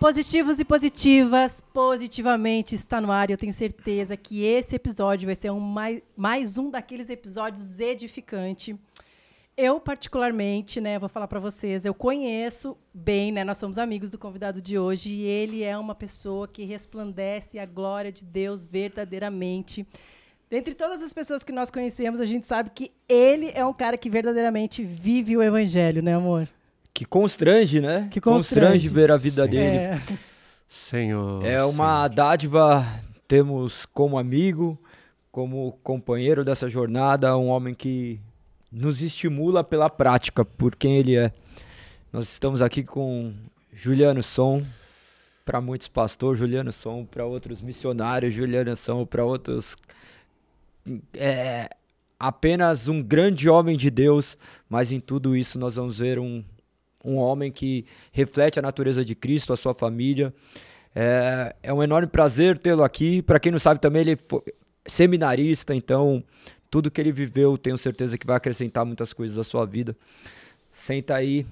Positivos e positivas, positivamente está no ar eu tenho certeza que esse episódio vai ser um mais, mais um daqueles episódios edificante. Eu, particularmente, né, vou falar para vocês, eu conheço bem, né, nós somos amigos do convidado de hoje e ele é uma pessoa que resplandece a glória de Deus verdadeiramente. Dentre todas as pessoas que nós conhecemos, a gente sabe que ele é um cara que verdadeiramente vive o evangelho, né, amor? Que constrange, né? Que constrange, constrange ver a vida Sim. dele. É. Senhor. É uma Senhor. dádiva temos como amigo, como companheiro dessa jornada, um homem que nos estimula pela prática, por quem ele é. Nós estamos aqui com Juliano Som, para muitos pastores, Juliano Som, para outros missionários, Juliano Som, para outros. É apenas um grande homem de Deus, mas em tudo isso nós vamos ver um, um homem que reflete a natureza de Cristo, a sua família. É, é um enorme prazer tê-lo aqui. Para quem não sabe também, ele é seminarista, então tudo que ele viveu, tenho certeza que vai acrescentar muitas coisas à sua vida. Senta aí,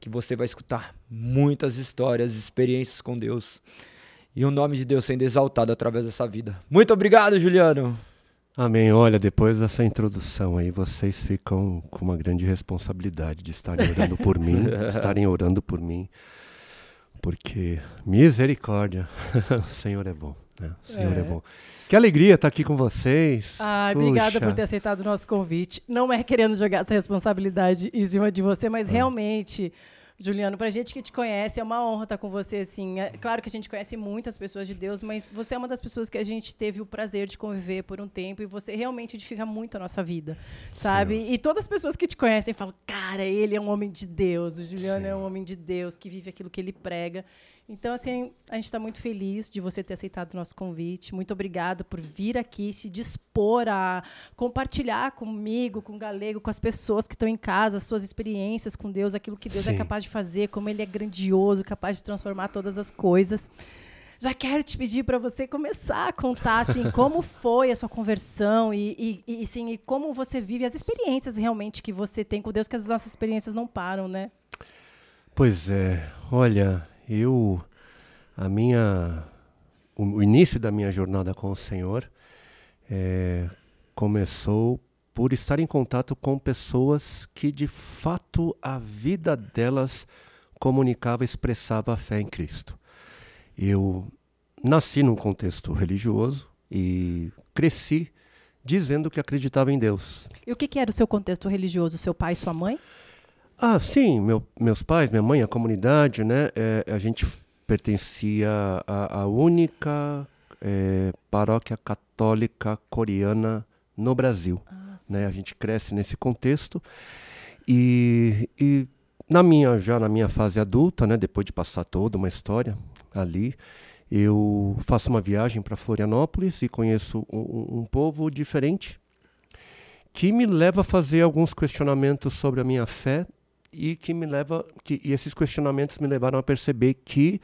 que você vai escutar muitas histórias, experiências com Deus. E o nome de Deus sendo exaltado através dessa vida. Muito obrigado, Juliano. Amém. Olha, depois dessa introdução aí, vocês ficam com uma grande responsabilidade de estarem orando por mim, estarem orando por mim, porque misericórdia, o Senhor é bom, né? O Senhor é, é bom. Que alegria estar aqui com vocês. Ah, obrigada por ter aceitado o nosso convite. Não é querendo jogar essa responsabilidade em cima de você, mas ah. realmente Juliano, para a gente que te conhece, é uma honra estar com você. Assim. É, claro que a gente conhece muitas pessoas de Deus, mas você é uma das pessoas que a gente teve o prazer de conviver por um tempo e você realmente edifica muito a nossa vida, sabe? Sim. E todas as pessoas que te conhecem falam, cara, ele é um homem de Deus, o Juliano Sim. é um homem de Deus que vive aquilo que ele prega. Então, assim, a gente está muito feliz de você ter aceitado o nosso convite. Muito obrigada por vir aqui, se dispor a compartilhar comigo, com o Galego, com as pessoas que estão em casa, as suas experiências com Deus, aquilo que Deus é Sim. é capaz de fazer, como Ele é grandioso, capaz de transformar todas as coisas. Já quero te pedir para você começar a contar assim, como foi a sua conversão e, e, e, sim, e como você vive as experiências realmente que você tem com Deus, que as nossas experiências não param, né? Pois é, olha, eu a minha o, início da minha jornada com o Senhor é, começou por estar em contato com pessoas que de fato a vida delas comunicava, expressava a fé em Cristo. Eu nasci num contexto religioso e cresci dizendo que acreditava em Deus. E o que, que era o seu contexto religioso? Seu pai sua mãe? Ah, sim, meu, meus pais, minha mãe, a comunidade, né? É, a gente pertencia à, única é, paróquia católica coreana no Brasil. Ah, né? A gente cresce nesse contexto e, e na minha já na minha fase adulta, né? Depois de passar toda uma história ali, eu faço uma viagem para Florianópolis e conheço um, um povo diferente que me leva a fazer alguns questionamentos sobre a minha fé e que me leva que e esses questionamentos me levaram a perceber que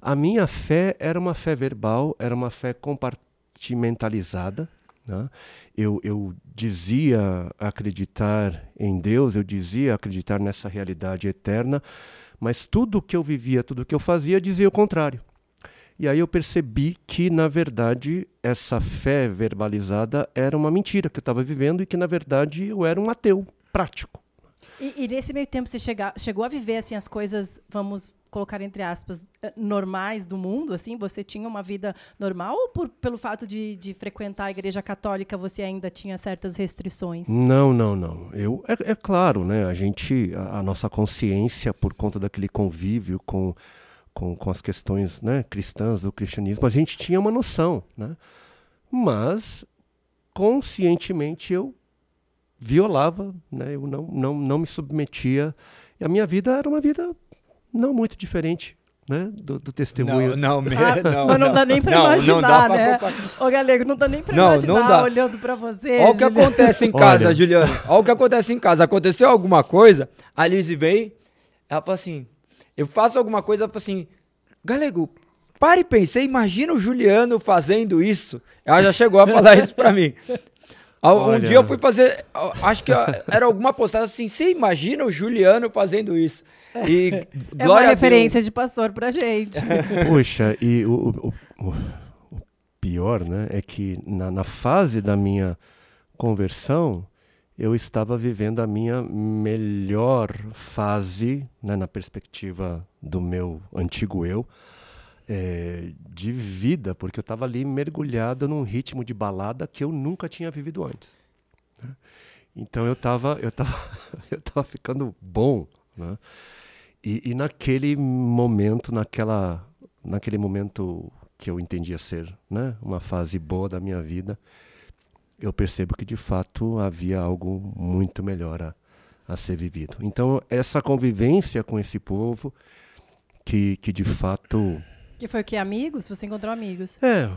a minha fé era uma fé verbal, era uma fé compartimentalizada. Né? Eu, eu dizia acreditar em Deus, eu dizia acreditar nessa realidade eterna, mas tudo que eu vivia, tudo que eu fazia, dizia o contrário. E aí eu percebi que, na verdade, essa fé verbalizada era uma mentira que eu estava vivendo e que, na verdade, eu era um ateu prático. E, e, nesse meio tempo você chega, chegou a viver assim as coisas, vamos colocar entre aspas, eh, normais do mundo? Assim, você tinha uma vida normal ou por, pelo fato de, de frequentar a igreja católica você ainda tinha certas restrições? Não, não, não. Eu é, é claro, né? A gente, a, a, nossa consciência por conta daquele convívio com, com, com as questões né, cristãs do cristianismo, a gente tinha uma noção, né? Mas conscientemente eu violava, né? eu não, não, não me submetia. E a minha vida era uma vida não muito diferente né, do, do testemunho. Não, não, ah, não Mas não, não, dá nem para imaginar, não né? Ô, Galego, não dá nem para imaginar olhando para você. Olha o que acontece em casa, Olha. Juliano. Olha o que acontece em casa. Aconteceu alguma coisa, a Lizzie vem, ela fala assim, eu faço alguma coisa, ela fala assim, Galego, pare e pense, imagina o Juliano fazendo isso. Ela já chegou a falar isso para mim. Ah, Um Olha. dia eu fui fazer. Acho que era alguma postagem assim. Você imagina o Juliano fazendo isso? E É uma referência de pastor pra gente. Puxa, e o, o- o- o pior, né, é que na, na fase da minha conversão, eu estava vivendo a minha melhor fase, né, na perspectiva do meu antigo eu, eh, de vida, porque eu estava ali mergulhado num ritmo de balada que eu nunca tinha vivido antes. né. Então eu estava eu tava, eu tava ficando bom, né? E, e naquele momento, naquela, naquele momento que eu entendia ser né, uma fase boa da minha vida, eu percebo que de fato havia algo muito melhor a, a ser vivido. Então, essa convivência com esse povo, que, que de fato. Que foi o que? Amigos? Você encontrou amigos? É,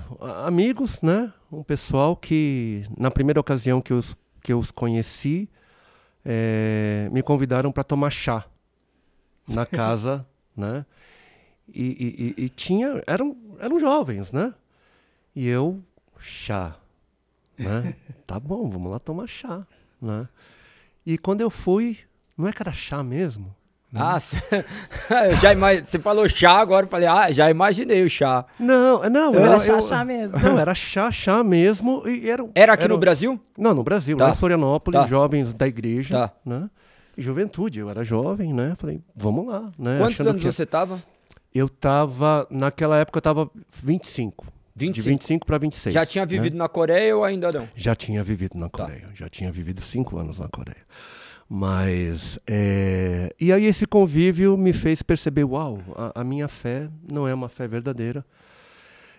amigos, né? Um pessoal que, na primeira ocasião que eu, os- que eu os conheci, eh, me convidaram para tomar chá na casa, né? E, e- e- e tinha, eram, eram jovens, né? E eu, chá, né? tá bom, vamos lá tomar chá, né? E quando eu fui, não é que era chá mesmo? Ah, cê- eu já ima- você falou chá, agora eu falei, ah, já imaginei o chá. Não, não, Era eu- chá, eu- chá mesmo. Não, era chá, chá mesmo. E era, Era aqui era- no Brasil? Não, no Brasil, Tá. lá em Florianópolis, Tá. jovens da igreja, Tá. né? Juventude, eu era jovem, né? Falei, vamos lá, né? Quantos Achando anos que você tava? Eu tava, naquela época eu tava 25. De 25. 25 para 26. Já tinha né? vivido na Coreia ou ainda não? Já tinha vivido na Tá. Coreia. Já tinha vivido cinco anos na Coreia. Mas. é, E aí esse convívio me fez perceber: uau, a, a minha fé não é uma fé verdadeira.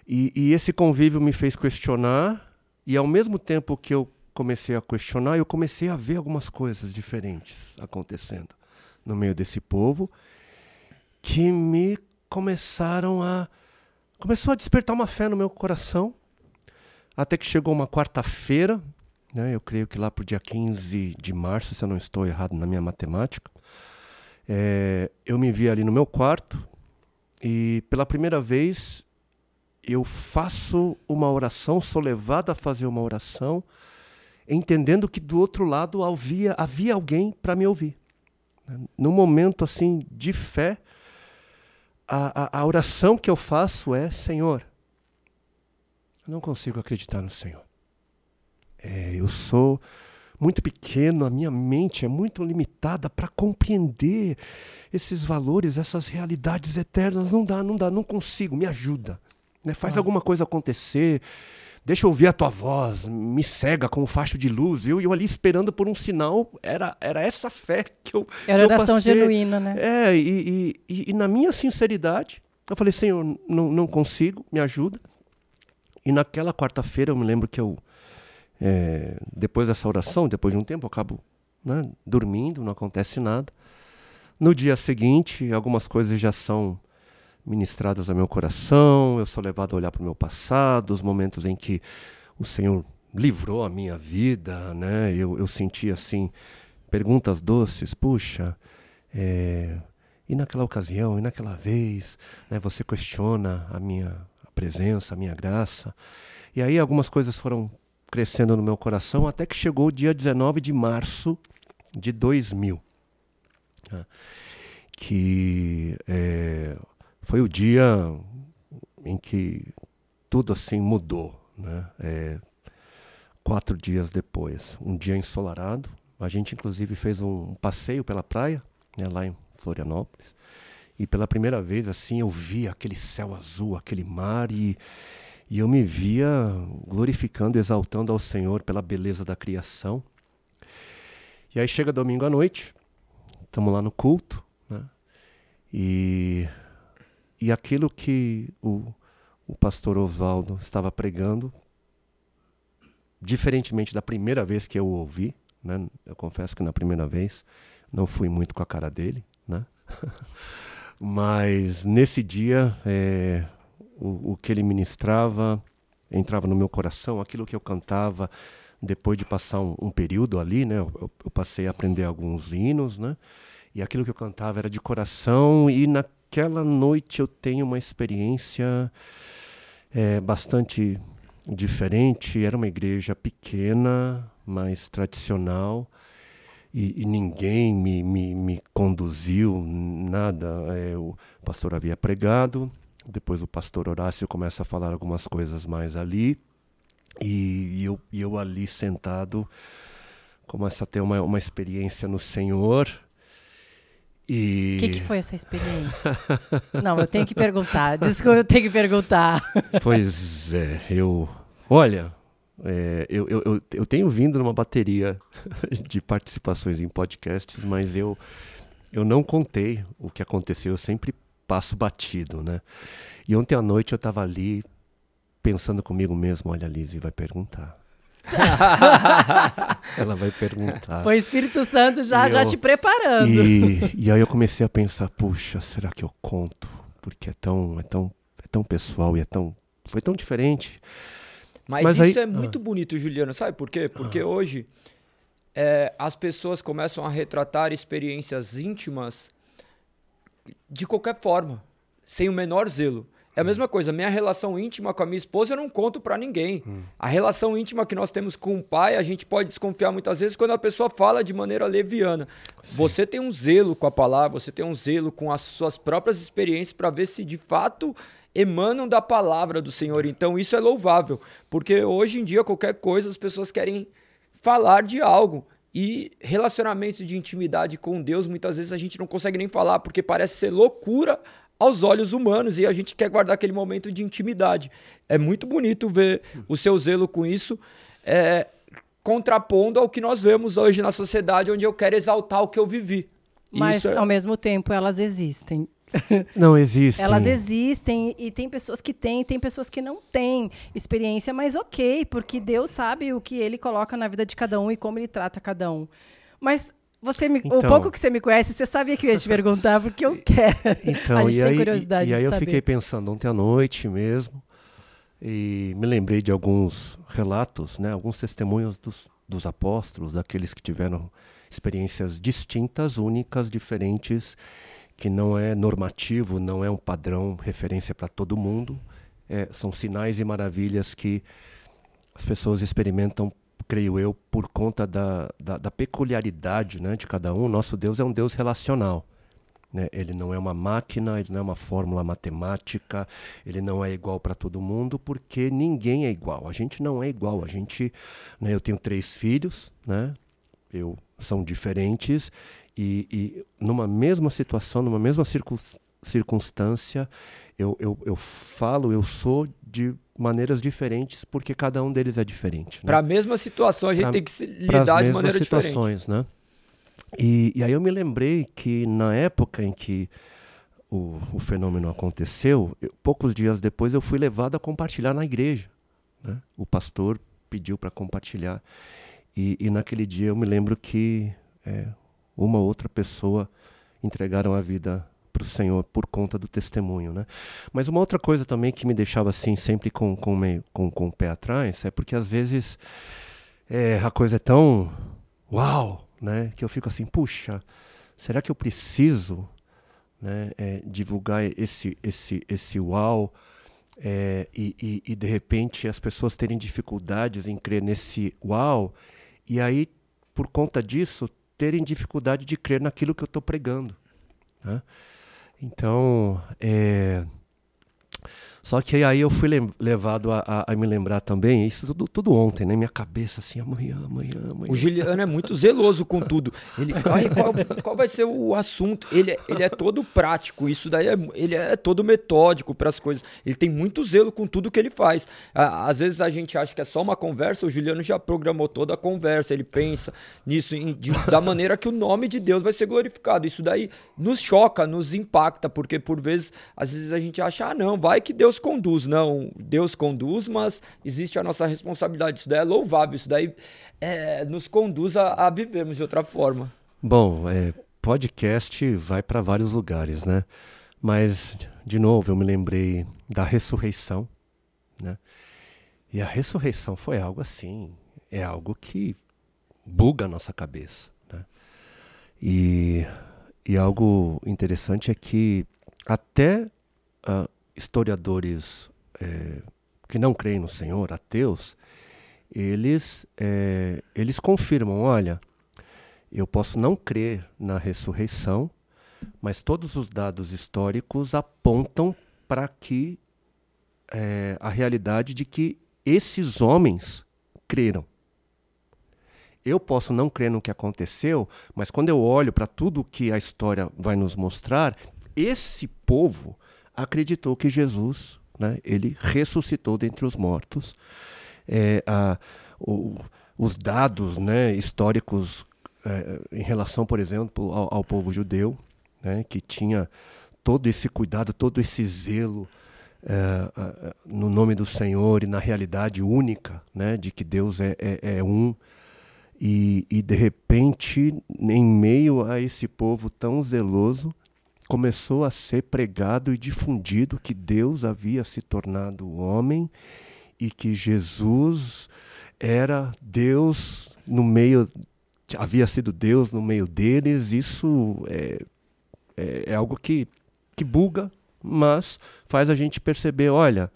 E, e esse convívio me fez questionar, e ao mesmo tempo que eu comecei a questionar, eu comecei a ver algumas coisas diferentes acontecendo no meio desse povo que me começaram a. Começou a despertar uma fé no meu coração. Até que chegou uma quarta-feira, né, eu creio que lá para o dia 15 de março, se eu não estou errado na minha matemática, é, eu me vi ali no meu quarto e pela primeira vez eu faço uma oração, sou levado a fazer uma oração, entendendo que do outro lado havia, havia alguém para me ouvir. Num momento assim de fé, a, a, a oração que eu faço é: Senhor, eu não consigo acreditar no Senhor. É, eu sou muito pequeno, a minha mente é muito limitada para compreender esses valores, essas realidades eternas. Não dá, não dá, não consigo, me ajuda. Né? Faz Ah. alguma coisa acontecer. Deixa eu ouvir a tua voz, me cega como facho de luz. Eu, eu ali esperando por um sinal, era, era essa fé que eu. Era que eu oração passei. genuína, né? É, e, e- e- e na minha sinceridade, eu falei, Senhor, não, não consigo, me ajuda. E naquela quarta-feira eu me lembro que eu, é, depois dessa oração, depois de um tempo, eu acabo né, dormindo, não acontece nada. No dia seguinte, algumas coisas já são ministradas ao meu coração, eu sou levado a olhar para o meu passado, os momentos em que o Senhor livrou a minha vida, né? Eu, eu senti assim perguntas doces, puxa, é, e naquela ocasião, e naquela vez, né, você questiona a minha presença, a minha graça. E aí algumas coisas foram crescendo no meu coração até que chegou o dia 19 de março de 2000. né, que é, foi o dia em que tudo assim mudou. Né? É, quatro dias depois, um dia ensolarado, a gente inclusive fez um passeio pela praia, né, lá em Florianópolis. E pela primeira vez, assim, eu vi aquele céu azul, aquele mar, e, e eu me via glorificando, exaltando ao Senhor pela beleza da criação. E aí chega domingo à noite, estamos lá no culto, né? e, e aquilo que o, o pastor Oswaldo estava pregando, diferentemente da primeira vez que eu o ouvi, né? eu confesso que na primeira vez não fui muito com a cara dele, né? Mas nesse dia, é, o, o que ele ministrava entrava no meu coração, aquilo que eu cantava depois de passar um, um período ali, né? Eu, eu- passei a aprender alguns hinos, né? E aquilo que eu cantava era de coração e naquela noite eu tenho uma experiência é, bastante diferente. Era uma igreja pequena, mais tradicional e, e ninguém me, me, me, conduziu, nada. É, o pastor havia pregado, depois o pastor Horácio começa a falar algumas coisas mais ali, e, e eu, e eu ali sentado começo a ter uma, uma experiência no Senhor. E... O que, que, foi essa experiência? Não, eu tenho que perguntar. Desculpa, eu tenho que perguntar. Pois é, eu. Olha, é, eu, eu, eu, eu, tenho vindo numa bateria de participações em podcasts, mas eu, eu não contei o que aconteceu, eu sempre passo batido, né? E ontem à noite eu estava ali pensando comigo mesmo, olha, Lizzie vai perguntar. Ela vai perguntar. Foi o Espírito Santo já, já te preparando. E, e aí eu comecei a pensar, puxa, será que eu conto? Porque é tão, é tão, é tão pessoal e é tão, foi tão diferente. Mas, Mas isso aí... é muito ah. bonito, Juliano. Sabe por quê? Porque ah. hoje é, as pessoas começam a retratar experiências íntimas de qualquer forma, sem o menor zelo. É a hum. mesma coisa, minha relação íntima com a minha esposa eu não conto para ninguém. Hum. A relação íntima que nós temos com o pai, a gente pode desconfiar muitas vezes quando a pessoa fala de maneira leviana. Sim. Você tem um zelo com a palavra, você tem um zelo com as suas próprias experiências para ver se de fato emanam da palavra do Senhor. Então isso é louvável, porque hoje em dia qualquer coisa as pessoas querem falar de algo. E relacionamentos de intimidade com Deus, muitas vezes a gente não consegue nem falar, porque parece ser loucura aos olhos humanos e a gente quer guardar aquele momento de intimidade. É muito bonito ver o seu zelo com isso, é, contrapondo ao que nós vemos hoje na sociedade, onde eu quero exaltar o que eu vivi. Mas, é... ao mesmo tempo, elas existem. Não existem. Elas existem e tem pessoas que têm, tem pessoas que não têm experiência, mas ok, porque Deus sabe o que Ele coloca na vida de cada um e como Ele trata cada um. Mas você me, então, o pouco que você me conhece, você sabia que eu ia te perguntar, porque eu quero. Então, a gente tem aí, curiosidade. E, e aí eu saber. fiquei pensando ontem à noite mesmo, e me lembrei de alguns relatos, né, alguns testemunhos dos, dos apóstolos, daqueles que tiveram experiências distintas, únicas, diferentes que não é normativo, não é um padrão referência para todo mundo. É, são sinais e maravilhas que as pessoas experimentam, creio eu, por conta da, da, da peculiaridade né, de cada um. Nosso Deus é um Deus relacional. Né? Ele não é uma máquina, ele não é uma fórmula matemática, ele não é igual para todo mundo, porque ninguém é igual. A gente não é igual. A gente, né, eu tenho três filhos, né? Eu são diferentes e, e numa mesma situação, numa mesma circunstância, eu, eu, eu falo, eu sou de maneiras diferentes, porque cada um deles é diferente. Né? Para a mesma situação, a gente pra, tem que se lidar de maneira situações, diferente. Né? E, e aí eu me lembrei que na época em que o, o fenômeno aconteceu, eu, poucos dias depois eu fui levado a compartilhar na igreja. Né? O pastor pediu para compartilhar. E, e, naquele dia eu me lembro que é, uma outra pessoa entregaram a vida para o Senhor por conta do testemunho, né? Mas uma outra coisa também que me deixava assim sempre com com, meio, com, com o pé atrás é porque às vezes é, a coisa é tão uau, né? Que eu fico assim, puxa, será que eu preciso, né? É, divulgar esse esse esse uau é, e, e, e de repente as pessoas terem dificuldades em crer nesse uau e aí por conta disso terem dificuldade de crer naquilo que eu estou pregando. Né? Então, é, só que aí eu fui levado a, a, a, me lembrar também, isso tudo, tudo ontem, né? Minha cabeça assim, amanhã, amanhã, amanhã. O Juliano é muito zeloso com tudo. Ele, qual, qual vai ser o assunto? Ele, é, ele é todo prático, isso daí é, ele é todo metódico para as coisas. Ele tem muito zelo com tudo que ele faz. Às vezes a gente acha que é só uma conversa, o Juliano já programou toda a conversa, ele pensa nisso de, da maneira que o nome de Deus vai ser glorificado. Isso daí nos choca, nos impacta, porque por vezes, às vezes a gente acha, ah, não, vai que Deus Deus conduz, não. Deus conduz, mas existe a nossa responsabilidade. Isso daí é louvável, isso daí é, nos conduz a, a vivermos de outra forma. Bom, é, podcast vai para vários lugares, né? Mas, de novo, eu me lembrei da ressurreição, né? E a ressurreição foi algo assim, é algo que buga a nossa cabeça, né? E, e algo interessante é que até uh, historiadores é, que não creem no Senhor, ateus, eles, é, eles confirmam, olha, eu posso não crer na ressurreição, mas todos os dados históricos apontam para que é, a realidade de que esses homens creram. Eu posso não crer no que aconteceu, mas quando eu olho para tudo que a história vai nos mostrar, esse povo acreditou que Jesus, né, ele ressuscitou dentre os mortos. É, a, o, os dados né, históricos é, em relação, por exemplo, ao, ao povo judeu, né, que tinha todo esse cuidado, todo esse zelo é, no nome do Senhor e na realidade única né, de que Deus é, é, é um. E, e de repente, em meio a esse povo tão zeloso, começou a ser pregado e difundido que Deus havia se tornado homem e que Jesus era Deus no meio, havia sido Deus no meio deles. Isso é, é, é algo que, que buga, mas faz a gente perceber: olha,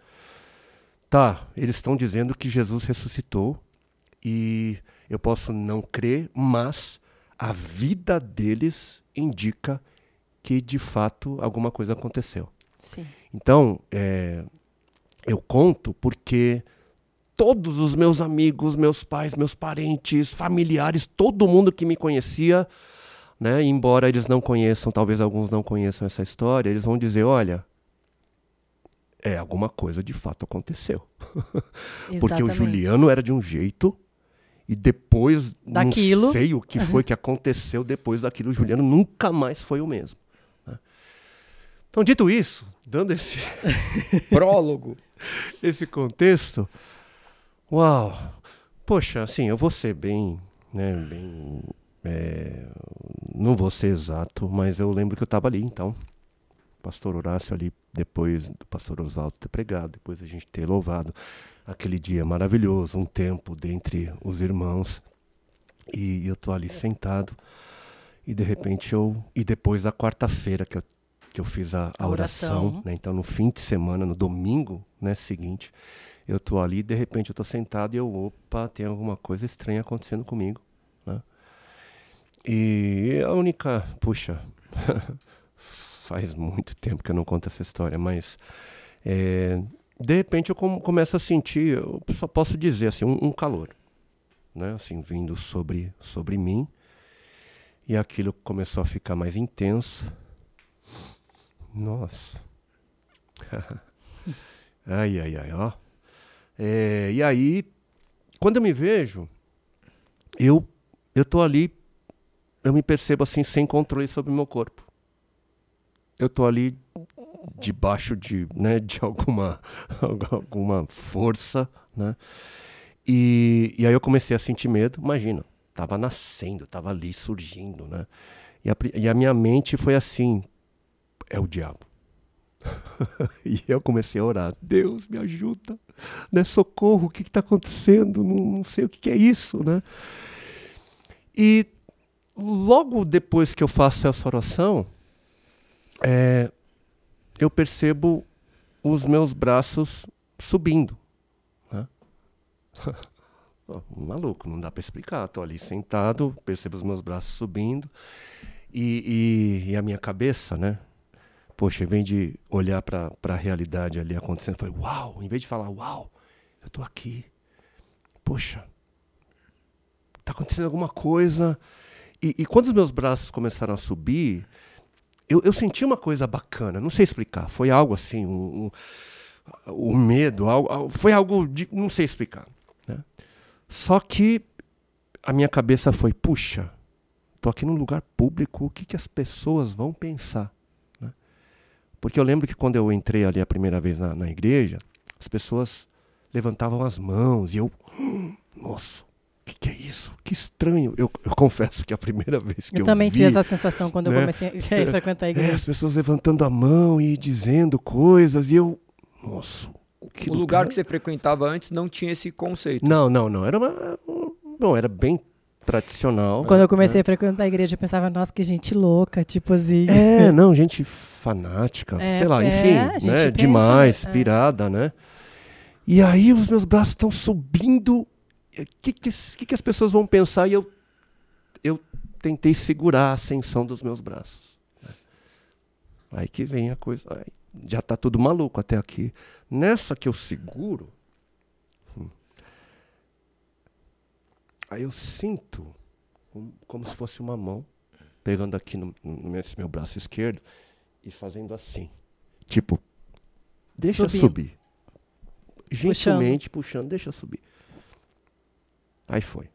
tá, eles estão dizendo que Jesus ressuscitou e eu posso não crer, mas a vida deles indica que de fato alguma coisa aconteceu. Sim. Então, é, eu conto porque todos os meus amigos, meus pais, meus parentes, familiares, todo mundo que me conhecia, né, embora eles não conheçam, talvez alguns não conheçam essa história, eles vão dizer: olha, é alguma coisa de fato aconteceu. porque o Juliano era de um jeito e depois, daquilo. não sei o que foi que aconteceu depois daquilo, o Juliano nunca mais foi o mesmo. Então, dito isso, dando esse prólogo, esse contexto, uau, poxa, assim, eu vou ser bem, né, bem, é, não vou ser exato, mas eu lembro que eu estava ali, então, pastor Horácio ali, depois do pastor Oswaldo ter pregado, depois a gente ter louvado, aquele dia maravilhoso, um tempo dentre os irmãos. E eu tô ali sentado e de repente eu e depois da quarta-feira que eu, que eu fiz a, a, oração, oração né? então no fim de semana, no domingo, né, seguinte, eu tô ali de repente eu tô sentado e eu, opa, tem alguma coisa estranha acontecendo comigo, né? E a única, puxa, faz muito tempo que eu não conto essa história, mas é, de repente eu começo a sentir, eu só posso dizer assim, um, um, calor, né? Assim, vindo sobre, sobre mim. E aquilo começou a ficar mais intenso. Nossa. ai, ai, ai, ó. É, e aí, quando eu me vejo, eu, eu tô ali, eu me percebo assim, sem controle sobre o meu corpo. Eu tô ali debaixo de, né, de alguma, alguma força, né? E, e aí eu comecei a sentir medo, imagina, tava nascendo, tava ali surgindo, né? E a, e a minha mente foi assim, é o diabo. e eu comecei a orar, Deus me ajuda, né? Socorro, o que está acontecendo? Não, não, sei o que, que é isso, né? E logo depois que eu faço essa oração, é, eu percebo os meus braços subindo. Né? Maluco, não dá para explicar. Estou ali sentado, percebo os meus braços subindo e, e, e a minha cabeça, né? Poxa, em vez de olhar para a realidade ali acontecendo, foi uau, em vez de falar uau, eu estou aqui. Poxa, está acontecendo alguma coisa. E, e quando os meus braços começaram a subir, eu, eu senti uma coisa bacana, não sei explicar. Foi algo assim, um, um o medo, algo, foi algo de. não sei explicar. Né? Só que a minha cabeça foi: puxa, estou aqui num lugar público, o que, que as pessoas vão pensar? Porque eu lembro que quando eu entrei ali a primeira vez na, na igreja, as pessoas levantavam as mãos e eu, nossa, que, que é isso? Que estranho. Eu, eu confesso que a primeira vez que eu, eu também vi, tive essa sensação quando né? eu comecei a frequentar a igreja. É, as pessoas levantando a mão e dizendo coisas e eu, nossa, que o lugar, lugar que você frequentava antes não tinha esse conceito. Não, não, não. Era uma, bom, era bem tradicional. Quando eu comecei né? a frequentar a igreja, eu pensava, nossa, que gente louca, tipo assim. É, não, gente fanática, é, sei lá, é, enfim, né? Pensa, Demais, é. pirada, né? E aí os meus braços estão subindo que, que, que, que as pessoas vão pensar? E eu, eu tentei segurar a ascensão dos meus braços. Né? Aí que vem a coisa. Aí já está tudo maluco até aqui. Nessa que eu seguro, aí eu sinto como, como, se fosse uma mão pegando aqui no, no nesse meu braço esquerdo e fazendo assim. Tipo, deixa subir. subir. Gentilmente puxando. puxando, deixa subir. Aí foi.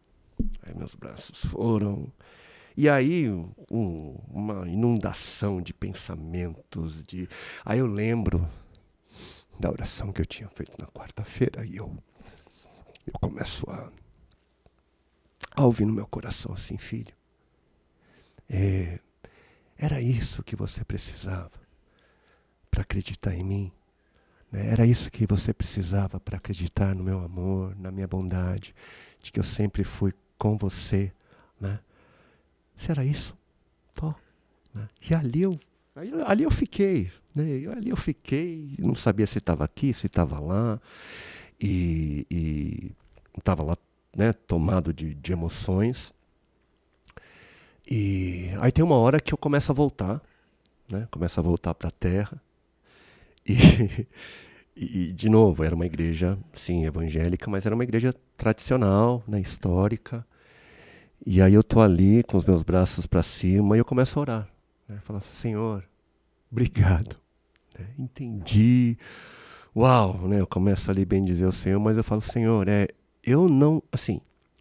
Aí meus braços foram. E aí, um, uma inundação de pensamentos. de Aí eu lembro da oração que eu tinha feito na quarta-feira e eu, eu começo a, a ouvir no meu coração assim, filho. É, era isso que você precisava para acreditar em mim. Né? Era isso que você precisava para acreditar no meu amor, na minha bondade, de que eu sempre fui com você. Né? Se era isso, tô. Né? E ali eu, ali eu fiquei. Né? Ali eu fiquei, não sabia se estava aqui, se estava lá. E estava lá né, tomado de, de emoções. E aí tem uma hora que eu começo a voltar, né? Começo a voltar para a terra. E, e, de novo, era uma igreja, sim, evangélica, mas era uma igreja tradicional, né, histórica. E aí eu tô ali com os meus braços para cima e eu começo a orar. Né? Falar, Senhor, obrigado. Né? Entendi. Uau, né? Eu começo ali bem dizer o Senhor, mas eu falo, Senhor, é, eu não, assim,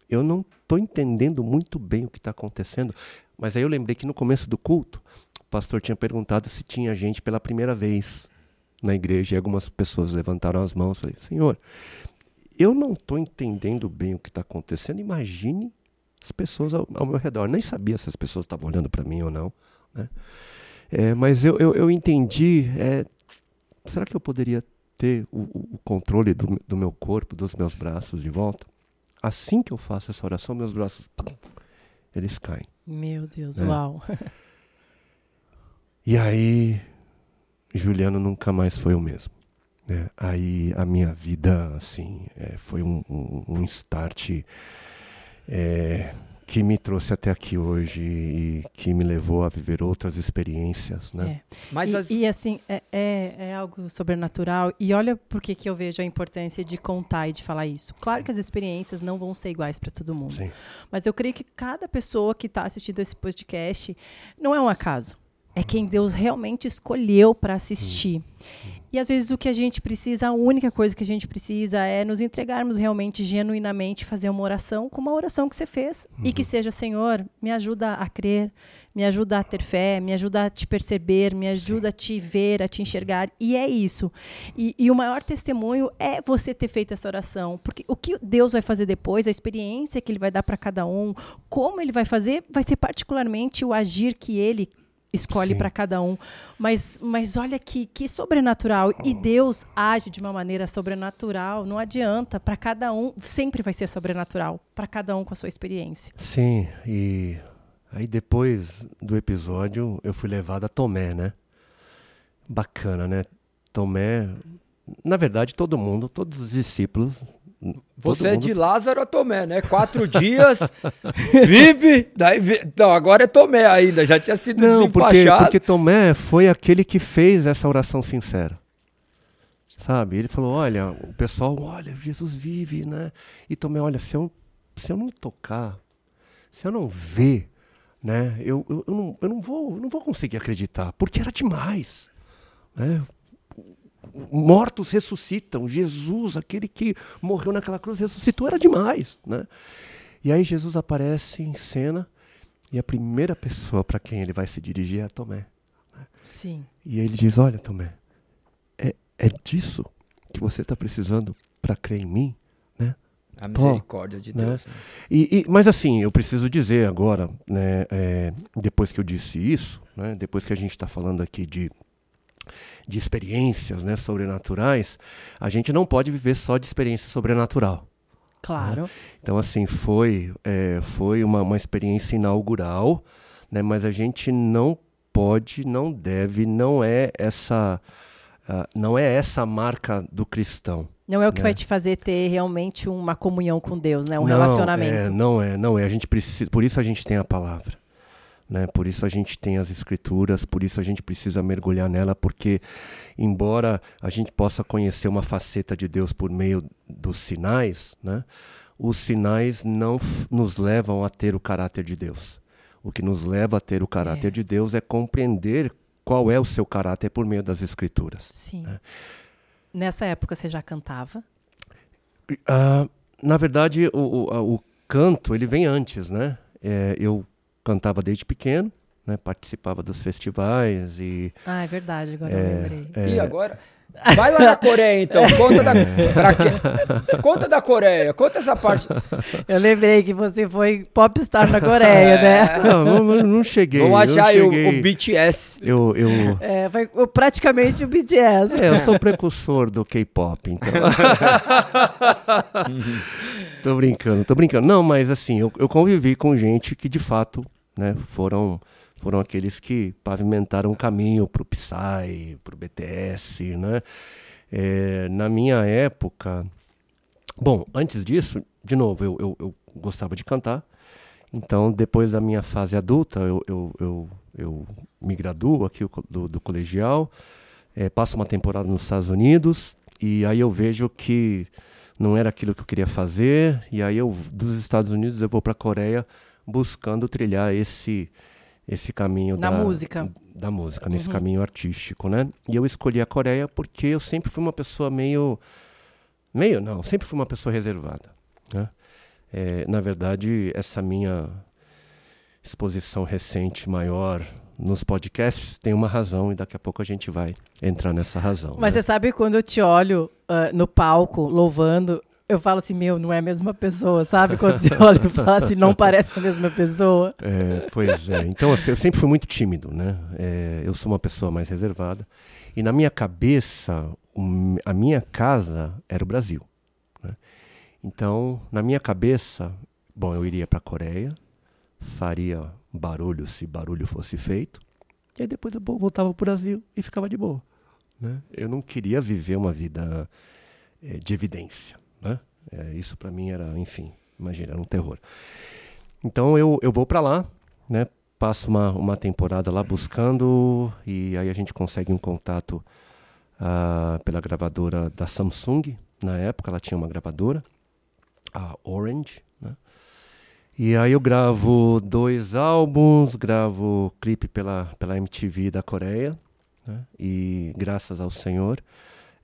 eu não estou entendendo muito bem o que está acontecendo. Mas aí eu lembrei que no começo do culto, o pastor tinha perguntado se tinha gente pela primeira vez na igreja e algumas pessoas levantaram as mãos. Falei, Senhor, eu não estou entendendo bem o que está acontecendo. Imagine as pessoas ao, ao, meu redor. Nem sabia se as pessoas estavam olhando para mim ou não. Né? É, mas eu, eu, eu entendi. É, será que eu poderia ter o, o controle do, do meu corpo, dos meus braços de volta? assim que eu faço essa oração, meus braços, eles caem. Meu Deus, é. uau. E aí, Juliano nunca mais foi o mesmo. Né? Aí a minha vida, assim, é, foi um, um, um start é, que me trouxe até aqui hoje e que me levou a viver outras experiências, né? É. Mas e, as... e assim, é, é, é, algo sobrenatural. E olha por que, que eu vejo a importância de contar e de falar isso. Claro que as experiências não vão ser iguais para todo mundo. Sim. Mas eu creio que cada pessoa que está assistindo esse podcast não é um acaso. É quem Deus realmente escolheu para assistir. Hum. E às vezes o que a gente precisa, a única coisa que a gente precisa é nos entregarmos realmente, genuinamente, fazer uma oração como a oração que você fez. Uhum. E que uhum. seja, Senhor, me ajuda a crer, me ajuda a ter fé, me ajuda a te perceber, me ajuda a te ver, a te enxergar. E é isso. E, e, o maior testemunho é você ter feito essa oração. Porque o que Deus vai fazer depois, a experiência que Ele vai dar para cada um, como Ele vai fazer, vai ser particularmente o agir que Ele escolhe para cada um. Mas, mas olha que, que sobrenatural. E Deus age de uma maneira sobrenatural. Não adianta. Para cada um, sempre vai ser sobrenatural. Para cada um com a sua experiência. Sim. E aí depois do episódio, eu fui levado a Tomé, né? Bacana, né? Tomé. Na verdade, todo mundo, todos os discípulos você é de Lázaro a Tomé, né? Quatro dias, vive, daí. Não, agora é Tomé ainda, já tinha sido Não, porque, porque Tomé foi aquele que fez essa oração sincera. Sabe? Ele falou, olha, o pessoal, olha, Jesus vive, né? E Tomé, olha, se eu, se eu não tocar, se eu não ver, né? Eu, eu, eu, não, eu não, vou, não vou conseguir acreditar, porque era demais. Né? Mortos ressuscitam. Jesus, aquele que morreu naquela cruz, ressuscitou, era demais. Né? E aí Jesus aparece em cena e a primeira pessoa para quem ele vai se dirigir é a Tomé. Né? Sim. E ele diz: Olha, Tomé, é, é disso que você está precisando para crer em mim? Né? A misericórdia de né? Deus. Né? E, e, mas assim, eu preciso dizer agora, né, é, depois que eu disse isso, né, depois que a gente está falando aqui de de experiências né, sobrenaturais, a gente não pode viver só de experiência sobrenatural. Claro. Né? Então, assim, foi, é, foi uma, uma experiência inaugural, né, mas a gente não pode, não deve, não é essa, uh, não é essa a marca do cristão. Não é o que né? vai te fazer ter realmente uma comunhão com Deus, né? Um Não, relacionamento. É, não é, não é. A gente precisa, por isso a gente tem a palavra. Né? Por isso a gente tem as escrituras, por isso a gente precisa mergulhar nela, porque embora a gente possa conhecer uma faceta de Deus por meio dos sinais, né? os sinais não nos levam a ter o caráter de Deus. O que nos leva a ter o caráter É. de Deus é compreender qual é o seu caráter por meio das escrituras. Sim. É. Nessa época você já cantava? Ah, na verdade, o, o, o canto ele vem antes, né? É, eu cantava desde pequeno, né? Participava dos festivais e Ah, é verdade, agora É, eu lembrei. é, E agora? Vai lá na Coreia, então. Conta da, quê? conta da Coreia. Conta essa parte. Eu lembrei que você foi popstar na Coreia, né? não, não, não- não cheguei. Vamos achar o, cheguei. o BTS. Eu, eu, É, foi o- praticamente o BTS. é, eu sou precursor do K-pop, então. tô brincando, tô brincando. Não, mas assim, eu, eu convivi com gente que de fato, né, foram foram aqueles que pavimentaram o caminho pro Psy, pro BTS, né? É, na minha época, bom, antes disso, de novo, eu, eu, eu gostava de cantar. Então, depois da minha fase adulta, eu, eu, eu, eu me graduo aqui do, do colegial, eh, passo uma temporada nos Estados Unidos e aí eu vejo que não era aquilo que eu queria fazer e aí eu dos Estados Unidos eu vou para a Coreia buscando trilhar esse esse caminho Na da música. da música nesse Uhum. caminho artístico, né? E eu escolhi a Coreia porque eu sempre fui uma pessoa meio meio não, sempre fui uma pessoa reservada, né? É, na verdade, essa minha exposição recente maior nos podcasts tem uma razão e daqui a pouco a gente vai entrar nessa razão. Mas né? você sabe quando eu te olho ah, no palco, louvando, eu falo assim, meu, não é a mesma pessoa, sabe? Quando você olha e fala assim, não parece a mesma pessoa. É, pois é. Então, assim, eu sempre fui muito tímido, né? É, eu sou uma pessoa mais reservada. E na minha cabeça, o- a minha casa era o Brasil. né? Então, na minha cabeça, bom, eu iria para a Coreia, faria barulho se barulho fosse feito, e aí depois eu vo- voltava para o Brasil e ficava de boa. né? Eu não queria viver uma vida eh, de evidência. Né? Eh, isso para mim era, enfim, imagina, era um terror. Então eu, eu vou para lá, né? Passo uma, uma temporada lá buscando e aí a gente consegue um contato ah, pela gravadora da Samsung. Na época ela tinha uma gravadora, a Orange, né? E aí eu gravo dois álbuns, gravo clipe pela, pela MTV da Coreia, né? E graças ao Senhor,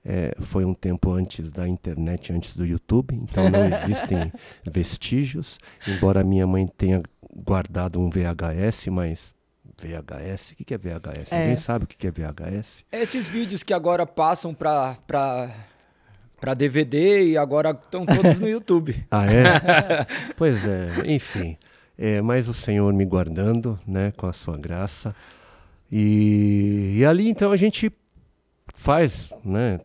é, foi um tempo antes da internet, antes do YouTube, então não existem vestígios, embora minha mãe tenha guardado um VHS, mas VHS, o que é VHS? É. Alguém sabe o que é VHS? Esses vídeos que agora passam pra, pra, pra DVD e agora estão todos no YouTube. Ah, é? pois é, enfim. É, mas o Senhor me guardando, né, com a sua graça. E, e ali então a gente faz, né,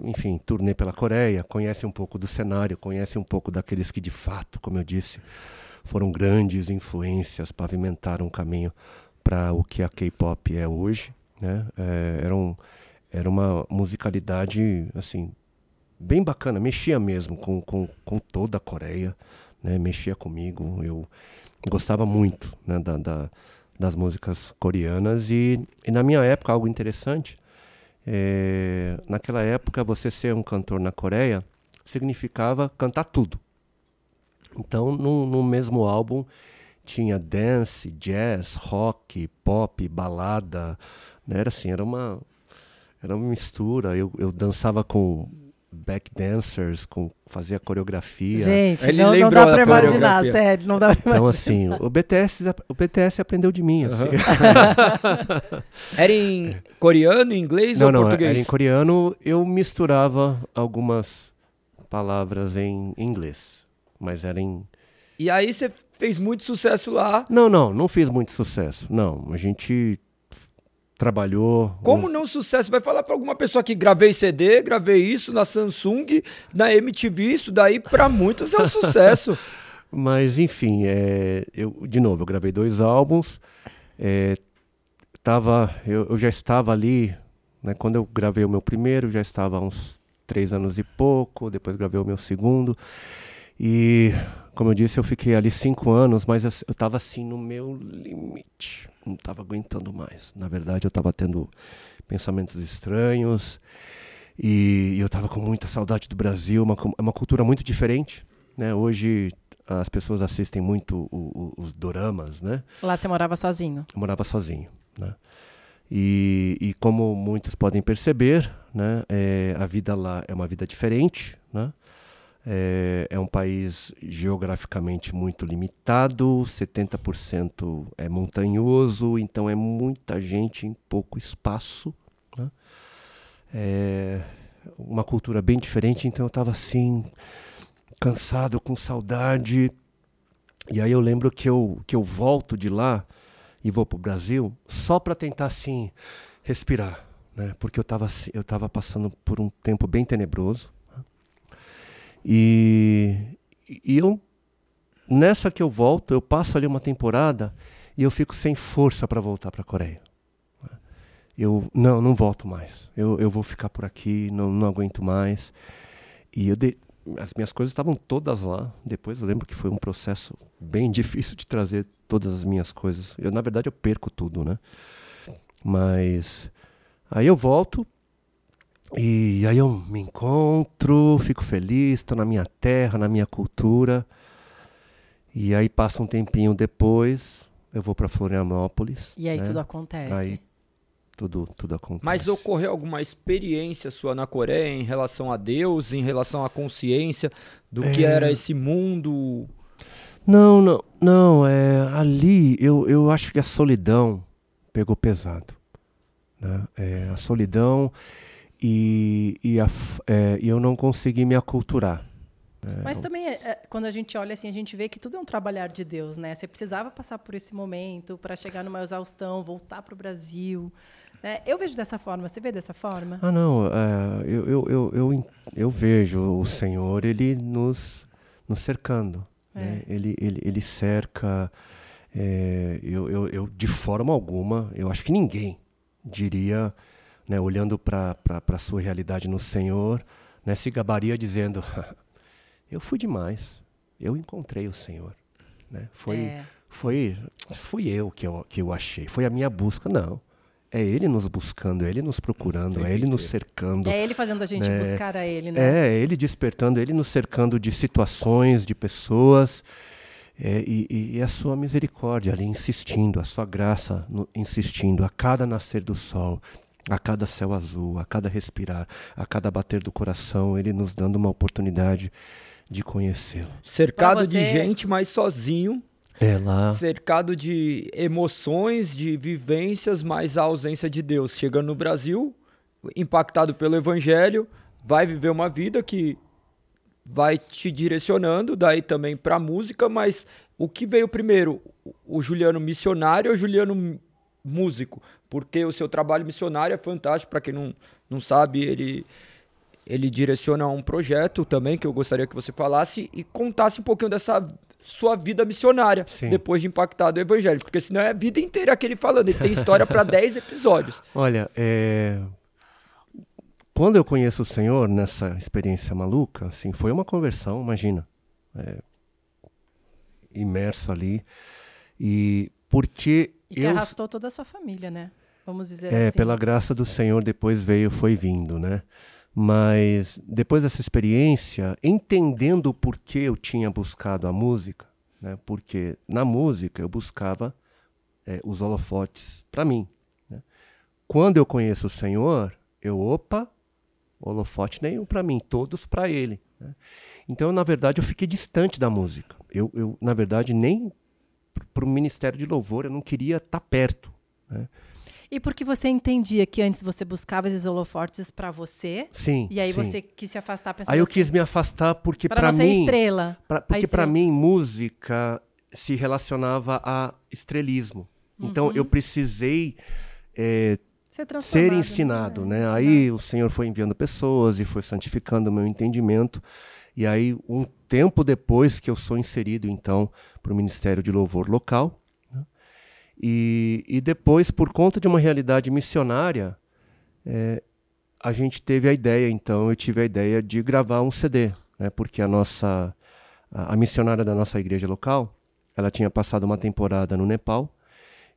enfim, turnê pela Coreia, conhece um pouco do cenário, conhece um pouco daqueles que de fato, como eu disse, foram grandes influências, pavimentaram o caminho para o que a K-pop é hoje, né? É, era, um, era uma musicalidade assim bem bacana, mexia mesmo com, com, com toda a Coreia, né? Mexia comigo, eu gostava muito né? da, da- das músicas coreanas e, e na minha época algo interessante é, naquela época você ser um cantor na Coreia significava cantar tudo. Então no, mesmo álbum tinha dance, jazz, rock, pop, balada, né? Era assim, era uma era uma mistura. Eu, eu dançava com back dancers, com fazia coreografia. Gente, Ele não, não dá pra imaginar, sério, não dá pra Então imaginar. assim, o BTS o BTS aprendeu de mim, assim. Era em coreano, inglês Não, ou não, português? era em coreano. Eu misturava algumas palavras em inglês, mas era em E aí você fez muito sucesso lá. Não, não, não fiz muito sucesso. Não, a gente trabalhou. Como uns- não sucesso? Vai falar pra alguma pessoa que gravei CD, gravei isso na Samsung, na MTV, isso daí pra muitos é um sucesso. Mas enfim, é, eu de novo, eu gravei dois álbuns. é, tava, eu, eu já estava ali, né, quando eu gravei o meu primeiro, já estava há uns três anos e pouco, depois gravei o meu segundo. E, como eu disse, eu fiquei ali cinco anos, mas eu estava assim no meu limite. Não estava aguentando mais. Na verdade, eu estava tendo pensamentos estranhos. E, eu estava com muita saudade do Brasil. Uma, uma cultura muito diferente. Né? Hoje as pessoas assistem muito o, o, os doramas, né? Lá você morava sozinho? Eu morava sozinho, né? E, e como muitos podem perceber, né, é, a vida lá é uma vida diferente, né? É, é, um país geograficamente muito limitado, 70% é montanhoso, então é muita gente em pouco espaço. Né? É uma cultura bem diferente, então eu estava assim, cansado, com saudade. E aí eu lembro que eu, que eu volto de lá e vou para o Brasil só para tentar assim respirar, né? porque eu estava eu tava passando por um tempo bem tenebroso. E, e eu, nessa que eu volto, eu passo ali uma temporada e eu fico sem força para voltar para a Coreia. Eu não, não volto mais. Eu, eu vou ficar por aqui, não, não aguento mais. E eu de, as minhas coisas estavam todas lá. Depois eu lembro que foi um processo bem difícil de trazer todas as minhas coisas. Eu na verdade eu perco tudo, né? Mas aí eu volto e aí eu me encontro, fico feliz, estou na minha terra, na minha cultura. E aí passa um tempinho depois, eu vou para Florianópolis. E aí né? tudo acontece. Aí tudo, tudo acontece. Mas ocorreu alguma experiência sua na Coreia em relação a Deus, em relação à consciência do é... que era esse mundo? Não, não, não. É, ali eu, eu acho que a solidão pegou pesado. Né? É, a solidão e, e, a, é, eu não consegui me aculturar. É, Mas também, é, quando a gente olha assim, a gente vê que tudo é um trabalhar de Deus, né? Você precisava passar por esse momento para chegar numa exaustão, voltar para o Brasil. Né? Eu vejo dessa forma. Você vê dessa forma? Ah, não. É, eu, eu, eu, eu, eu, vejo o Senhor, ele nos, nos cercando. É. Né? Ele, ele, ele cerca. É, eu, eu, eu, de forma alguma, eu acho que ninguém diria né, olhando para a sua realidade no Senhor, né, se gabaria dizendo: Eu fui demais, eu encontrei o Senhor. Né? Foi, é. foi, fui eu que, eu que eu achei, foi a minha busca. Não. É ele nos buscando, é ele nos procurando, é ele nos cercando. É ele fazendo a gente né? buscar a ele, né? É, ele despertando, ele nos cercando de situações, de pessoas. É, e, e, a sua misericórdia ali insistindo, a sua graça no, insistindo a cada nascer do sol, a cada céu azul, a cada respirar, a cada bater do coração, Ele nos dando uma oportunidade de conhecê-lo. Cercado você... de gente, mas sozinho. É lá. Cercado de emoções, de vivências, mas a ausência de Deus. Chegando no Brasil, impactado pelo Evangelho, vai viver uma vida que vai te direcionando, daí também para música, mas o que veio primeiro? O Juliano missionário ou o Juliano músico, porque o seu trabalho missionário é fantástico. Para quem não, não sabe, ele, ele direciona um projeto também que eu gostaria que você falasse e contasse um pouquinho dessa sua vida missionária Sim. depois de impactado o evangelho, porque senão é a vida inteira aquele falando. Ele tem história para 10 episódios. Olha, é... quando eu conheço o Senhor nessa experiência maluca, assim, foi uma conversão, imagina. É... Imerso ali. E porque e que eu... arrastou toda a sua família, né? Vamos dizer é, assim. pela graça do Senhor, depois veio, foi vindo, né? Mas depois dessa experiência, entendendo o porquê eu tinha buscado a música, né? Porque na música eu buscava é, os holofotes para mim. Né? Quando eu conheço o Senhor, eu, opa, holofote nenhum para mim, todos para Ele. Né? Então, na verdade, eu fiquei distante da música. Eu, eu na verdade, nem para o Ministério de Louvor, eu não queria estar tá perto. Né? E porque você entendia que antes você buscava esses holofortes para você? Sim. E aí sim. você quis se afastar pensando Aí eu assim, quis me afastar porque para mim estrela. Pra, porque para mim música se relacionava a estrelismo. Então, uhum. Então eu precisei é, ser, ser, ensinado, né? né? Aí o Senhor foi enviando pessoas e foi santificando o meu entendimento. E aí, um tempo depois que eu sou inserido, então, para o Ministério de Louvor local, né? e, e depois, por conta de uma realidade missionária, é, a gente teve a ideia, então, eu tive a ideia de gravar um CD, né? Porque a nossa, a, a missionária da nossa igreja local, ela tinha passado uma temporada no Nepal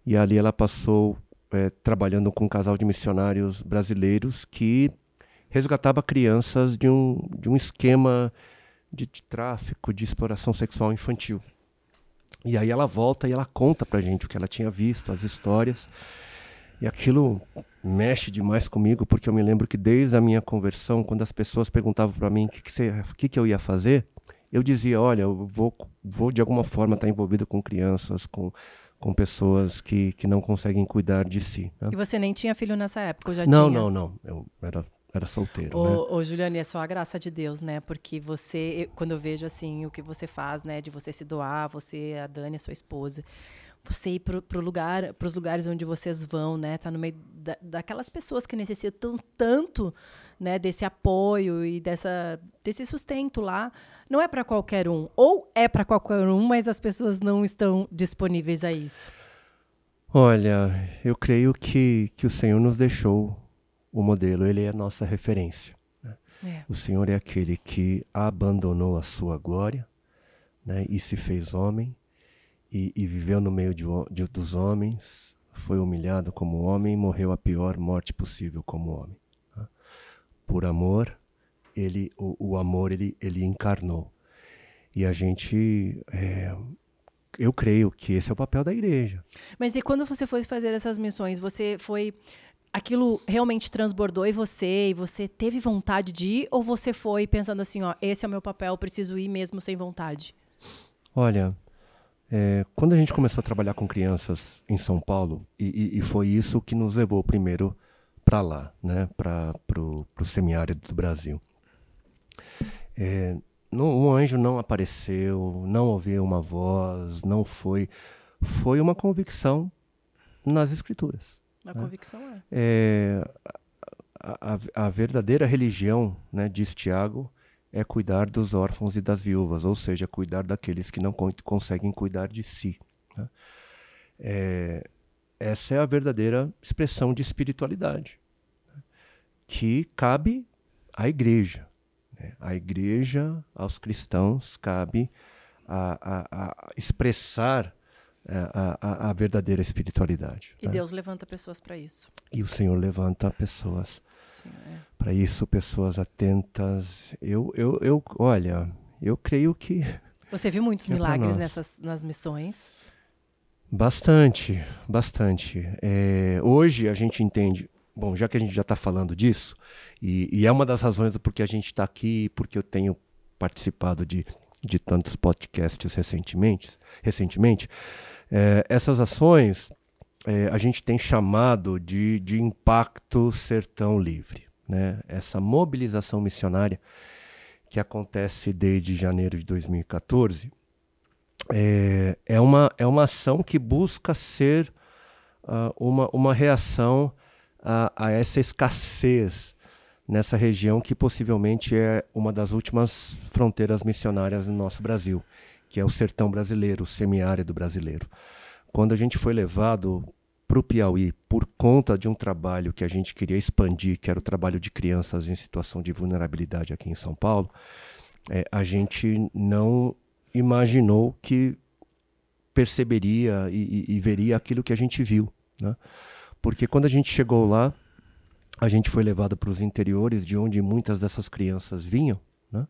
e ali ela passou é, trabalhando com um casal de missionários brasileiros que resgatava crianças de um, de um esquema de, de tráfico, de exploração sexual infantil. E aí ela volta e ela conta pra gente o que ela tinha visto, as histórias. E aquilo mexe demais comigo, porque eu me lembro que desde a minha conversão, quando as pessoas perguntavam para mim o que, que, que, que eu ia fazer, eu dizia: olha, eu vou, vou de alguma forma estar envolvido com crianças, com, com pessoas que, que não conseguem cuidar de si. Né? E você nem tinha filho nessa época, já não, tinha? Não, não, não. Eu era era solteiro, ô, né? Ô, Juliane, é só a graça de Deus, né? Porque você, quando eu vejo, assim, o que você faz, né? De você se doar, você, a Dani, a sua esposa, você ir pro, pro lugar, pros lugares onde vocês vão, né? Tá no meio da, daquelas pessoas que necessitam tanto, né? Desse apoio e dessa, desse sustento lá. Não é para qualquer um. Ou é para qualquer um, mas as pessoas não estão disponíveis a isso. Olha, eu creio que, que o Senhor nos deixou o modelo, ele é a nossa referência. Né? É. O Senhor é aquele que abandonou a sua glória né, e se fez homem e, e viveu no meio de, de, dos homens, foi humilhado como homem e morreu a pior morte possível como homem. Né? Por amor, ele, o, o, amor ele, ele encarnou. E a gente é, eu creio que esse é o papel da igreja. Mas e quando você foi fazer essas missões, você foi aquilo realmente transbordou em você e você teve vontade de ir ou você foi pensando assim, ó, esse é o meu papel, preciso ir mesmo sem vontade? Olha, é, quando a gente começou a trabalhar com crianças em São Paulo e, e, e foi isso que nos levou primeiro para lá, né, para o semiárido do Brasil. É, não, o anjo não apareceu, não ouviu uma voz, não foi, foi uma convicção nas escrituras. A né? convicção é. é a, a, a, verdadeira religião, né, diz Tiago, é cuidar dos órfãos e das viúvas, ou seja, cuidar daqueles que não con conseguem cuidar de si. Né? É, essa é a verdadeira expressão de espiritualidade né? que cabe à igreja. Né? À igreja, aos cristãos, cabe a, a, a expressar a, a, a, verdadeira espiritualidade. E né? Deus levanta pessoas para isso. E o Senhor levanta pessoas é. para isso, pessoas atentas. Eu, eu, eu, olha, eu creio que. Você viu muitos é milagres nessas nas missões? Bastante, bastante. É, hoje a gente entende. Bom, já que a gente já está falando disso, e, e, é uma das razões do porquê a gente está aqui, porque eu tenho participado de, de tantos podcasts recentemente, recentemente é, essas ações é, a gente tem chamado de, de impacto sertão livre. Né? Essa mobilização missionária que acontece desde janeiro de 2014 é, é, uma, é uma ação que busca ser uh, uma, uma reação a, a essa escassez nessa região que possivelmente é uma das últimas fronteiras missionárias no nosso Brasil que é o sertão brasileiro, o semiárido brasileiro. Quando a gente foi levado para o Piauí por conta de um trabalho que a gente queria expandir, que era o trabalho de crianças em situação de vulnerabilidade aqui em São Paulo, é, a gente não imaginou que perceberia e, e, e, veria aquilo que a gente viu. Né? Porque quando a gente chegou lá, a gente foi levado para os interiores de onde muitas dessas crianças vinham. Né?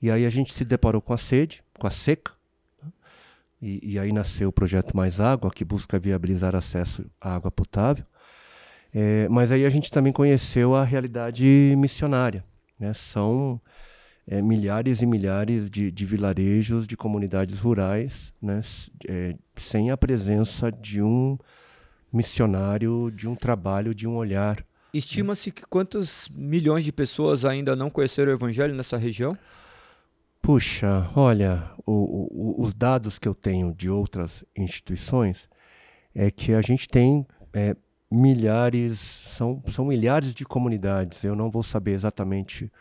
E aí a gente se deparou com a sede, com a seca, né? e, e, aí nasceu o projeto Mais Água, que busca viabilizar acesso à água potável. É, mas aí a gente também conheceu a realidade missionária. Né? São é, milhares e milhares de, de, vilarejos, de comunidades rurais, né? É, sem a presença de um missionário, de um trabalho, de um olhar. Estima-se que quantos milhões de pessoas ainda não conheceram o evangelho nessa região? Puxa, olha, o, o, os dados que eu tenho de outras instituições é que a gente tem é, milhares, são, são milhares de comunidades, eu não vou saber exatamente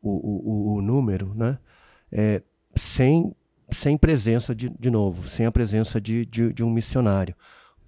o, o, número, né? É, sem, sem presença, de, de novo, sem a presença de, de, de um missionário.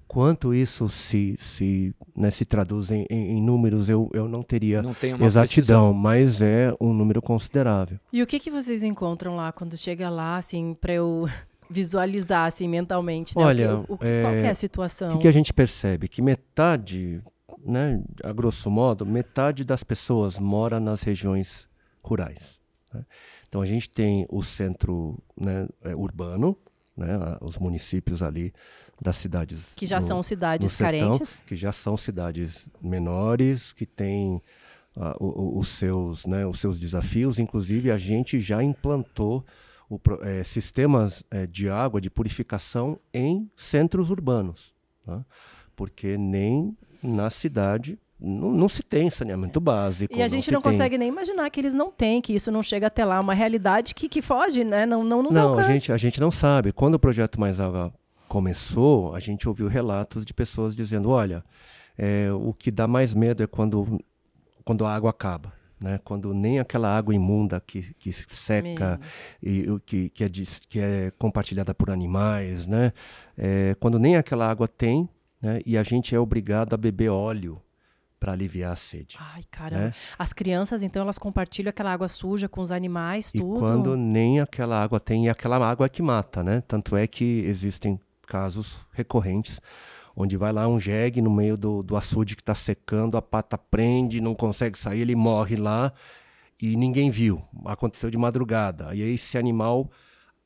Quanto isso se, se, né, se traduz em, em, números, eu, eu não teria Não tem uma exatidão, precisão. mas é um número considerável. E o que, que vocês encontram lá quando chega lá, assim, para eu visualizar assim mentalmente? Né? Olha, o que, o, que- qual que é é, a situação? O que, que a gente percebe? Que metade, né, a grosso modo, metade das pessoas mora nas regiões rurais. né? Então a gente tem o centro né, é, urbano, né, os municípios ali das cidades. Que já no- são cidades sertão, carentes. que já são cidades menores, que têm o- o- os, seus, né, os seus desafios. Inclusive, a gente já implantou o eh, sistemas eh, de água, de purificação em centros urbanos. né? Porque nem na cidade não, não se tem saneamento básico. E a gente não tem- consegue nem imaginar que eles não têm, que isso não chega até lá. Uma realidade que, que foge, né? Não, não nos Não, a alcança. gente, a gente não sabe. Quando o projeto Mais Água começou, a gente ouviu relatos de pessoas dizendo: olha, é, o que dá mais medo é quando, quando a água acaba. Né? Quando nem aquela água imunda que, que seca e o que, que, é, que é compartilhada por animais, né? É, quando nem aquela água tem, né? e a gente é obrigado a beber óleo para aliviar a sede. Ai, caramba. né? As crianças, então, elas compartilham aquela água suja com os animais, E tudo. quando nem aquela água tem, e aquela água é que mata, né? Tanto é que existem casos recorrentes onde vai lá um jegue no meio do, do açude que está secando, a pata prende, não consegue sair, ele morre lá e ninguém viu. Aconteceu de madrugada. E aí esse animal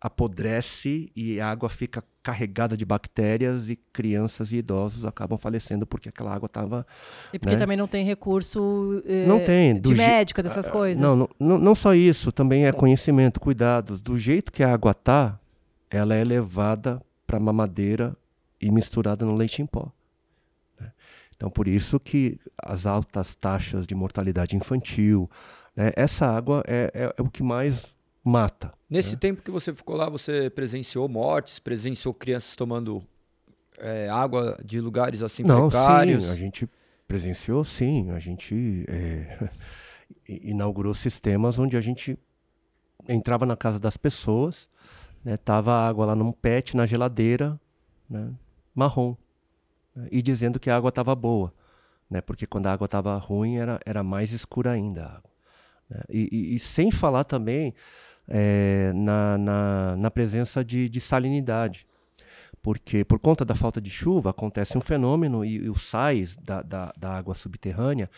apodrece e a água fica carregada de bactérias e crianças e idosos acabam falecendo porque aquela água estava E porque né? também não tem recurso eh, Não tem, de médico, dessas coisas. Não, não, não, só isso, também é conhecimento, cuidados. Do jeito que a água tá, ela é levada para mamadeira e misturada no leite em pó. né? Então, por isso que as altas taxas de mortalidade infantil, né? essa água é, é- é o que mais mata. Nesse tempo que você ficou lá, você presenciou mortes, presenciou crianças tomando é, água de lugares assim Não, precários? sim, a gente presenciou, sim. A gente é, inaugurou sistemas onde a gente entrava na casa das pessoas, né, tava a água lá num pet na geladeira, né, marrom, né, e dizendo que a água estava boa, né, porque quando a água estava ruim era, era mais escura ainda a água. né. E, e- e sem falar também é, na, na, na presença de, de salinidade porque por conta da falta de chuva acontece um fenômeno e, e os sais da, da, da água subterrânea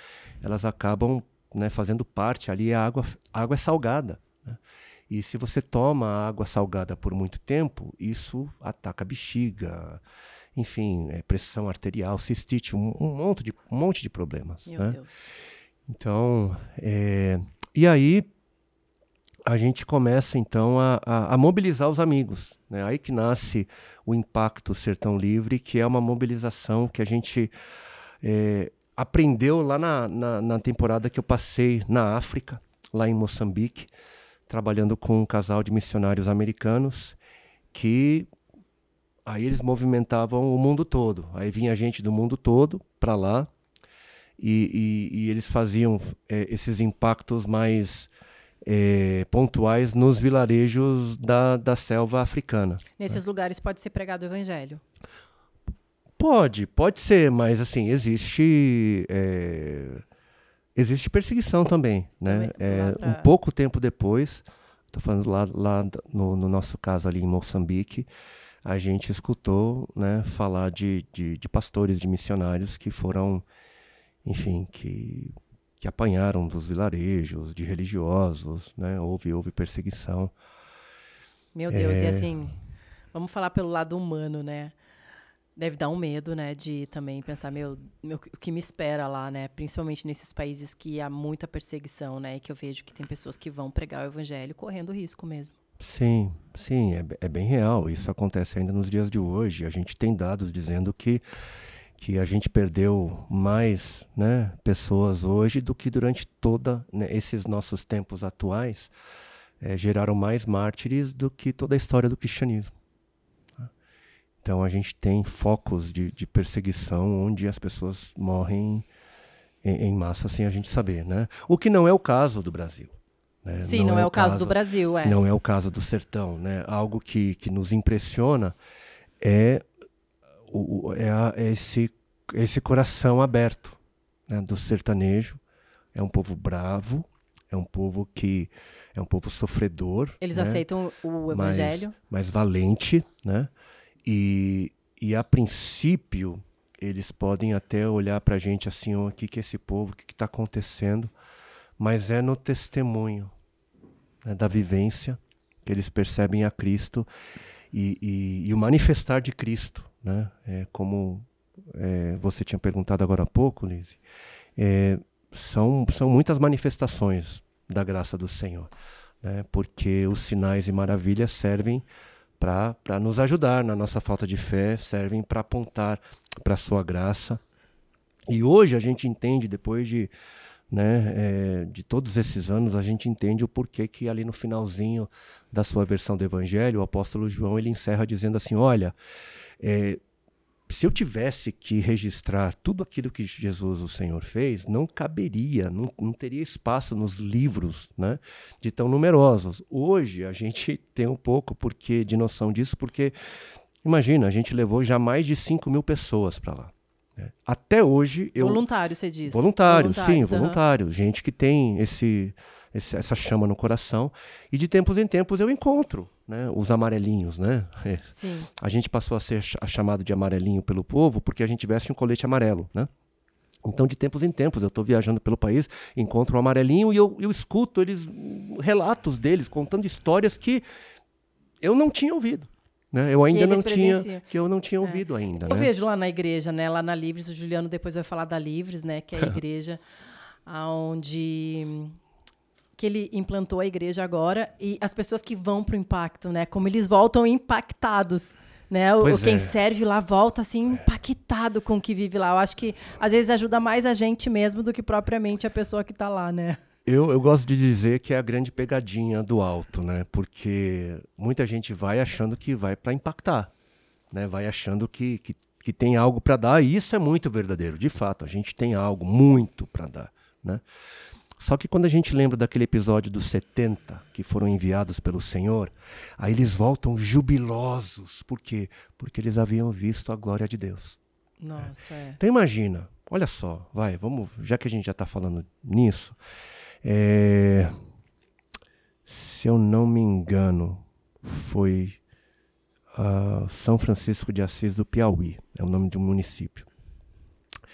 elas acabam né, fazendo parte ali a água a água é salgada né? E se você toma água salgada por muito tempo isso ataca a bexiga enfim é, pressão arterial cistite um, um monte de um monte de problemas Meu né? Deus. Então, é, e aí a gente começa então a, a- a mobilizar os amigos. Né? Aí que nasce o Impacto Sertão Livre, que é uma mobilização que a gente é, aprendeu lá na, na, na temporada que eu passei na África, lá em Moçambique, trabalhando com um casal de missionários americanos que aí eles movimentavam o mundo todo. Aí vinha gente do mundo todo para lá e, e- e eles faziam eh, esses impactos mais eh, pontuais nos vilarejos da, da selva africana. Nesses lugares pode ser pregado o evangelho. Pode, pode ser, mas assim, existe. eh, existe perseguição também. Né? Lá pra- Um pouco tempo depois, estou falando lá, lá no, no nosso caso ali em Moçambique, a gente escutou né, falar de, de, de pastores, de missionários que foram, enfim, que, que apanharam dos vilarejos, de religiosos, né? houve, houve perseguição. Meu Deus, e É. assim, vamos falar pelo lado humano, né? Deve dar um medo, né, de também pensar, meu, meu, o que me espera lá, né? Principalmente nesses países que há muita perseguição, né? E que eu vejo que tem pessoas que vão pregar o evangelho correndo risco mesmo. Sim, sim, é, é bem real. Isso acontece ainda nos dias de hoje. A gente tem dados dizendo que, que a gente perdeu mais né, pessoas hoje do que durante toda né, esses nossos tempos atuais eh, geraram mais mártires do que toda a história do cristianismo. Então a gente tem focos de, de perseguição onde as pessoas morrem em, em massa sem a gente saber, né? O que não é o caso do Brasil. né? Sim, não, é, o caso do Brasil, é. Não é o caso do sertão, né? Algo que, que nos impressiona é o, é, a, é esse, esse coração aberto né, do sertanejo. É um povo bravo, é um povo que é um povo sofredor. Eles né, aceitam o evangelho. Mais, mais valente, né? E, e a princípio eles podem até olhar para a gente assim, o que, que é esse povo, o que está acontecendo, mas é no testemunho né, da vivência que eles percebem a Cristo e, e, e o manifestar de Cristo, né? É, como é, você tinha perguntado agora há pouco, Lise, é, são, são muitas manifestações da graça do Senhor, né? porque os sinais e maravilhas servem para nos ajudar na nossa falta de fé, servem para apontar para a sua graça. E hoje a gente entende, depois de, né, é, de todos esses anos, a gente entende o porquê que ali no finalzinho da sua versão do Evangelho, o apóstolo João ele encerra dizendo assim: olha, é, se eu tivesse que registrar tudo aquilo que Jesus, o Senhor, fez, não caberia, não, não, teria espaço nos livros né, de tão numerosos. Hoje a gente tem um pouco porque, de noção disso, porque, imagina, a gente levou já mais de 5 mil pessoas para lá. Né? Até hoje. Eu, voluntário, você diz? Voluntário, sim, voluntário. Uhum. Gente que tem esse, esse, essa chama no coração. E de tempos em tempos eu encontro né, os amarelinhos, né? É. Sim. A gente passou a ser chamado de amarelinho pelo povo porque a gente veste um colete amarelo, né? Então, de tempos em tempos, eu estou viajando pelo país, encontro um amarelinho e eu, eu escuto eles, relatos deles, contando histórias que eu não tinha ouvido. Né? Eu ainda não tinha, que eu não tinha é. ouvido ainda. Eu né? vejo lá na igreja, né? Lá na Livres, o Juliano depois vai falar da Livres, né? Que é a igreja onde que ele implantou a igreja agora e as pessoas que vão para o impacto, né? Como eles voltam impactados. Né? O, quem é. serve lá volta assim impactado com o que vive lá. Eu acho que às vezes ajuda mais a gente mesmo do que propriamente a pessoa que está lá, né? Eu, eu gosto de dizer que é a grande pegadinha do alto, né? Porque muita gente vai achando que vai para impactar, né? Vai achando que, que, que tem algo para dar e isso é muito verdadeiro. De fato, a gente tem algo muito para dar, né? Só que quando a gente lembra daquele episódio dos 70 que foram enviados pelo Senhor, aí eles voltam jubilosos. Por quê? Porque eles haviam visto a glória de Deus. Nossa, é. Então imagina, olha só, vai, vamos, já que a gente já está falando nisso, é, se eu não me engano, foi uh, São Francisco de Assis do Piauí, é o nome de um município.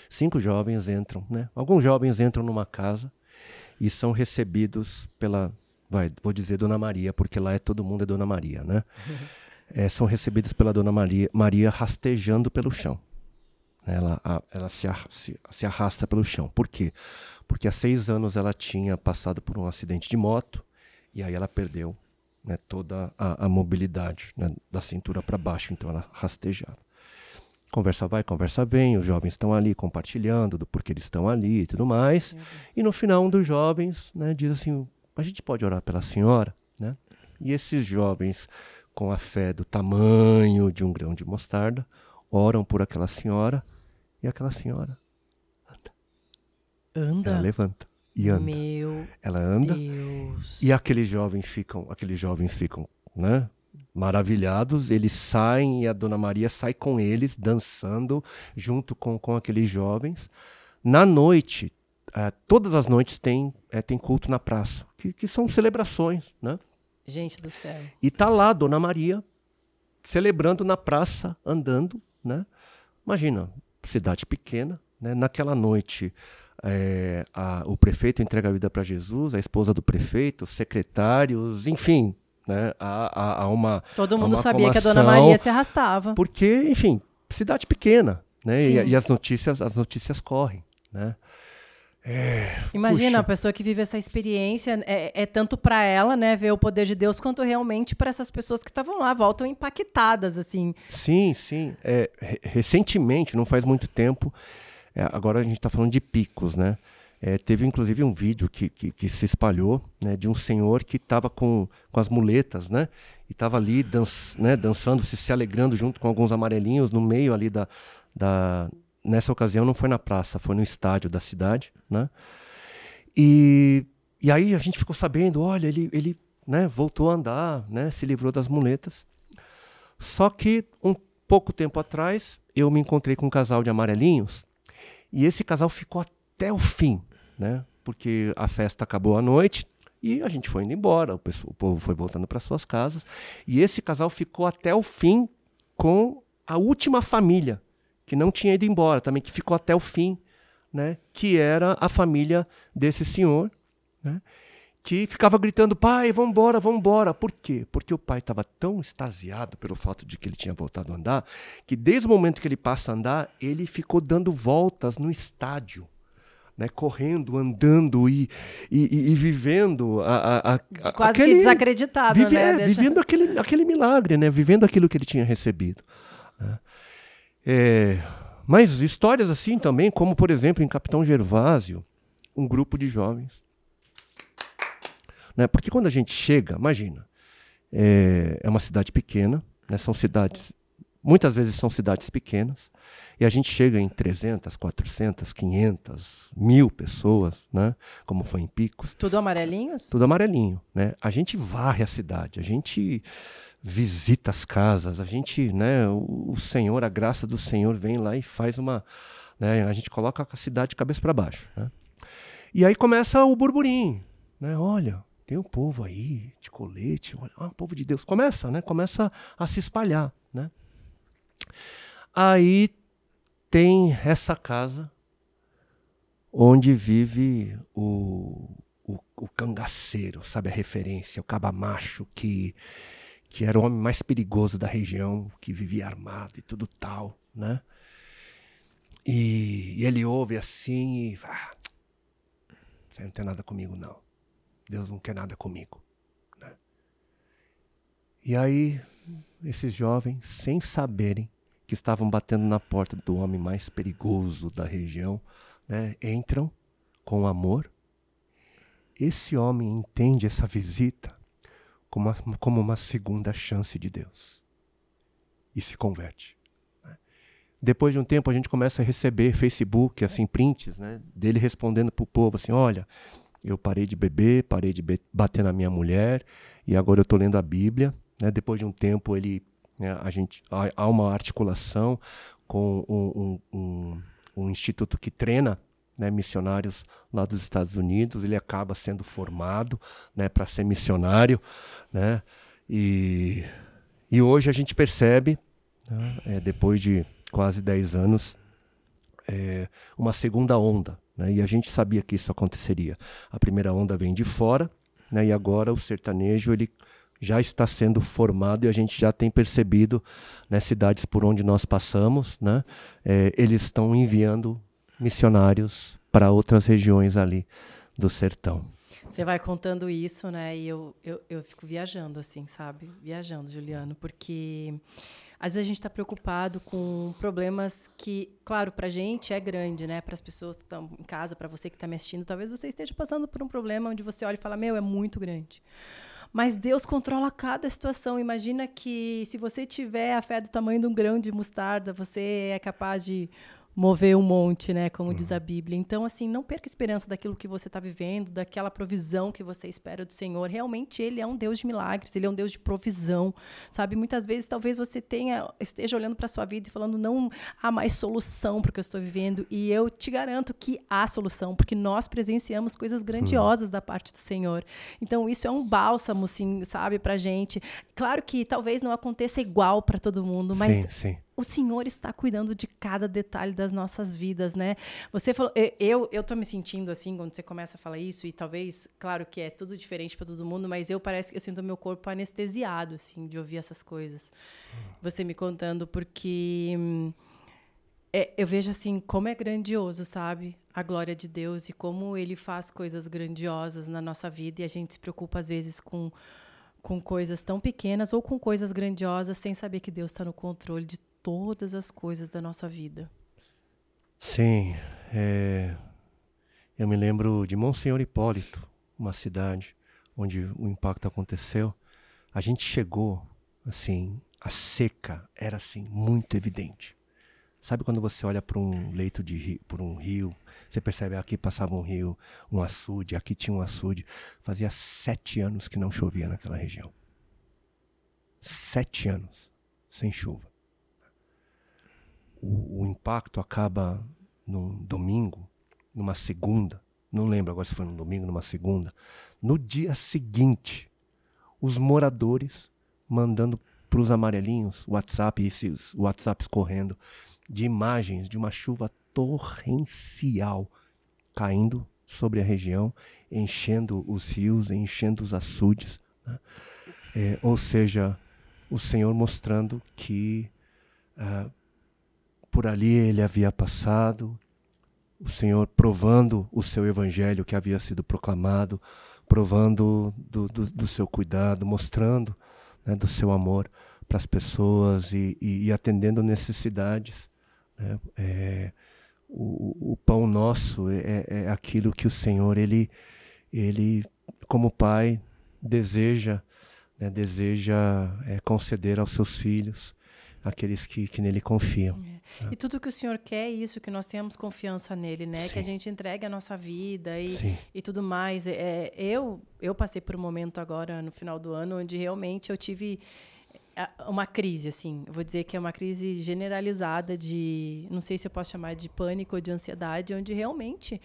Cinco jovens entram, né? Alguns jovens entram numa casa e são recebidos pela, vai, vou dizer Dona Maria, porque lá é todo mundo é Dona Maria, né? É, são recebidos pela Dona Maria, Maria rastejando pelo chão. Ela, a, ela se, se, se, arrasta pelo chão. Por quê? Porque há seis anos ela tinha passado por um acidente de moto e aí ela perdeu né, toda a, a mobilidade né, da cintura para baixo, então ela rastejava. Conversa vai, conversa vem, os jovens estão ali compartilhando do porquê eles estão ali e tudo mais. E no final, um dos jovens né, diz assim: a gente pode orar pela senhora? Né? E esses jovens, com a fé do tamanho de um grão de mostarda, oram por aquela senhora e aquela senhora anda. Anda? Ela levanta e anda. Meu Ela anda Deus. e aqueles jovens ficam, aqueles jovens ficam, né? Maravilhados, eles saem e a Dona Maria sai com eles, dançando junto com, com aqueles jovens. Na noite, é, todas as noites tem, é, tem culto na praça, que, que são celebrações, né? Gente do céu. E tá lá Dona Maria celebrando na praça, andando, né? Imagina, cidade pequena, né? Naquela noite, é, a, o prefeito entrega a vida para Jesus, a esposa do prefeito, os secretários, enfim, né, uma. Todo mundo uma sabia que a Dona Maria se arrastava. Porque, enfim, cidade pequena, né? E, e, as notícias, as notícias correm, né? É, Imagina puxa. a pessoa que vive essa experiência é, é tanto para ela, né, ver o poder de Deus, quanto realmente para essas pessoas que estavam lá, voltam impactadas, assim. Sim, sim. É, recentemente, não faz muito tempo, é, agora a gente está falando de picos, né? É, teve inclusive um vídeo que, que, que se espalhou né, de um senhor que estava com, com as muletas, né? E estava ali né, dançando, se, se alegrando junto com alguns amarelinhos no meio ali da, da. Nessa ocasião não foi na praça, foi no estádio da cidade, né? E, e aí a gente ficou sabendo, olha, ele, ele né, voltou a andar, né, se livrou das muletas. Só que um pouco tempo atrás eu me encontrei com um casal de amarelinhos e esse casal ficou até o fim, né? Porque a festa acabou à noite e a gente foi indo embora, o, pessoal, o povo foi voltando para suas casas e esse casal ficou até o fim com a última família que não tinha ido embora, também que ficou até o fim, né? Que era a família desse senhor, né? que ficava gritando: pai, vamos embora, vamos embora. Por quê? Porque o pai estava tão extasiado pelo fato de que ele tinha voltado a andar, que desde o momento que ele passa a andar, ele ficou dando voltas no estádio. Né, correndo, andando e, e, e vivendo a, a, a quase aquele, que desacreditado, vive, né? É, Deixa... Vivendo aquele, aquele milagre, né? Vivendo aquilo que ele tinha recebido. Né? É, mas histórias assim também, como por exemplo em Capitão Gervásio, um grupo de jovens né? Porque quando a gente chega, imagina, é, é uma cidade pequena, né? são cidades, muitas vezes são cidades pequenas, e a gente chega em 300, 400, 500, mil pessoas, né? como foi em Picos. Tudo amarelinhos? Tudo amarelinho. Né? A gente varre a cidade, a gente visita as casas, a gente, né, o, o Senhor, a graça do Senhor vem lá e faz uma, né, a gente coloca a cidade de cabeça para baixo, né? E aí começa o burburinho, né? Olha, tem um povo aí de colete, olha, ah, povo de Deus. Começa, né? Começa a se espalhar, né? Aí tem essa casa onde vive o, o, o cangaceiro, sabe a referência, o cabamacho que que era o homem mais perigoso da região, que vivia armado e tudo tal, né? E, e ele ouve assim e ah, você não tem nada comigo não. Deus não quer nada comigo. Né? E aí, esses jovens, sem saberem que estavam batendo na porta do homem mais perigoso da região, né, entram com amor. Esse homem entende essa visita como uma, como uma segunda chance de Deus e se converte. Né? Depois de um tempo, a gente começa a receber Facebook, assim, prints, né, dele respondendo para o povo assim: olha, eu parei de beber, parei de bater na minha mulher e agora eu estou lendo a Bíblia. Né? Depois de um tempo, ele, né, a gente, há, uma articulação com um, um, um, um instituto que treina né, missionários lá dos Estados Unidos. Ele acaba sendo formado né, para ser missionário. Né? E, e hoje a gente percebe, né, é, depois de quase 10 anos, é, uma segunda onda né? E a gente sabia que isso aconteceria. A primeira onda vem de fora, né? e agora o sertanejo ele já está sendo formado e a gente já tem percebido né, cidades por onde nós passamos, né, é, eles estão enviando missionários para outras regiões ali do sertão. Você vai contando isso, né? E eu, eu, eu fico viajando, assim, sabe? Viajando, Juliano, porque às vezes a gente está preocupado com problemas que, claro, para a gente é grande, né? Para as pessoas que estão em casa, para você que está me assistindo, talvez você esteja passando por um problema onde você olha e fala: Meu, é muito grande. Mas Deus controla cada situação. Imagina que se você tiver a fé do tamanho de um grão de mostarda, você é capaz de mover um monte, né? Como diz a Bíblia. Então, assim, não perca esperança daquilo que você está vivendo, daquela provisão que você espera do Senhor. Realmente, Ele é um Deus de milagres, Ele é um Deus de provisão, sabe? Muitas vezes, talvez você tenha esteja olhando para sua vida e falando não há mais solução para o que eu estou vivendo. E eu te garanto que há solução, porque nós presenciamos coisas grandiosas da parte do Senhor. Então, isso é um bálsamo, assim, sabe, para gente. Claro que talvez não aconteça igual para todo mundo, mas sim, sim o Senhor está cuidando de cada detalhe das nossas vidas, né? Você falou, eu eu tô me sentindo assim quando você começa a falar isso e talvez, claro que é tudo diferente para todo mundo, mas eu parece que eu sinto meu corpo anestesiado assim de ouvir essas coisas. Você me contando porque é, eu vejo assim como é grandioso, sabe? A glória de Deus e como ele faz coisas grandiosas na nossa vida e a gente se preocupa às vezes com com coisas tão pequenas ou com coisas grandiosas sem saber que Deus está no controle de todas as coisas da nossa vida. Sim, é... eu me lembro de Monsenhor Hipólito, uma cidade onde o impacto aconteceu. A gente chegou, assim, a seca era assim muito evidente. Sabe quando você olha para um leito de rio, por um rio, você percebe aqui passava um rio, um açude, aqui tinha um açude. Fazia sete anos que não chovia naquela região. Sete anos sem chuva o, o impacto acaba num domingo, numa segunda, não lembro agora se foi num domingo, numa segunda. No dia seguinte, os moradores mandando para os amarelinhos WhatsApp, esses WhatsApps correndo, de imagens de uma chuva torrencial caindo sobre a região, enchendo os rios, enchendo os açudes. Né? É, ou seja, o Senhor mostrando que uh, por ali ele havia passado, o Senhor provando o seu evangelho que havia sido proclamado, provando do, do, do seu cuidado, mostrando né, do seu amor para as pessoas e, e, e, atendendo necessidades. Né? É, o, o, pão nosso é, é, aquilo que o Senhor, ele, ele como Pai, deseja, né, deseja é, conceder aos seus filhos aqueles que, que nele confiam. É. E tudo que o Senhor quer é isso, que nós tenhamos confiança nele, né? Sim. Que a gente entregue a nossa vida e, e tudo mais. É, eu, eu passei por um momento agora, no final do ano, onde realmente eu tive uma crise, assim. vou dizer que é uma crise generalizada de, não sei se eu posso chamar de pânico ou de ansiedade, onde realmente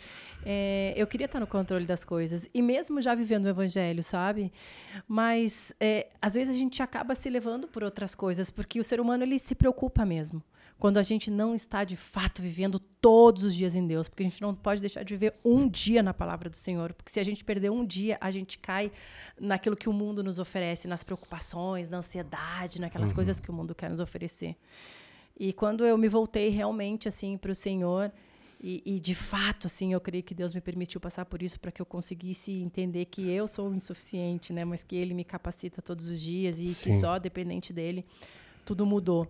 é, eu queria estar no controle das coisas. E mesmo já vivendo o evangelho, sabe? Mas é, às vezes a gente acaba se levando por outras coisas, porque o ser humano ele se preocupa mesmo quando a gente não está de fato vivendo todos os dias em Deus, porque a gente não pode deixar de viver um dia na palavra do Senhor, porque se a gente perder um dia, a gente cai naquilo que o mundo nos oferece, nas preocupações, na ansiedade, naquelas uhum. coisas que o mundo quer nos oferecer. E quando eu me voltei realmente assim para o Senhor, e, e, de fato, assim, eu creio que Deus me permitiu passar por isso para que eu conseguisse entender que eu sou insuficiente, né? Mas que Ele me capacita todos os dias e Sim. que só dependente dele tudo mudou.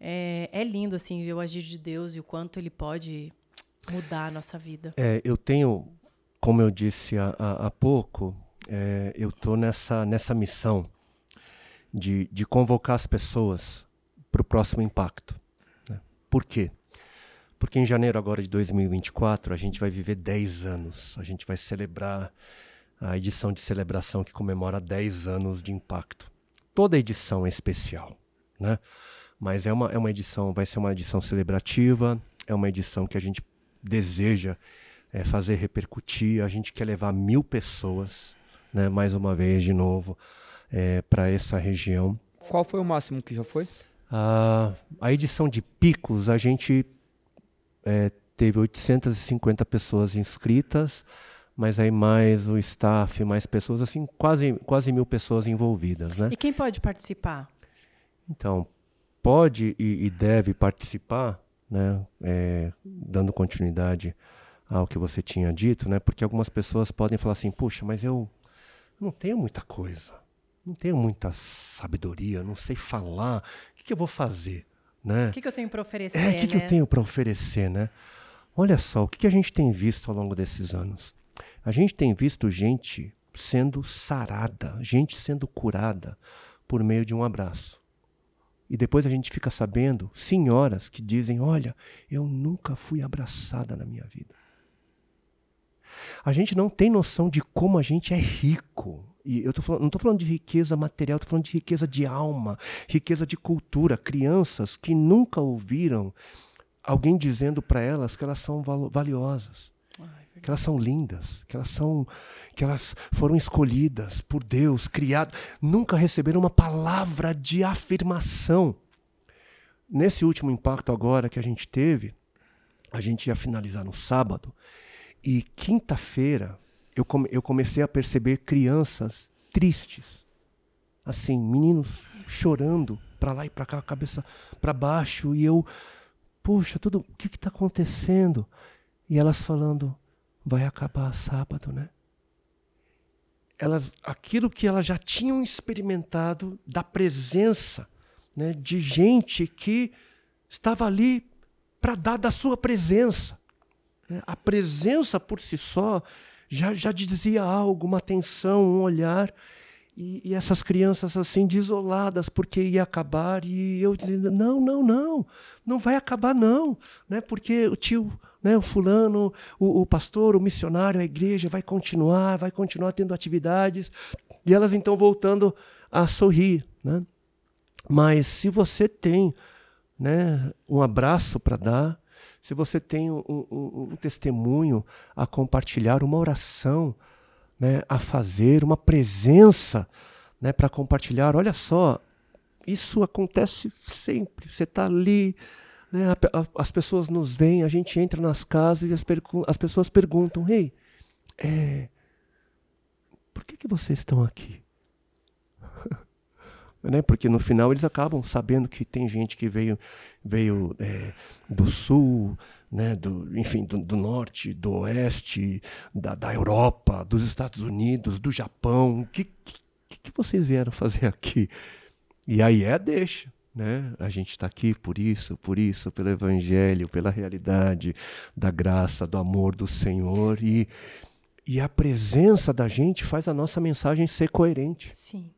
É, é lindo, assim, ver o agir de Deus e o quanto ele pode mudar a nossa vida. É, eu tenho, como eu disse há, pouco, é, eu estou nessa, nessa missão de, de convocar as pessoas para o próximo impacto. Né? Por quê? Porque em janeiro agora de 2024 a gente vai viver 10 anos. A gente vai celebrar a edição de celebração que comemora 10 anos de impacto. Toda edição é especial, né? Mas é uma, é uma edição, vai ser uma edição celebrativa, é uma edição que a gente deseja é, fazer repercutir. A gente quer levar mil pessoas, né, mais uma vez, de novo, é, para essa região. Qual foi o máximo que já foi? a a edição de Picos, a gente é, teve 850 pessoas inscritas, mas aí mais o staff, mais pessoas, assim, quase, quase mil pessoas envolvidas. Né? E quem pode participar? Então, pode e, e deve participar, né, é, dando continuidade ao que você tinha dito, né, porque algumas pessoas podem falar assim, puxa, mas eu não tenho muita coisa, não tenho muita sabedoria, não sei falar, o que, que eu vou fazer? Né? O que, que eu tenho para oferecer? É, o que, né? que eu tenho para oferecer, né? Olha só, o que, que a gente tem visto ao longo desses anos? A gente tem visto gente sendo sarada, gente sendo curada por meio de um abraço. E depois a gente fica sabendo, senhoras que dizem: Olha, eu nunca fui abraçada na minha vida. A gente não tem noção de como a gente é rico. E eu tô falando, não estou falando de riqueza material, estou falando de riqueza de alma, riqueza de cultura. Crianças que nunca ouviram alguém dizendo para elas que elas são valiosas que elas são lindas, que elas são que elas foram escolhidas por Deus, criadas, nunca receberam uma palavra de afirmação. Nesse último impacto agora que a gente teve, a gente ia finalizar no sábado, e quinta-feira eu, come, eu comecei a perceber crianças tristes. Assim, meninos chorando para lá e para cá, cabeça para baixo, e eu, puxa, tudo, o que está acontecendo? E elas falando, vai acabar sábado, né? Elas, aquilo que elas já tinham experimentado da presença né, de gente que estava ali para dar da sua presença. Né? A presença por si só já, já dizia algo, uma atenção, um olhar. E, e, essas crianças assim desoladas porque ia acabar e eu dizendo não não não não vai acabar não né porque o tio né, o fulano, o, o pastor, o missionário, a igreja vai continuar, vai continuar tendo atividades, e elas então voltando a sorrir. Né? Mas se você tem né, um abraço para dar, se você tem um, um, um, testemunho a compartilhar, uma oração né, a fazer, uma presença né, para compartilhar, olha só, isso acontece sempre. Você está ali, né, as pessoas nos veem, a gente entra nas casas e as, as pessoas perguntam: Ei, é, por que, que vocês estão aqui? né? Porque no final eles acabam sabendo que tem gente que veio, veio é, do sul, né? do, enfim, do, do norte, do oeste, da, da Europa, dos Estados Unidos, do Japão. O que, que, que vocês vieram fazer aqui? E aí é deixa. Né? A gente está aqui por isso, por isso, pelo Evangelho, pela realidade da graça, do amor do Senhor. E, e a presença da gente faz a nossa mensagem ser coerente. Sim.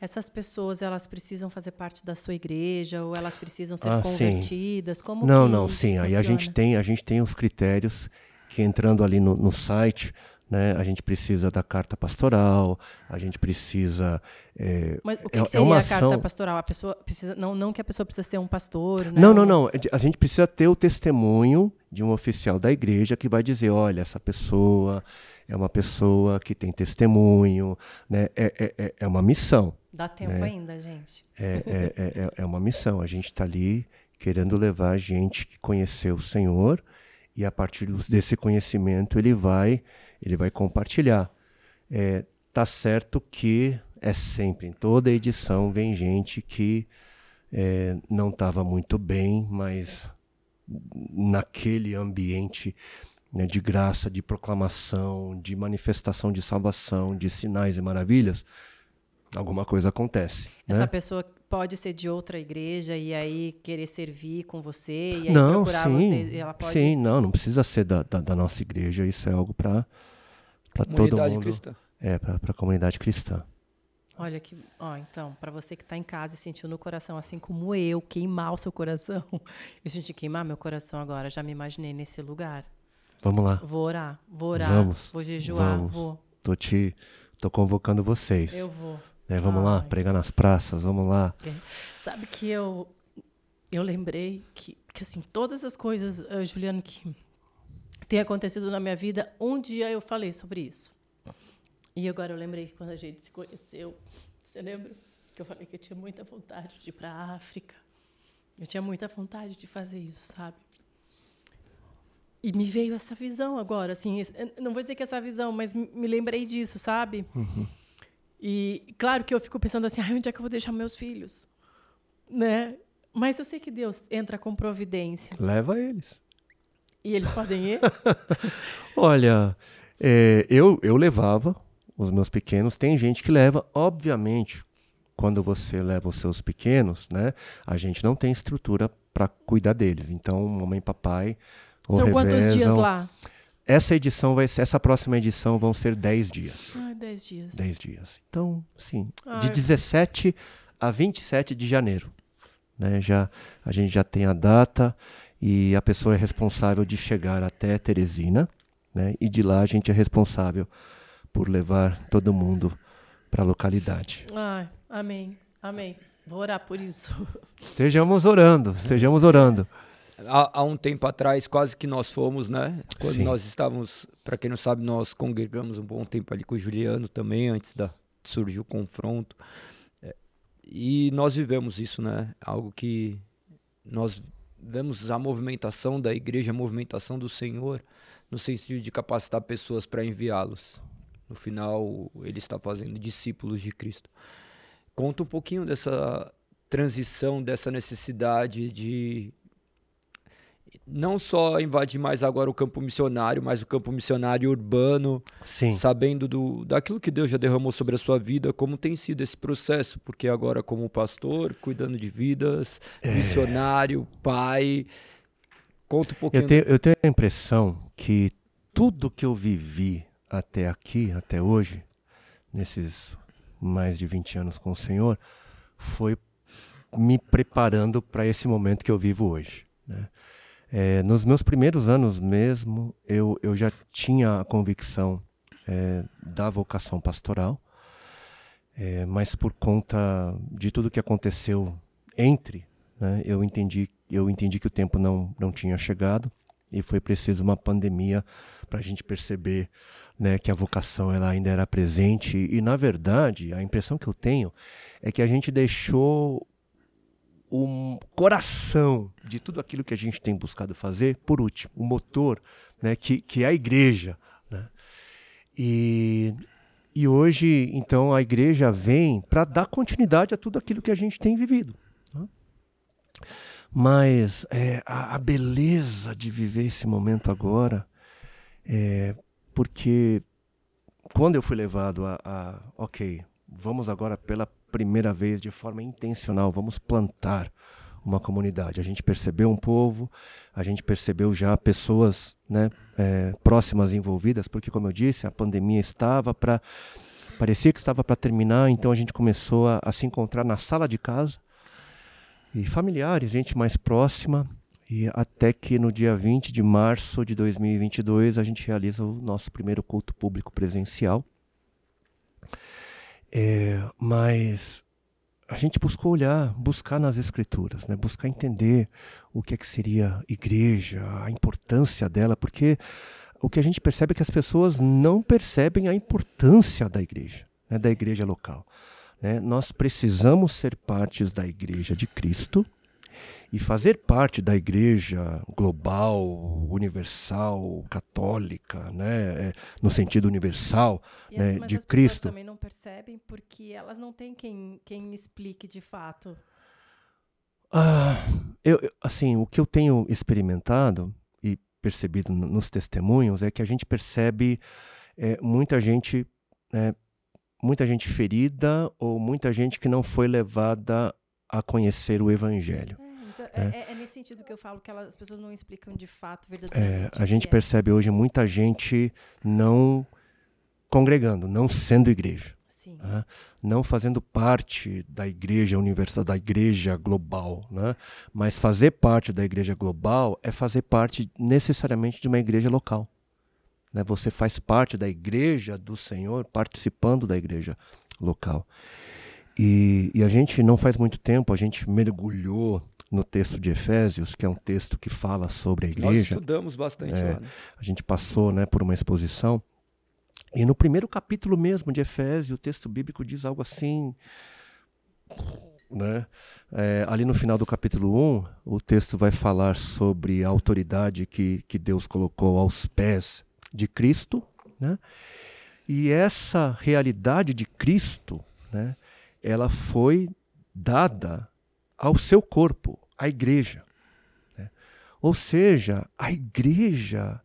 Essas pessoas, elas precisam fazer parte da sua igreja ou elas precisam ser ah, convertidas? Sim. Como não, não, sim. Aí a gente tem, a gente tem os critérios que entrando ali no, no site, né? A gente precisa da carta pastoral, a gente precisa. É, Mas o que, é, que seria é a carta pastoral? A pessoa precisa, não, não que a pessoa precisa ser um pastor. Né? Não, não, não. A gente precisa ter o testemunho de um oficial da igreja que vai dizer, olha, essa pessoa é uma pessoa que tem testemunho, né? É, é, é, é uma missão. Dá tempo né? ainda, gente. É, é, é, é uma missão. A gente está ali querendo levar gente que conheceu o Senhor e a partir desse conhecimento ele vai ele vai compartilhar. É, tá certo que é sempre, em toda edição vem gente que é, não estava muito bem, mas naquele ambiente né, de graça, de proclamação, de manifestação de salvação, de sinais e maravilhas, alguma coisa acontece. Essa né? pessoa pode ser de outra igreja e aí querer servir com você e aí não, procurar sim, você. Ela pode... Sim, não, não precisa ser da, da, da nossa igreja, isso é algo para todo mundo. Cristã. É, para a comunidade cristã. Olha que, ó, então, para você que está em casa e sentiu no coração, assim como eu, queimar o seu coração. Eu senti queimar meu coração agora, já me imaginei nesse lugar. Vamos lá. Vou orar, vou orar, vamos, vou jejuar, vamos. vou. Tô te, tô convocando vocês. Eu vou. É, vamos Ai. lá, pregar nas praças, vamos lá. Sabe que eu, eu lembrei que, que assim, todas as coisas, uh, Juliano, que tem acontecido na minha vida, um dia eu falei sobre isso. E agora eu lembrei que quando a gente se conheceu, você lembra que eu falei que eu tinha muita vontade de ir para a África. Eu tinha muita vontade de fazer isso, sabe? E me veio essa visão agora, assim, não vou dizer que essa visão, mas me lembrei disso, sabe? Uhum. E claro que eu fico pensando assim, ah, onde é que eu vou deixar meus filhos? Né? Mas eu sei que Deus entra com providência. Leva eles. E eles podem ir? Olha, é, eu, eu levava os meus pequenos. Tem gente que leva, obviamente, quando você leva os seus pequenos, né? A gente não tem estrutura para cuidar deles. Então, mamãe e papai. São quantos dias lá? Essa edição vai ser, essa próxima edição vão ser 10 dias. Ah, 10 dias. 10 dias. Então, sim, Ai. de 17 a 27 de janeiro. Né? Já, a gente já tem a data e a pessoa é responsável de chegar até Teresina, né? E de lá a gente é responsável por levar todo mundo para a localidade. Ai, amém, amém. Vou orar por isso. Estejamos orando, estejamos orando. Há, há, um tempo atrás, quase que nós fomos, né? Quando Sim. nós estávamos, para quem não sabe, nós congregamos um bom tempo ali com o Juliano também, antes da surgir o confronto. É, e nós vivemos isso, né? Algo que nós vemos a movimentação da igreja, a movimentação do Senhor, no sentido de capacitar pessoas para enviá-los. No final, ele está fazendo discípulos de Cristo. Conta um pouquinho dessa transição, dessa necessidade de não só invadir mais agora o campo missionário, mas o campo missionário urbano, Sim. sabendo do, daquilo que Deus já derramou sobre a sua vida, como tem sido esse processo, porque agora como pastor, cuidando de vidas, é... missionário, pai, conta um pouquinho. Eu tenho, eu tenho a impressão que tudo que eu vivi até aqui, até hoje, nesses mais de 20 anos com o Senhor, foi me preparando para esse momento que eu vivo hoje. É, nos meus primeiros anos mesmo, eu, eu já tinha a convicção é, da vocação pastoral, é, mas por conta de tudo que aconteceu entre, né, eu entendi eu entendi que o tempo não, não tinha chegado e foi preciso uma pandemia para a gente perceber né, que a vocação ela ainda era presente. E, na verdade, a impressão que eu tenho é que a gente deixou o coração de tudo aquilo que a gente tem buscado fazer por último, o motor, né, que, que é a igreja. Né? E, e hoje, então, a igreja vem para dar continuidade a tudo aquilo que a gente tem vivido. Né? Mas é, a, a, beleza de viver esse momento agora, é, porque quando eu fui levado a, a, ok, vamos agora pela primeira vez de forma intencional, vamos plantar uma comunidade. A gente percebeu um povo, a gente percebeu já pessoas né, é, próximas envolvidas, porque, como eu disse, a pandemia estava para. parecia que estava para terminar, então a gente começou a, a se encontrar na sala de casa e familiares, gente mais próxima. E até que no dia 20 de março de 2022 a gente realiza o nosso primeiro culto público presencial. É, mas a gente buscou olhar, buscar nas escrituras, né? buscar entender o que, é que seria igreja, a importância dela, porque o que a gente percebe é que as pessoas não percebem a importância da igreja, né? da igreja local. Né? Nós precisamos ser partes da igreja de Cristo e fazer parte da igreja global, universal, católica, né, é, no sentido universal, e né, as, de as Cristo. também não percebem porque elas não têm quem, quem explique de fato. Ah, eu, assim, o que eu tenho experimentado e percebido nos testemunhos é que a gente percebe é, muita gente, é, muita gente ferida ou muita gente que não foi levada a conhecer o Evangelho. É, é, é, nesse sentido que eu falo que elas, as pessoas não explicam de fato, verdadeiramente. É, a gente é. percebe hoje muita gente não congregando, não sendo igreja. Né? Não fazendo parte da igreja universal, da igreja global. Né? Mas fazer parte da igreja global é fazer parte necessariamente de uma igreja local. Né? Você faz parte da igreja do Senhor participando da igreja local. E, e, a gente não faz muito tempo, a gente mergulhou no texto de Efésios, que é um texto que fala sobre a igreja. Nós estudamos bastante é, lá, né? A gente passou né, por uma exposição. E no primeiro capítulo mesmo de Efésios, o texto bíblico diz algo assim. Né? É, ali no final do capítulo 1, o texto vai falar sobre a autoridade que, que Deus colocou aos pés de Cristo. Né? E essa realidade de Cristo, né, ela foi dada ao seu corpo, a igreja. Né? Ou seja, a igreja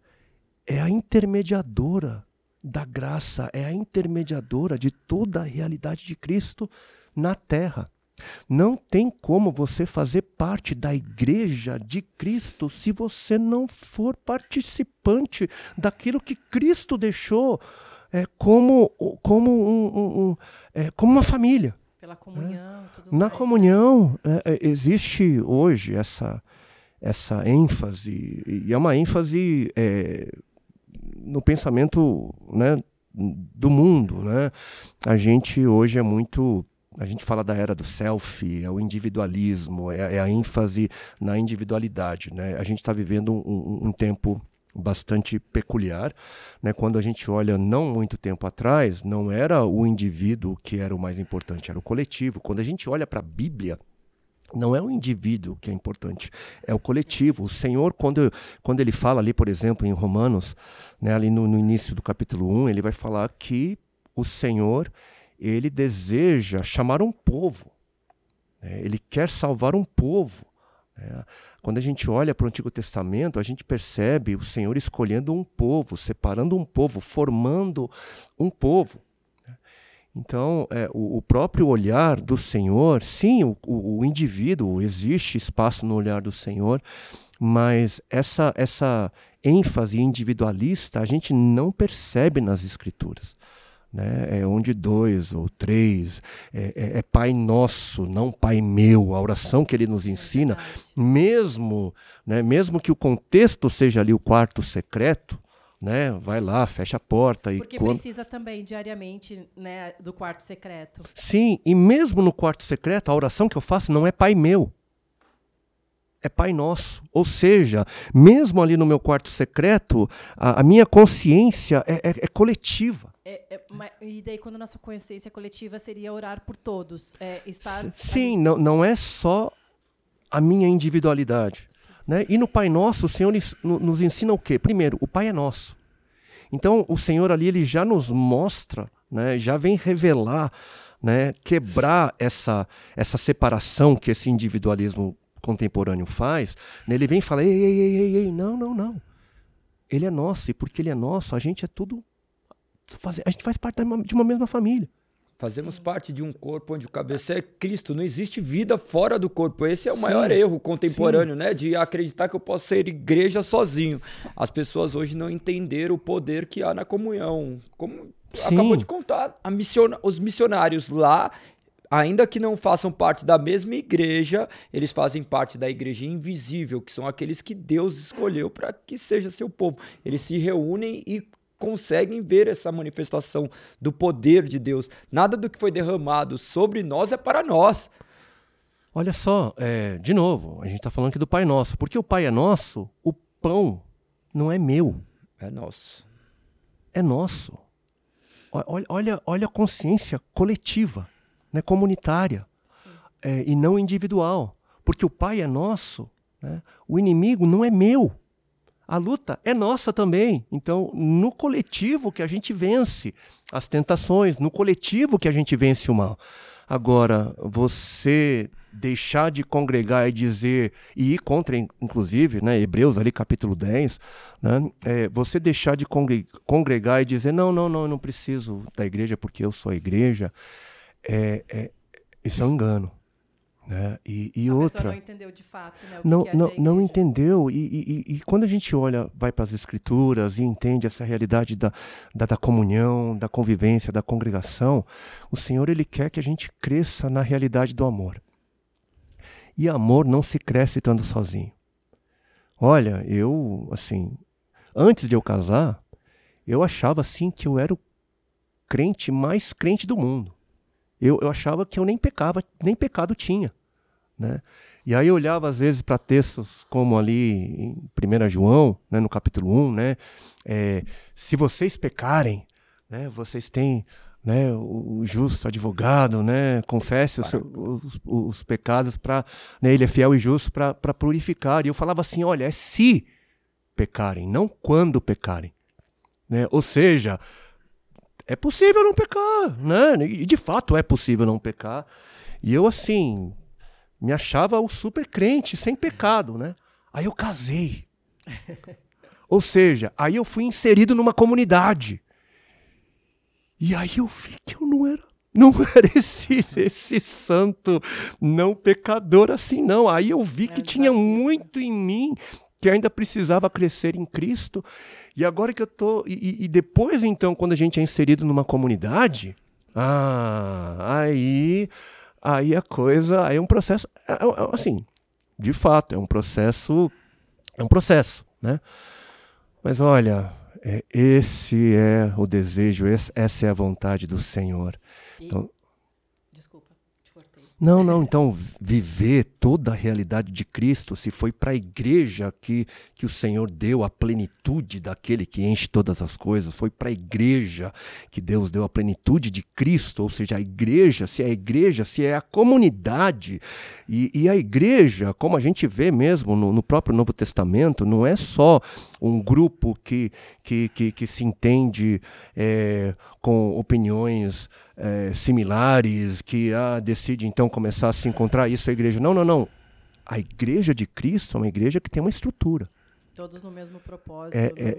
é a intermediadora da graça, é a intermediadora de toda a realidade de Cristo na terra. Não tem como você fazer parte da igreja de Cristo se você não for participante daquilo que Cristo deixou é, como, como, um, um, um é, como uma família. Pela comunhão, tudo Na mais, comunhão, né? é, existe hoje essa, essa ênfase, e é uma ênfase é, no pensamento né, do mundo. Né? A gente hoje é muito a gente fala da era do selfie, é o individualismo, é, é a ênfase na individualidade. Né? A gente está vivendo um, um, um, tempo bastante peculiar. Né? Quando a gente olha não muito tempo atrás, não era o indivíduo que era o mais importante, era o coletivo. Quando a gente olha para a Bíblia, não é o indivíduo que é importante, é o coletivo. O Senhor, quando, quando ele fala ali, por exemplo, em Romanos, né, ali no, no início do capítulo 1, ele vai falar que o Senhor, ele deseja chamar um povo. Né, ele quer salvar um povo. É. Quando a gente olha para o Antigo Testamento, a gente percebe o Senhor escolhendo um povo, separando um povo, formando um povo. Então, é, o, o, próprio olhar do Senhor, sim, o, o, o, indivíduo, existe espaço no olhar do Senhor, mas essa, essa ênfase individualista a gente não percebe nas Escrituras né? é onde dois ou três, é, é, é, Pai Nosso, não Pai Meu, a oração que ele nos ensina, mesmo, né, mesmo que o contexto seja ali o quarto secreto, né, vai lá, fecha a porta. Porque e quando... precisa também diariamente né, do quarto secreto. Sim, e mesmo no quarto secreto, a oração que eu faço não é Pai Meu. é Pai Nosso. Ou seja, mesmo ali no meu quarto secreto, a, a minha consciência é, é, é coletiva. É, é, e daí, quando a nossa consciência coletiva seria orar por todos? É, estar Sim, não, não é só a minha individualidade. Né? E no Pai Nosso, o Senhor nos ensina o quê? Primeiro, o Pai é nosso. Então, o Senhor ali ele já nos mostra, né? já vem revelar, né? quebrar essa, essa separação que esse individualismo contemporâneo faz, né, ele vem e fala: ei, ei, ei, ei, ei, não, não, não. Ele é nosso, e porque ele é nosso, a gente é tudo. A gente faz parte de uma mesma família. Fazemos Sim. parte de um corpo onde o cabeça é Cristo. Não existe vida fora do corpo. Esse é o Sim. maior erro contemporâneo, Sim. né? De acreditar que eu posso ser igreja sozinho. As pessoas hoje não entenderam o poder que há na comunhão. Como acabou de contar, missiona... os missionários lá ainda que não façam parte da mesma igreja, eles fazem parte da igreja invisível, que são aqueles que Deus escolheu para que seja seu povo. Eles se reúnem e conseguem ver essa manifestação do poder de Deus. Nada do que foi derramado sobre nós é para nós. Olha só, é, de novo, a gente está falando aqui do Pai Nosso. Porque o Pai é nosso, o pão não é meu. É nosso. É nosso. Olha, olha, olha a consciência coletiva né, comunitária é, e não individual. Porque o Pai é nosso, né? o inimigo não é meu. A luta é nossa também. Então, no coletivo que a gente vence as tentações, no coletivo que a gente vence o mal. Agora, você deixar de congregar e dizer, e ir contra, inclusive, né, Hebreus ali capítulo 10, né, é, você deixar de congregar e dizer, não, não, não, eu não preciso da igreja porque eu sou a igreja, é, é, isso é um engano. Né? E, e outra. não entendeu de fato. Né, não, é não, não entendeu. E, e, e, quando a gente olha, vai para as escrituras e entende essa realidade da, da, da, comunhão, da convivência, da congregação, o Senhor ele quer que a gente cresça na realidade do amor. E amor não se cresce estando sozinho. Olha, eu, assim, antes de eu casar, eu achava assim que eu era o crente mais crente do mundo eu, eu achava que eu nem pecava, nem pecado tinha. Né? E aí eu olhava às vezes para textos como ali em 1 João, né, no capítulo 1, né, é, se vocês pecarem, né, vocês têm né, o justo advogado, né, confesse os, os, os pecados para, né, ele é fiel e justo para purificar. E eu falava assim, olha, é se pecarem, não quando pecarem. Né? Ou seja, é possível não pecar, né? E de fato é possível não pecar. E eu, assim, me achava o super crente, sem pecado, né? Aí eu casei. Ou seja, aí eu fui inserido numa comunidade. E aí eu vi que eu não era não era esse, esse santo não pecador assim, não. Aí eu vi que tinha muito em mim que ainda precisava crescer em Cristo. E agora que eu tô. E, e, depois, então, quando a gente é inserido numa comunidade, ah, aí. Aí a coisa. Aí é um processo. É, é, é, assim, de fato, é um processo. É um processo, né? Mas olha, esse é o desejo, essa é a vontade do Senhor. Então, não, não, então viver toda a realidade de Cristo, se foi para a igreja que, que o Senhor deu a plenitude daquele que enche todas as coisas, foi para a igreja que Deus deu a plenitude de Cristo, ou seja, a igreja, se é a igreja, se é a comunidade. E, e a igreja, como a gente vê mesmo no, no próprio Novo Testamento, não é só um grupo que, que, que, que se entende é, com opiniões é, similares, que ah, decide então começar a se encontrar isso é igreja. Não, não, não. A igreja de Cristo é uma igreja que tem uma estrutura. Todos no mesmo propósito. É, é,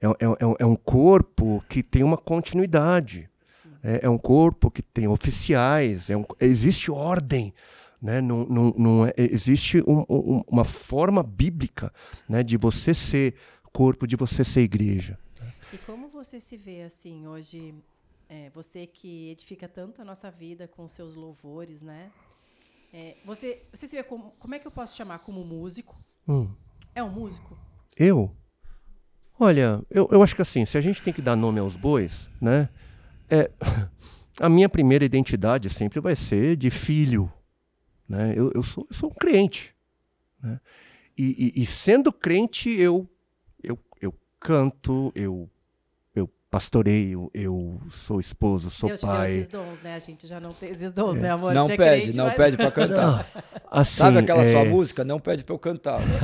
é, é, um corpo que tem uma continuidade. É, um corpo que tem oficiais, um, existe ordem. Né? Não, não, não existe um, um, uma forma bíblica né, de você ser corpo, de você ser igreja. E como você se vê assim hoje é, você que edifica tanto a nossa vida com seus louvores, né? É, você, você se vê como, como é que eu posso chamar como músico? Hum. É um músico? Eu? Olha, eu, eu acho que assim, se a gente tem que dar nome aos bois, né? É, a minha primeira identidade sempre vai ser de filho. Né? Eu, eu, sou, eu sou um crente. Né? E, e, e sendo crente, eu, eu, eu canto, eu pastoreio, eu sou esposo, sou Deus pai. Deus esses dons, né? A gente já não tem esses dons, é. né, amor? Não é pede, crente, não mas... pede para cantar. Não, assim, Sabe aquela é... sua música? Não pede para eu cantar. Né?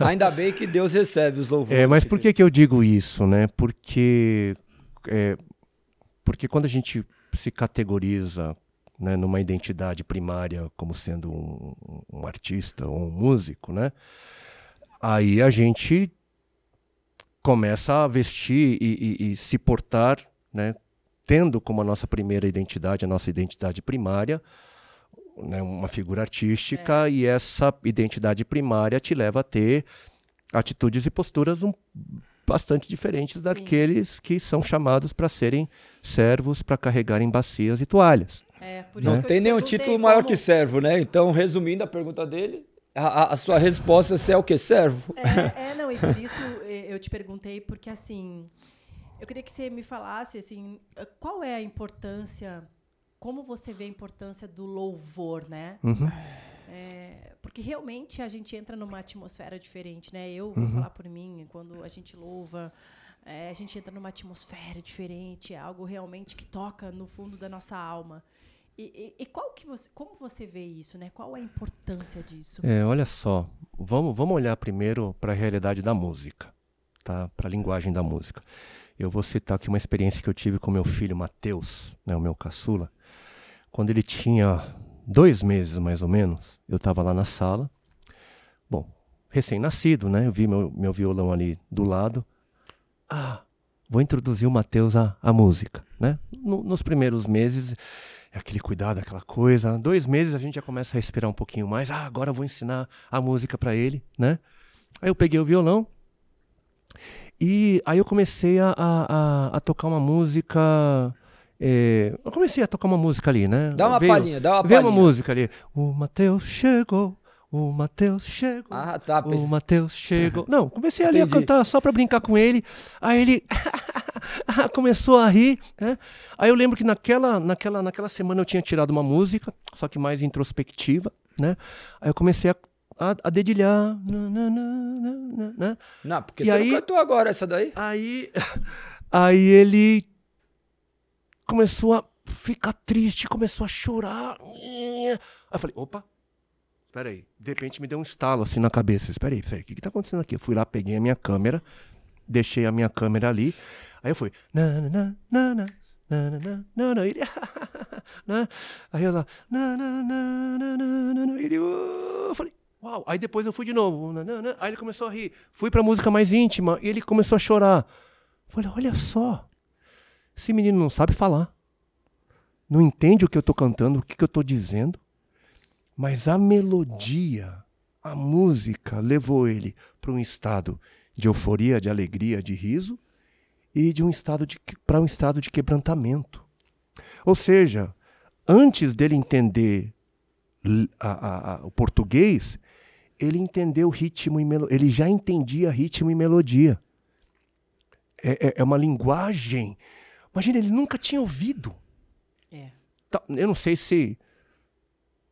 Ainda bem que Deus recebe os louvores. É, mas por que, que eu digo isso, né? Porque, é, porque quando a gente se categoriza né, numa identidade primária como sendo um, um artista ou um músico, né? Aí a gente começa a vestir e, e, e se portar, né, tendo como a nossa primeira identidade, a nossa identidade primária, né, uma figura artística, é. e essa identidade primária te leva a ter atitudes e posturas um, bastante diferentes Sim. daqueles que são chamados para serem servos, para carregarem bacias e toalhas. É, Não tem nenhum título maior como... que servo, né? Então, resumindo a pergunta dele, a, a, sua resposta se é o que? Servo? É, é, não, e por isso eu te perguntei, porque assim, eu queria que você me falasse assim, qual é a importância, como você vê a importância do louvor, né? Uhum. É, porque realmente a gente entra numa atmosfera diferente, né? Eu vou uhum. falar por mim, quando a gente louva, é, a gente entra numa atmosfera diferente, é algo realmente que toca no fundo da nossa alma. E, e, qual que você, como você vê isso, né? Qual a importância disso? É, olha só, vamos, vamos olhar primeiro para a realidade da música, tá? Para a linguagem da música. Eu vou citar aqui uma experiência que eu tive com meu filho Mateus, né, o meu caçula. Quando ele tinha dois meses mais ou menos, eu estava lá na sala. Bom, recém-nascido, né? Eu vi meu, meu violão ali do lado. Ah, vou introduzir o Mateus à, à música, né? No, nos primeiros meses é aquele cuidado, aquela coisa. Dois meses a gente já começa a respirar um pouquinho mais. Ah, agora eu vou ensinar a música para ele, né? Aí eu peguei o violão e aí eu comecei a, a, a tocar uma música. É, eu comecei a tocar uma música ali, né? Dá uma veio, palhinha, dá uma veio palhinha. uma música ali. O Mateus chegou, o Mateus chegou. Ah, tá. O Mateus chegou. Não, comecei ali Entendi. a cantar só pra brincar com ele. Aí ele. começou a rir, né? Aí eu lembro que naquela, naquela, naquela semana eu tinha tirado uma música, só que mais introspectiva, né? Aí eu comecei a, a, a dedilhar, né? Não, porque e você aí, cantou agora essa daí? Aí, aí ele começou a ficar triste, começou a chorar. Aí eu falei, opa, espera aí. De repente me deu um estalo assim na cabeça. Espera aí, o que que tá acontecendo aqui? Eu fui lá, peguei a minha câmera, deixei a minha câmera ali. Aí eu fui. Na, na, na, na, na, na, na, na, né? Aí eu lá. Na, na, na, na, na, na, ele, eu falei, uau. Aí depois eu fui de novo. Na, na, na. Aí ele começou a rir. Fui pra música mais íntima e ele começou a chorar. Eu falei, olha só. Esse menino não sabe falar. Não entende o que eu tô cantando, o que, que eu tô dizendo. Mas a melodia, a música levou ele para um estado de euforia, de alegria, de riso e de um estado de para um estado de quebrantamento. Ou seja, antes dele entender a, a, a, o português, ele entendeu ritmo e melodia. Ele já entendia ritmo e melodia. É, é, é, uma linguagem. Imagina, ele nunca tinha ouvido. É. Eu não sei se.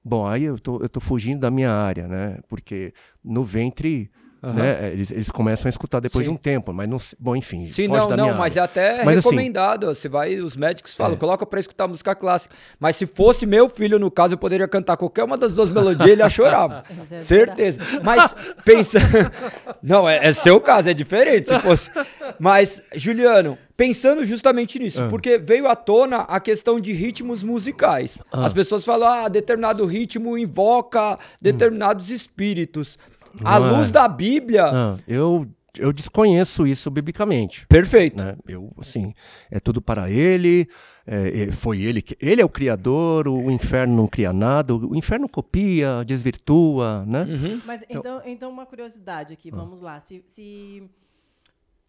Bom, aí eu tô, eu tô fugindo da minha área, né? Porque no ventre Uhum. Né? Eles, eles começam a escutar depois Sim. de um tempo, mas não. Bom, enfim. Sim, não, não, mas é até mas, assim, recomendado. Assim, você vai, os médicos falam, é. coloca para escutar música clássica. Mas se fosse meu filho, no caso, eu poderia cantar qualquer uma das duas melodias, ele ia chorar. É Certeza. Mas pensa. não, é, é seu caso, é diferente. Se fosse. Mas, Juliano, pensando justamente nisso, ah. porque veio à tona a questão de ritmos musicais. Ah. As pessoas falam, ah, determinado ritmo invoca determinados hum. espíritos. À luz é. da Bíblia. Não, eu, eu desconheço isso biblicamente. Perfeito. Né? Eu, assim, é tudo para ele, é, foi ele que. Ele é o criador, o inferno não cria nada, o inferno copia, desvirtua, né? Uhum. Mas então, então, então, uma curiosidade aqui, vamos lá. Se. se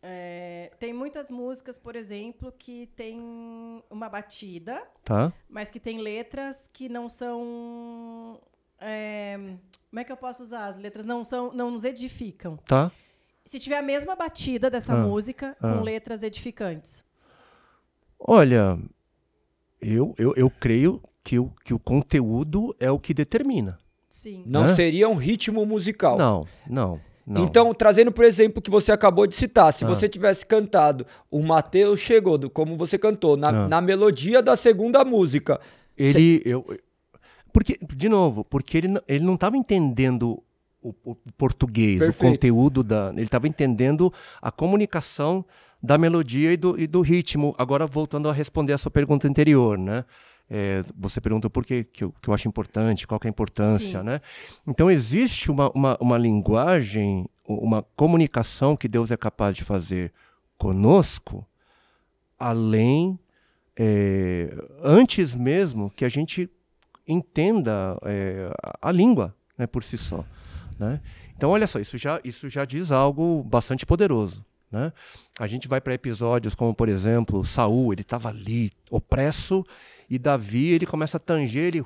é, tem muitas músicas, por exemplo, que tem uma batida, tá. mas que tem letras que não são é, como é que eu posso usar? As letras não são, não nos edificam. Tá. Se tiver a mesma batida dessa ah, música ah. com letras edificantes. Olha, eu, eu, eu creio que o, que o conteúdo é o que determina. Sim. Não Né? seria um ritmo musical. Não, não, não. Então, trazendo por exemplo que você acabou de citar, se Ah. você tivesse cantado o Mateus chegou, do, como você cantou, na, Ah. na melodia da segunda música. Ele. Eu, porque, de novo, porque ele, não- ele não estava entendendo o, o português, Perfeito. o conteúdo da. Ele estava entendendo a comunicação da melodia e do, e do ritmo. Agora, voltando a responder a sua pergunta anterior, né? É, você perguntou por que, que, eu, que eu acho importante, qual que é a importância, Sim. né? Então, existe uma, uma, uma linguagem, uma comunicação que Deus é capaz de fazer conosco, além é, antes mesmo que a gente entenda é, a, língua né, por si só. Né? Então, olha só, isso já, isso já diz algo bastante poderoso. Né? A gente vai para episódios como, por exemplo, Saul, ele estava ali, opresso, e Davi, ele começa a tanger, ele,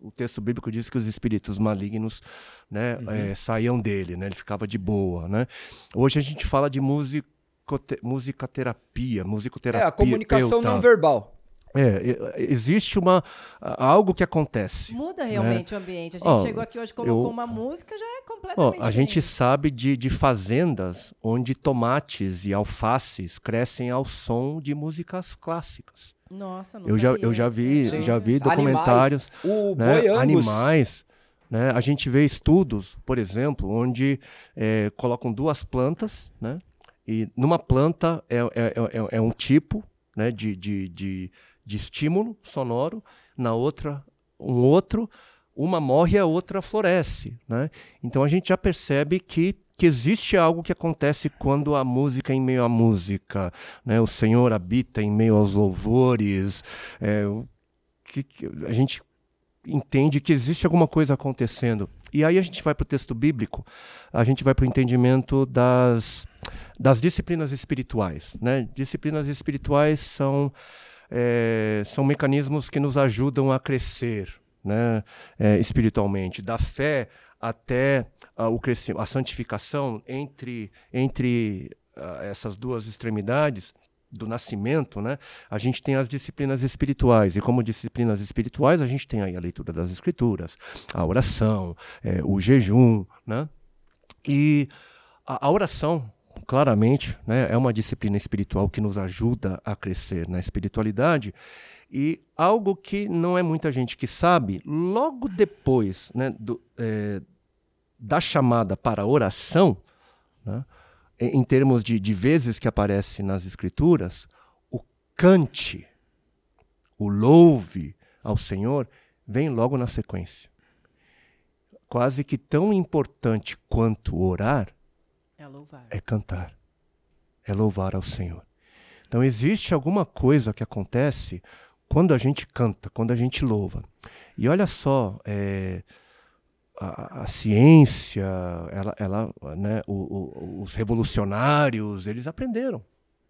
o texto bíblico diz que os espíritos malignos né, eh, saíam dele, né? ele ficava de boa. Né? Hoje a gente fala de musicote, musicaterapia, musicoterapia. É, a comunicação não verbal. É, existe uma, a- algo que acontece. Muda realmente o ambiente. A gente Ó, chegou aqui hoje, colocou eu- uma música, já é completamente a gente diferente. sabe de, de fazendas onde tomates e alfaces crescem ao som de músicas clássicas. Nossa, não Eu já, sabia. eu já vi, Sim. já vi documentários, Animais, o né, animais. Né? A gente vê estudos, por exemplo, onde eh, colocam duas plantas, né? e numa planta é, é, é, é um tipo né, de, de, de, de estímulo sonoro, na outra um outro, uma morre a outra floresce. Né? Então a gente já percebe que, que existe algo que acontece quando a música em meio à música. Né? O Senhor habita em meio aos louvores. é, que, que- a gente entende que existe alguma coisa acontecendo. E aí a gente vai para o texto bíblico, a gente vai para o entendimento das, das disciplinas espirituais. Né? Disciplinas espirituais são, é, são mecanismos que nos ajudam a crescer né? é, espiritualmente, da fé até ah, o crescimento, a santificação entre, entre ah, essas duas extremidades do nascimento, né? A gente tem as disciplinas espirituais e como disciplinas espirituais a gente tem aí a leitura das escrituras, a oração, eh, o jejum, né? E a, a oração, claramente, né, é uma disciplina espiritual que nos ajuda a crescer na espiritualidade. E algo que não é muita gente que sabe, logo depois né, do, eh, da chamada para oração, né, em termos de, de vezes que aparece nas escrituras, o cante, o louve ao Senhor, vem logo na sequência. Quase que tão importante quanto orar É louvar. é cantar, é louvar ao Senhor. Então existe alguma coisa que acontece quando a gente canta, quando a gente louva. E olha só, é, a, a ciência, ela, ela, né, o- o- os revolucionários, eles aprenderam.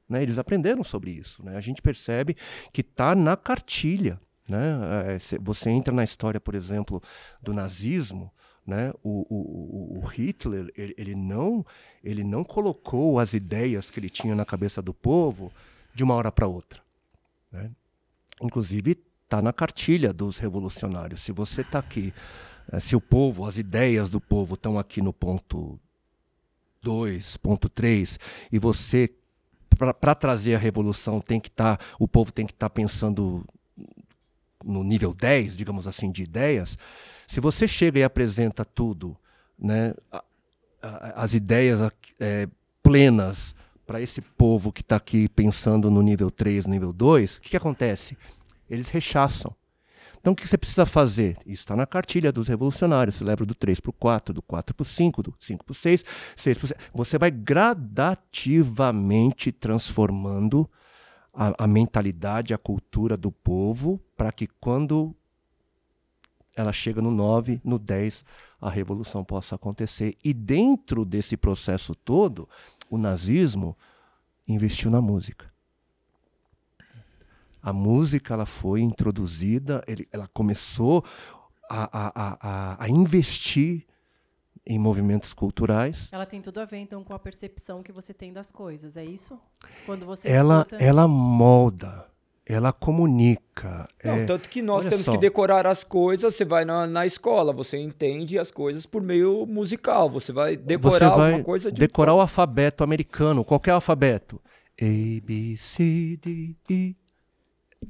Né, eles aprenderam sobre isso. Né? A gente percebe que está na cartilha. Né? É, cê- você entra na história, por exemplo, do nazismo. Né? O, o- o- Hitler ele, ele não, ele não colocou as ideias que ele tinha na cabeça do povo de uma hora para outra. Né? Inclusive, está na cartilha dos revolucionários. Se você está aqui, eh, se o povo, as ideias do povo estão aqui no ponto 2, ponto 3, e você, para trazer a revolução, tem que estar, o povo tem que estar pensando no nível 10, digamos assim, de ideias, se você chega e apresenta tudo, né, as ideias eh, plenas para esse povo que está aqui pensando no nível 3, nível 2, o que, que acontece? Eles rechaçam. Então o que você precisa fazer? Isso está na cartilha dos revolucionários. Você leva do 3 para o 4, do 4 para o 5, do 5 para o 6, 6 para o 7. Você vai gradativamente transformando a, a mentalidade, a cultura do povo, para que quando ela chega no 9, no 10, a revolução possa acontecer. E dentro desse processo todo, o nazismo investiu na música. A música ela foi introduzida, ele- ela começou a, a- a- a- investir em movimentos culturais. Ela tem tudo a ver, então, com a percepção que você tem das coisas, é isso? Quando você Ela, escuta... ela molda, ela comunica. Não, é, tanto que nós olha temos só. que decorar as coisas, você vai na, na escola, você entende as coisas por meio musical, você vai decorar você vai alguma coisa de decorar o alfabeto americano. Qualquer alfabeto. A, B, C, D, E.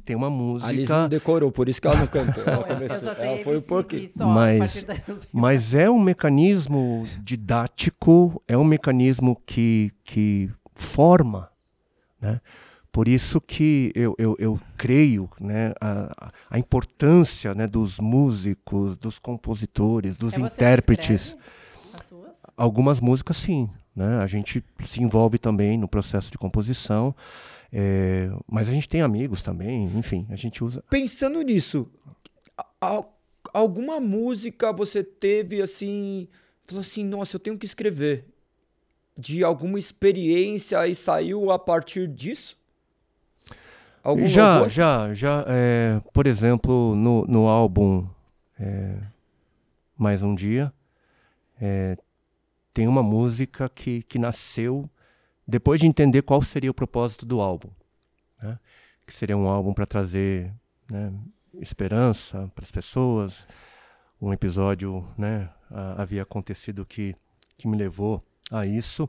Tem uma A Liz música. não decorou, por isso que ela não cantou. Ela Não, eu começou. só sei Ela foi um pouquinho. Mas- a. Mas é um mecanismo didático, é um mecanismo que, que forma. Né? Por isso que eu, eu, eu creio né, a, a importância né, dos músicos, dos compositores, dos É intérpretes. escreve As suas? Algumas músicas, sim. Né? A gente se envolve também no processo de composição. é, mas a gente tem amigos também, enfim, a gente usa. Pensando nisso, alguma música você teve assim, falou assim, nossa, eu tenho que escrever. De alguma experiência e saiu a partir disso? Algum já, louvor? já, já. é, por exemplo, no, no álbum é, Mais um Dia, é, tem uma música que, que nasceu depois de entender qual seria o propósito do álbum. né? Que seria um álbum para trazer né, esperança para as pessoas. Um episódio né, a- havia acontecido que, que me levou a isso.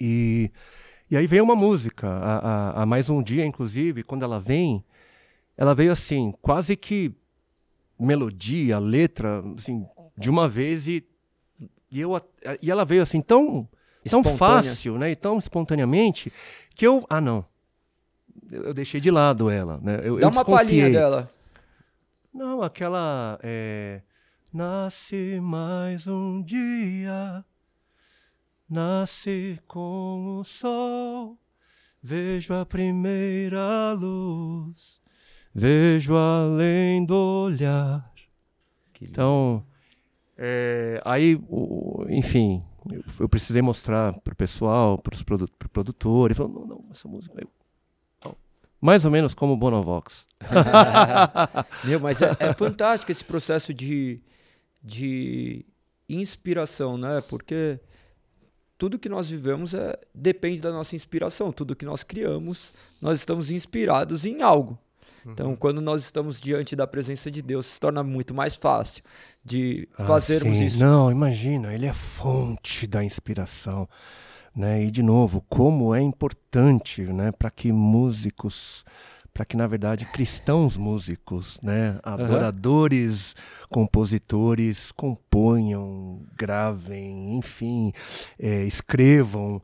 E, e aí veio uma música, a, a, a Mais Um Dia, inclusive, quando ela vem, ela veio assim, quase que melodia, letra, assim, de uma vez e, e, eu, e ela veio assim tão, tão fácil, né, e tão espontaneamente, que eu, ah não, eu deixei de lado ela, né, eu, Dá eu uma palhinha dela. Não, aquela. É... Nasce mais um dia, nasce com o sol, vejo a primeira luz, vejo além do olhar. Então, é, aí, o- enfim, eu, eu precisei mostrar pro pessoal, pros produ pro produtor, ele falou: não, não, essa música. Eu, ó, mais ou menos como o Bonovox. Meu, mas é, é fantástico esse processo de, de inspiração, né? Porque tudo que nós vivemos é, depende da nossa inspiração. Tudo que nós criamos, nós estamos inspirados em algo. Então, quando nós estamos diante da presença de Deus, se torna muito mais fácil de Ah, fazermos sim. isso. Não, imagina, ele é fonte da inspiração. Né? E, de novo, como é importante né, para que músicos, para que, na verdade, cristãos músicos, né, adoradores, compositores, componham, gravem, enfim, é, escrevam,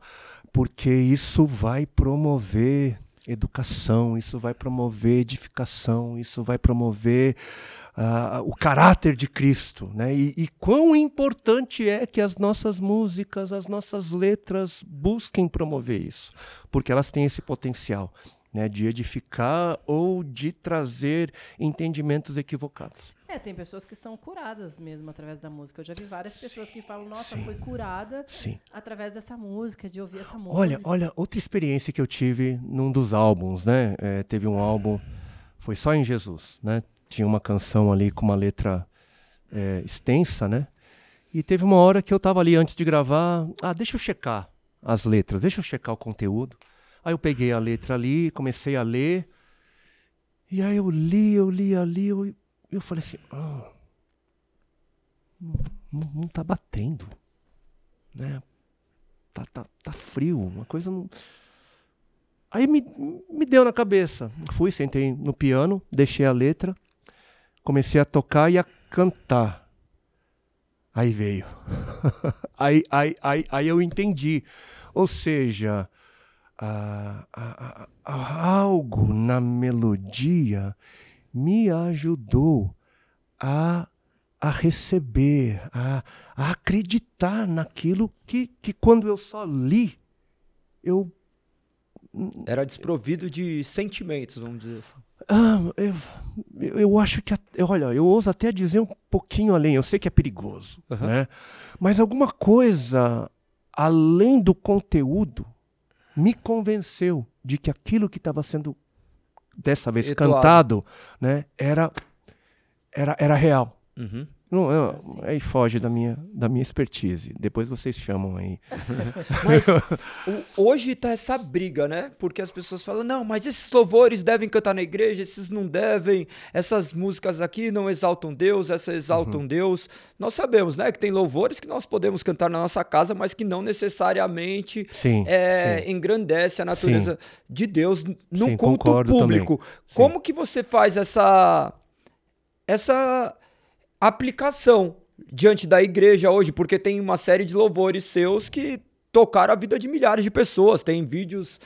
porque isso vai promover educação, isso vai promover edificação, isso vai promover ah, o caráter de Cristo. Né? E, e quão importante é que as nossas músicas, as nossas letras busquem promover isso, porque elas têm esse potencial. Né, de edificar ou de trazer entendimentos equivocados. É, tem pessoas que são curadas mesmo através da música. Eu já vi várias pessoas que falam, nossa, sim. foi curada Sim. através dessa música, de ouvir essa música. Olha, olha, outra experiência que eu tive num dos álbuns, né? É, teve um álbum, foi só em Jesus, né? Tinha uma canção ali com uma letra é, extensa, né? E teve uma hora que eu tava ali antes de gravar, ah, deixa eu checar as letras, deixa eu checar o conteúdo. Aí eu peguei a letra ali, comecei a ler, e aí eu li, eu li ali, eu, eu falei assim, não, não, não tá batendo, né? tá, tá, tá frio, uma coisa não. Aí me, me deu na cabeça. Fui, sentei no piano, deixei a letra, comecei a tocar e a cantar. Aí veio. aí, aí, aí, aí eu entendi. Ou seja, ah, ah, ah, algo na melodia me ajudou a, a receber, a, a acreditar naquilo que, que quando eu só li, eu Era desprovido de sentimentos, vamos dizer assim. Ah, eu, eu, acho que. a- eu- Olha, eu ouso até dizer um pouquinho além. Eu sei que é perigoso, Aham. né? Mas alguma coisa além do conteúdo me convenceu de que aquilo que estava sendo dessa vez Entoado. cantado, né, era, era, era real. Uhum. Não, não, aí foge da minha, da minha expertise. Depois vocês chamam aí. Mas o- hoje tá essa briga, né? Porque as pessoas falam, não, mas esses louvores devem cantar na igreja, esses não devem, essas músicas aqui não exaltam Deus, essas exaltam Deus. Nós sabemos, né, que tem louvores que nós podemos cantar na nossa casa, mas que não necessariamente Sim, é, sim. engrandece a natureza de Deus no Sim, culto público. também. Sim. Como que você faz essa essa aplicação diante da igreja hoje? Porque tem uma série de louvores seus que tocaram a vida de milhares de pessoas. Tem vídeos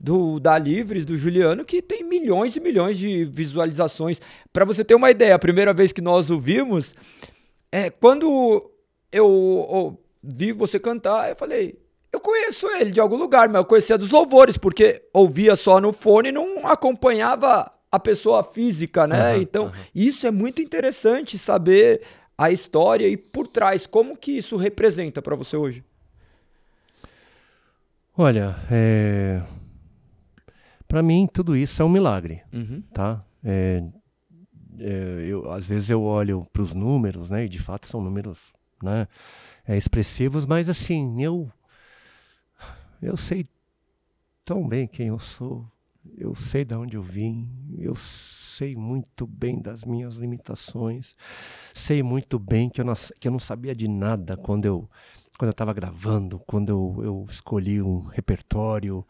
do da Livres, do Juliano, que tem milhões e milhões de visualizações. Para você ter uma ideia, a primeira vez que nós o vimos, é, quando eu, eu vi você cantar, eu falei, eu conheço ele de algum lugar, mas eu conhecia dos louvores, porque ouvia só no fone e não acompanhava a pessoa física, né? Aham, então, aham. isso é muito interessante saber a história e por trás, como que isso representa para você hoje? Olha, é... para mim tudo isso é um milagre. Uhum. tá? É, é, eu, às vezes eu olho para os números, né? E de fato são números, né? é, expressivos, mas assim eu eu sei tão bem quem eu sou, eu sei de onde eu vim, eu sei muito bem das minhas limitações, sei muito bem que eu não, que eu não sabia de nada quando eu quando eu estava gravando, quando eu, eu escolhi um repertório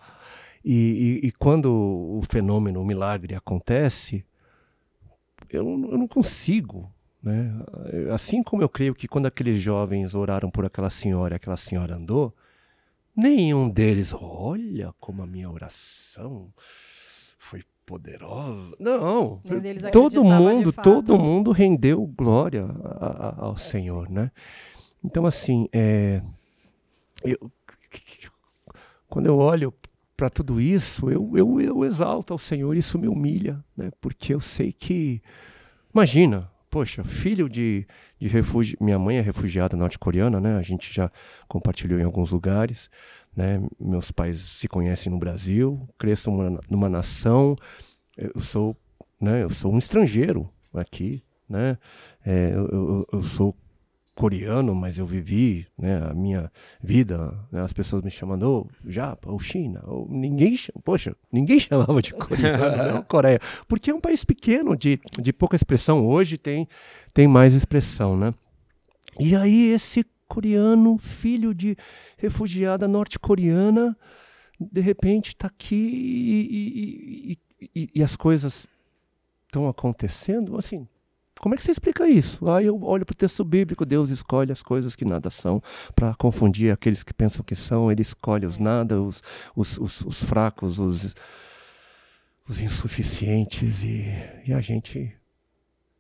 e, e, e quando o fenômeno, o milagre acontece, eu, eu não consigo. Né? Assim como eu creio que quando aqueles jovens oraram por aquela senhora, aquela senhora andou, nenhum deles, olha como a minha oração poderosa. Não, todo mundo, todo mundo rendeu glória a- a- ao Senhor, né? Então assim, é, eu- quando eu olho para tudo isso, eu, eu, eu exalto ao Senhor, isso me humilha, né? Porque eu sei que, imagina, poxa, filho de, de refúgio, minha mãe é refugiada norte-coreana, né? A gente já compartilhou em alguns lugares, né? Meus pais se conhecem no Brasil, cresço numa, numa nação, eu sou, né? Eu sou um estrangeiro aqui, né? É, eu, eu, eu sou coreano, mas eu vivi né, a minha vida, né, as pessoas me chamando ou Japa, ou China, ou ninguém, poxa, ninguém chamava de coreano, não Coreia, porque é um país pequeno, de, de pouca expressão, hoje tem, tem mais expressão, né? E aí esse coreano, filho de refugiada norte-coreana, de repente está aqui e, e- e- e- as coisas estão acontecendo, assim, como é que você explica isso? Aí eu olho para o texto bíblico, Deus escolhe as coisas que nada são, para confundir aqueles que pensam que são, ele escolhe os nada, os, os, os, os fracos, os, os insuficientes, e, e a gente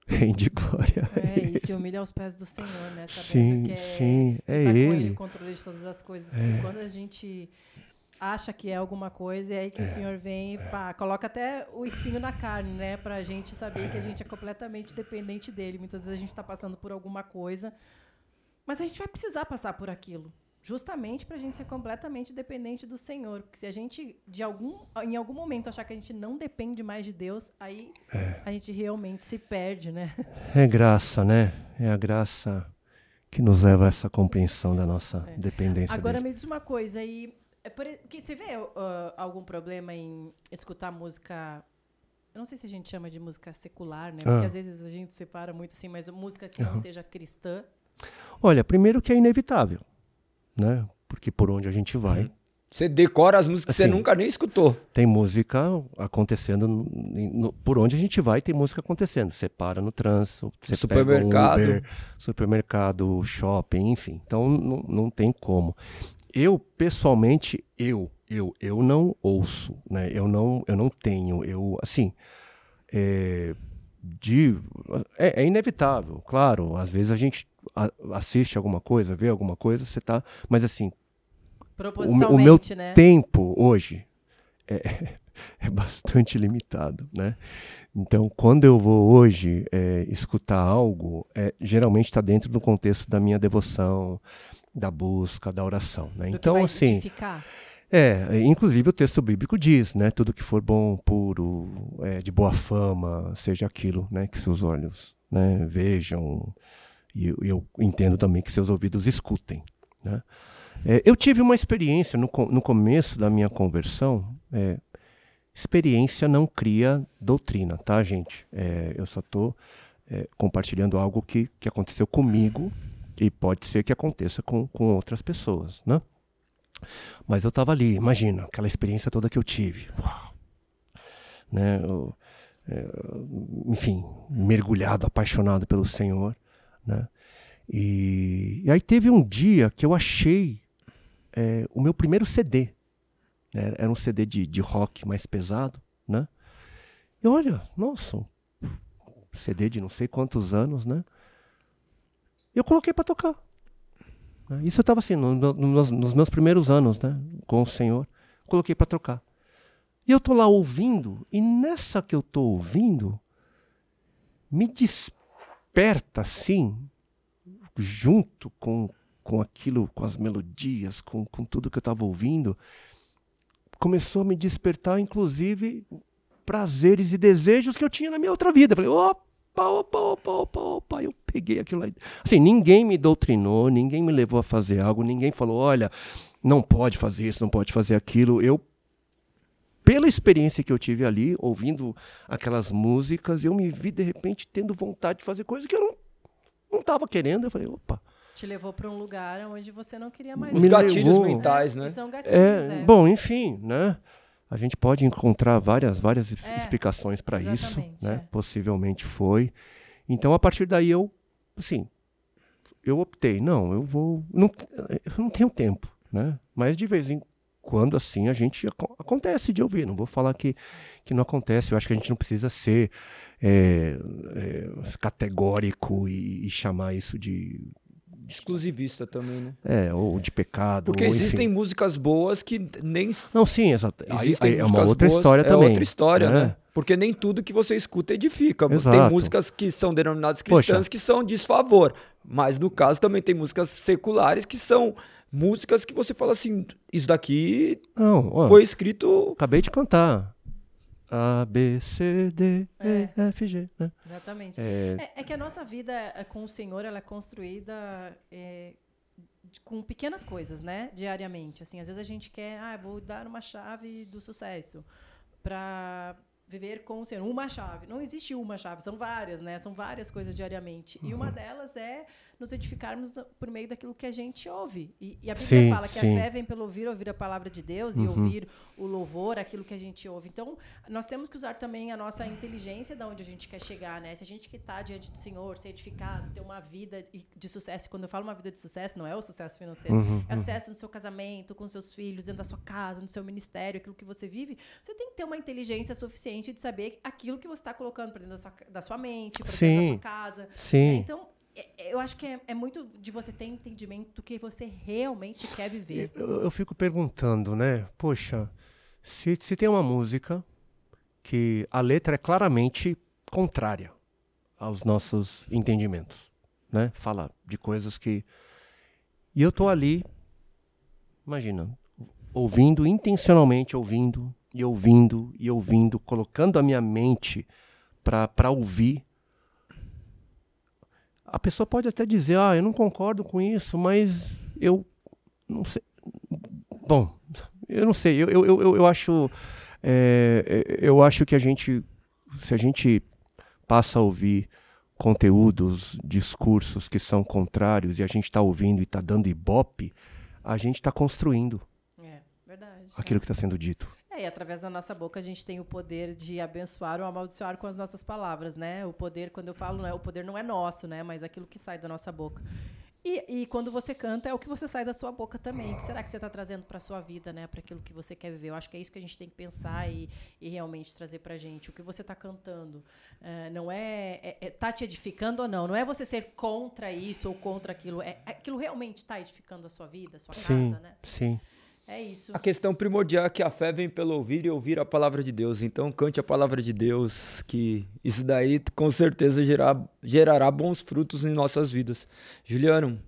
rende glória. É, Ele. e se humilha aos pés do Senhor, né? Sabendo Sim, que é, sim, é tá com ele Ele. o controle de todas as coisas. É. Quando a gente acha que é alguma coisa, é aí que o Senhor vem e pá, coloca até o espinho na carne, né? Pra gente saber que a gente é completamente dependente dele. Muitas vezes a gente tá passando por alguma coisa, mas a gente vai precisar passar por aquilo. Justamente pra gente ser completamente dependente do Senhor. Porque se a gente, de algum, em algum momento, achar que a gente não depende mais de Deus, aí É. a gente realmente se perde, né? É graça, né? É a graça que nos leva a essa compreensão da nossa É. dependência Agora dele. me diz uma coisa aí. É e- que você vê ah, algum problema em escutar música. Eu não sei se a gente chama de música secular, né? Porque Ah. às vezes a gente separa muito assim, mas música que não seja cristã. Olha, primeiro que é inevitável, né? Porque por onde a gente vai, Você decora as músicas que você Assim. nunca nem escutou. tem música acontecendo no- no- por onde a gente vai tem música acontecendo você para no trânsito você Supermercado. pega um Uber, supermercado shopping enfim então não, não tem como eu pessoalmente eu eu eu não ouço né eu não eu não tenho eu assim é, de é, é inevitável claro às vezes a gente assiste alguma coisa vê alguma coisa você tá mas assim o, me- Propositalmente, o meu né? tempo hoje é, é bastante limitado, né? Então, quando eu vou hoje é, escutar algo, é, geralmente está dentro do contexto da minha devoção, da busca, da oração, né? Do Então, assim, edificar. é, inclusive o texto bíblico diz, né? Tudo que for bom, puro, é, de boa fama, seja aquilo, né? Que seus olhos, né? Vejam E eu, eu entendo também que seus ouvidos escutem. Né? É, eu tive uma experiência no, no começo da minha conversão. É, experiência não cria doutrina, tá, gente? É, eu só estou é, compartilhando algo que, que aconteceu comigo e pode ser que aconteça com, com outras pessoas, né? Mas eu estava ali, imagina, aquela experiência toda que eu tive. Uau! Né? Eu, é, enfim, mergulhado, apaixonado pelo Senhor, né? E, e aí teve um dia que eu achei é, o meu primeiro CD. Né? Era um CD de, de rock mais pesado, né? E olha, nossa, CD de não sei quantos anos, né? Eu coloquei para tocar. Né? Isso eu estava assim, no, no, nos, nos, meus primeiros anos, né? Com o Senhor. Coloquei para tocar. E eu tô lá ouvindo, e nessa que eu tô ouvindo, me desperta assim, junto com, com aquilo, com as melodias, com, com tudo que eu estava ouvindo, começou a me despertar, inclusive, prazeres e desejos que eu tinha na minha outra vida. Falei, opa, opa, opa, opa, opa. Eu peguei aquilo aí. Assim, ninguém me doutrinou, ninguém me levou a fazer algo, ninguém falou, olha, não pode fazer isso, não pode fazer aquilo. Eu, pela experiência que eu tive ali, ouvindo aquelas músicas, eu me vi, de repente, tendo vontade de fazer coisas que eu não estava querendo. Eu falei, opa. Te levou para um lugar onde você não queria mais. Os gatilhos levou, mentais, né? São gatilhos, é, é. Bom, enfim, né? A gente pode encontrar várias, várias é, explicações para isso, né? É. Possivelmente foi. Então, a partir daí, eu, assim, eu optei, não, eu vou, não, eu não tenho tempo, né? Mas de vez em quando, assim, a gente acontece de ouvir. Não vou falar que, que não acontece. Eu acho que a gente não precisa ser é, é, categórico e, e chamar isso de exclusivista também, né? É, ou de pecado. Porque ou, existem músicas boas que nem. Não, sim, exato. Existem é uma outra boas, história é também. É outra história, né? né? Porque nem tudo que você escuta edifica. Exato. Tem músicas que são denominadas cristãs Poxa. que são desfavor. Mas no caso também tem músicas seculares que são músicas que você fala assim: isso daqui não, ó, foi escrito. Acabei de cantar. A, B, C, D, E, é. F, G. Né? Exatamente. É... É, é... que a nossa vida é, com o Senhor ela é construída é, com pequenas coisas, né? Diariamente. Assim, às vezes a gente quer, ah, vou dar uma chave do sucesso para viver com o Senhor. Uma chave. Não existe uma chave, são várias, né? São várias coisas diariamente. Uhum. E uma uhum. delas é nos edificarmos por meio daquilo que a gente ouve. E, e a Bíblia sim, fala que sim. a fé vem pelo ouvir, ouvir a palavra de Deus uhum. e ouvir o louvor, aquilo que a gente ouve. Então, nós temos que usar também a nossa inteligência de onde a gente quer chegar, né? Se a gente que está diante do Senhor, ser edificado, ter uma vida de sucesso. Quando eu falo uma vida de sucesso, não é o sucesso financeiro, uhum, é o sucesso no seu casamento, com seus filhos, dentro da sua casa, no seu ministério, aquilo que você vive. Você tem que ter uma inteligência suficiente de saber aquilo que você está colocando para dentro da sua, da sua mente, para dentro da sua casa. Sim. Então, é, é, eu acho que é, é, muito de você ter entendimento do que você realmente quer viver. Eu, eu fico perguntando, né? Poxa, se, se tem uma música que a letra é claramente contrária aos nossos entendimentos, né? Fala de coisas que e eu tô ali, imagina, ouvindo intencionalmente, ouvindo e ouvindo e ouvindo, colocando a minha mente para ouvir a pessoa pode até dizer, ah, eu não concordo com isso, mas eu não sei. Bom, eu não sei. Eu, eu, eu, eu acho. É, eu acho que a gente. Se a gente passa a ouvir conteúdos, discursos que são contrários e a gente está ouvindo e está dando ibope, a gente está construindo é, verdade, aquilo é. que está sendo dito. É, e através da nossa boca a gente tem o poder de abençoar ou amaldiçoar com as nossas palavras, né? O poder, quando eu falo, né, o poder não é nosso, né? Mas aquilo que sai da nossa boca. E, e quando você canta, é o que você sai da sua boca também. O que será que você está trazendo para a sua vida, né? Para aquilo que você quer viver? Eu acho que é isso que a gente tem que pensar e, e realmente trazer para a gente. O que você está cantando uh, não é, é, é, tá te edificando ou não. Não é você ser contra isso ou contra aquilo. É, aquilo realmente está edificando a sua vida, a sua sim, casa, né? Sim. É isso. A questão primordial é que a fé vem pelo ouvir e ouvir a palavra de Deus. Então cante a palavra de Deus, que isso daí com certeza gerar, gerará bons frutos em nossas vidas. Juliano,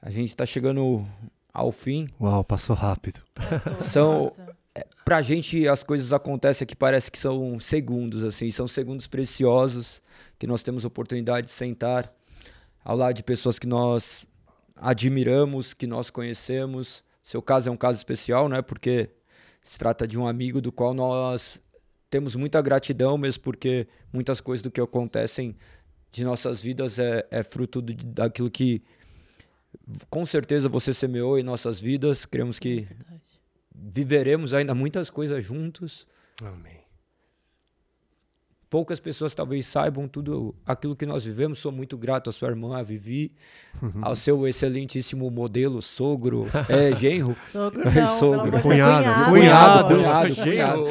a gente está chegando ao fim. Uau, passou rápido. Passou, são, é, pra gente as coisas acontecem que parece que são segundos, assim, são segundos preciosos que nós temos oportunidade de sentar ao lado de pessoas que nós admiramos, que nós conhecemos. Seu caso é um caso especial, né? Porque se trata de um amigo do qual nós temos muita gratidão, mesmo porque muitas coisas do que acontecem de nossas vidas é, é fruto de, daquilo que com certeza você semeou em nossas vidas. Cremos que é viveremos ainda muitas coisas juntos. Amém poucas pessoas talvez saibam tudo aquilo que nós vivemos. Sou muito grato à sua irmã, a Vivi, ao seu excelentíssimo modelo, sogro, é, genro. Sogro não, sogro. Cunhado, cunhado, cunhado, cunhado.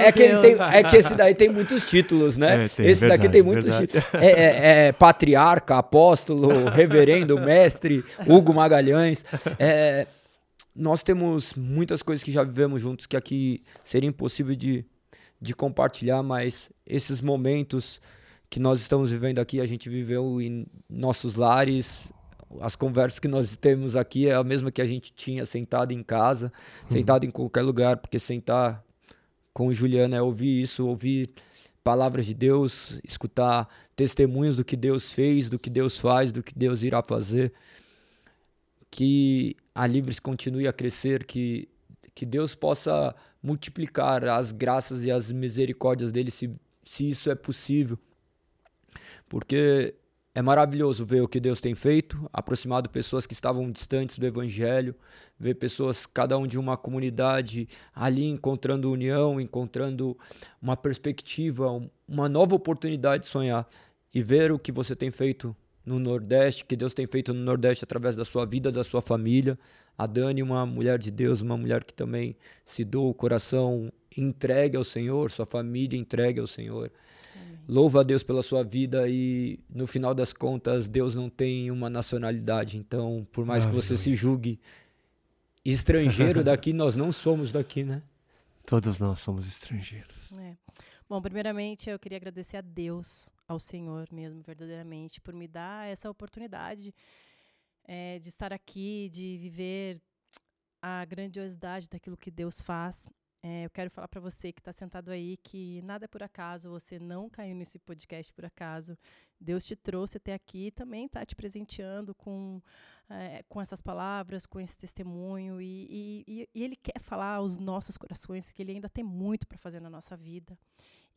É, é, que ele tem, é que esse daí tem muitos títulos, né? É, tem, esse verdade, daqui tem muitos verdade. títulos. É, é, é, patriarca, apóstolo, reverendo, mestre, Hugo Magalhães. É, nós temos muitas coisas que já vivemos juntos que aqui seria impossível de de compartilhar, mas esses momentos que nós estamos vivendo aqui, a gente viveu em nossos lares. As conversas que nós temos aqui é a mesma que a gente tinha sentado em casa, uhum. sentado em qualquer lugar, porque sentar com Juliana é ouvir isso, ouvir palavras de Deus, escutar testemunhos do que Deus fez, do que Deus faz, do que Deus irá fazer. Que a Livres continue a crescer, que, que Deus possa multiplicar as graças e as misericórdias dele, se, se isso é possível. Porque é maravilhoso ver o que Deus tem feito, aproximado pessoas que estavam distantes do Evangelho, ver pessoas, cada um de uma comunidade, ali encontrando união, encontrando uma perspectiva, uma nova oportunidade de sonhar e ver o que você tem feito no Nordeste, que Deus tem feito no Nordeste através da sua vida, da sua família. A Dani, uma mulher de Deus, uma mulher que também se doa o coração entregue ao Senhor, sua família entregue ao Senhor. Amém. Louva a Deus pela sua vida e no final das contas Deus não tem uma nacionalidade. Então, por mais que você se julgue estrangeiro daqui, nós não somos daqui, né? Todos nós somos estrangeiros. É. Bom, primeiramente eu queria agradecer a Deus, ao Senhor mesmo, verdadeiramente, por me dar essa oportunidade é, de estar aqui, de viver a grandiosidade daquilo que Deus faz. É, eu quero falar para você que está sentado aí que nada é por acaso, você não caiu nesse podcast por acaso. Deus te trouxe até aqui e também está te presenteando com, é, com essas palavras, com esse testemunho. E, e, e, Ele quer falar aos nossos corações que Ele ainda tem muito para fazer na nossa vida,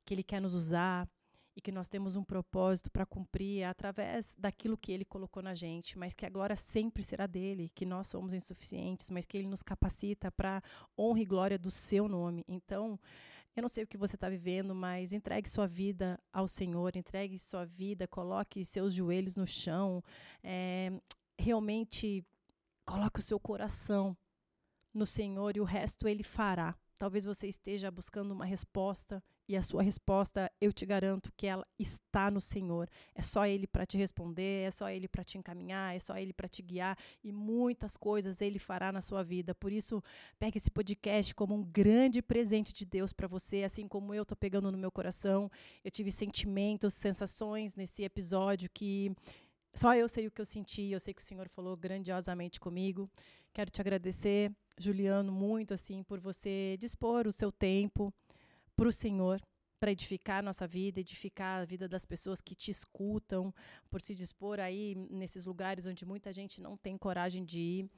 que Ele quer nos usar, e que nós temos um propósito para cumprir através daquilo que ele colocou na gente, mas que a glória sempre será dele, que nós somos insuficientes, mas que ele nos capacita para honra e glória do seu nome. Então, eu não sei o que você está vivendo, mas entregue sua vida ao Senhor, entregue sua vida, coloque seus joelhos no chão, é, realmente coloque o seu coração no Senhor e o resto ele fará. Talvez você esteja buscando uma resposta e a sua resposta, eu te garanto que ela está no Senhor. É só Ele para te responder, é só Ele para te encaminhar, é só Ele para te guiar e muitas coisas Ele fará na sua vida. Por isso, pegue esse podcast como um grande presente de Deus para você, assim como eu estou pegando no meu coração. Eu tive sentimentos, sensações nesse episódio que só eu sei o que eu senti. Eu sei que o Senhor falou grandiosamente comigo. Quero te agradecer, Juliano, muito assim por você dispor o seu tempo para o Senhor, para edificar a nossa vida, edificar a vida das pessoas que te escutam, por se dispor aí nesses lugares onde muita gente não tem coragem de ir.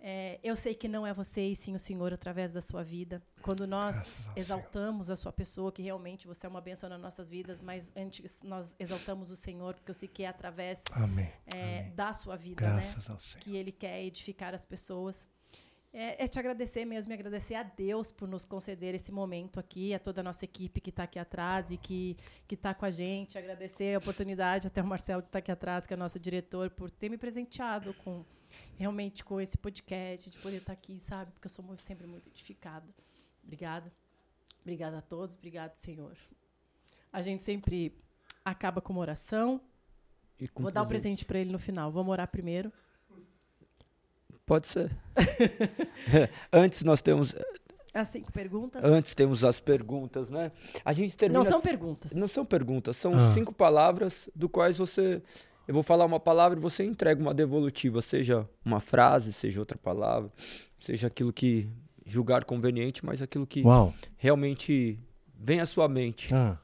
É, eu sei que não é você e sim o Senhor através da sua vida. Quando nós exaltamos a sua pessoa, que realmente você é uma bênção nas nossas vidas, mas antes nós exaltamos o Senhor, porque eu sei que é através Amém. É, Amém. da sua vida né, que Ele quer edificar as pessoas. É, é, te agradecer mesmo e agradecer a Deus por nos conceder esse momento aqui, a toda a nossa equipe que está aqui atrás e que está com a gente. Agradecer a oportunidade, até o Marcelo que está aqui atrás, que é nosso diretor, por ter me presenteado com realmente com esse podcast, de poder estar tá aqui, sabe? Porque eu sou muito, sempre muito edificada. Obrigada. Obrigada a todos. Obrigado, Senhor. A gente sempre acaba com uma oração. Vou dar um presente para ele no final. Vamos orar primeiro. Pode ser. Antes nós temos. As cinco perguntas? Antes temos as perguntas, né? A gente termina. Não são perguntas. Não são perguntas, são ah. cinco palavras do quais você. Eu vou falar uma palavra e você entrega uma devolutiva, seja uma frase, seja outra palavra, seja aquilo que julgar conveniente, mas aquilo que Uau. realmente vem à sua mente. Ah.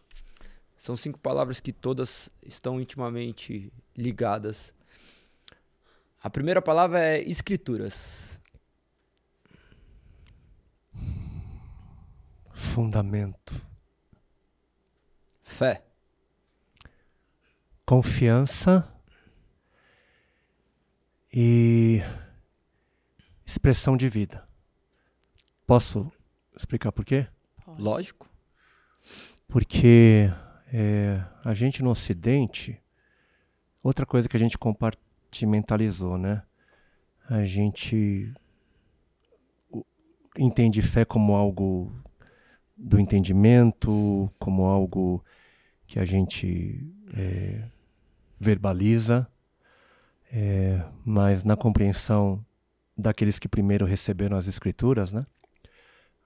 São cinco palavras que todas estão intimamente ligadas A primeira palavra é escrituras. Fundamento. Fé. Confiança e expressão de vida. Posso explicar por quê? Pode. Lógico. Porque é, a gente no Ocidente, outra coisa que a gente compartimentalizou, né? A gente entende fé como algo do entendimento, como algo que a gente é, verbaliza, é, mas na compreensão daqueles que primeiro receberam as escrituras, né?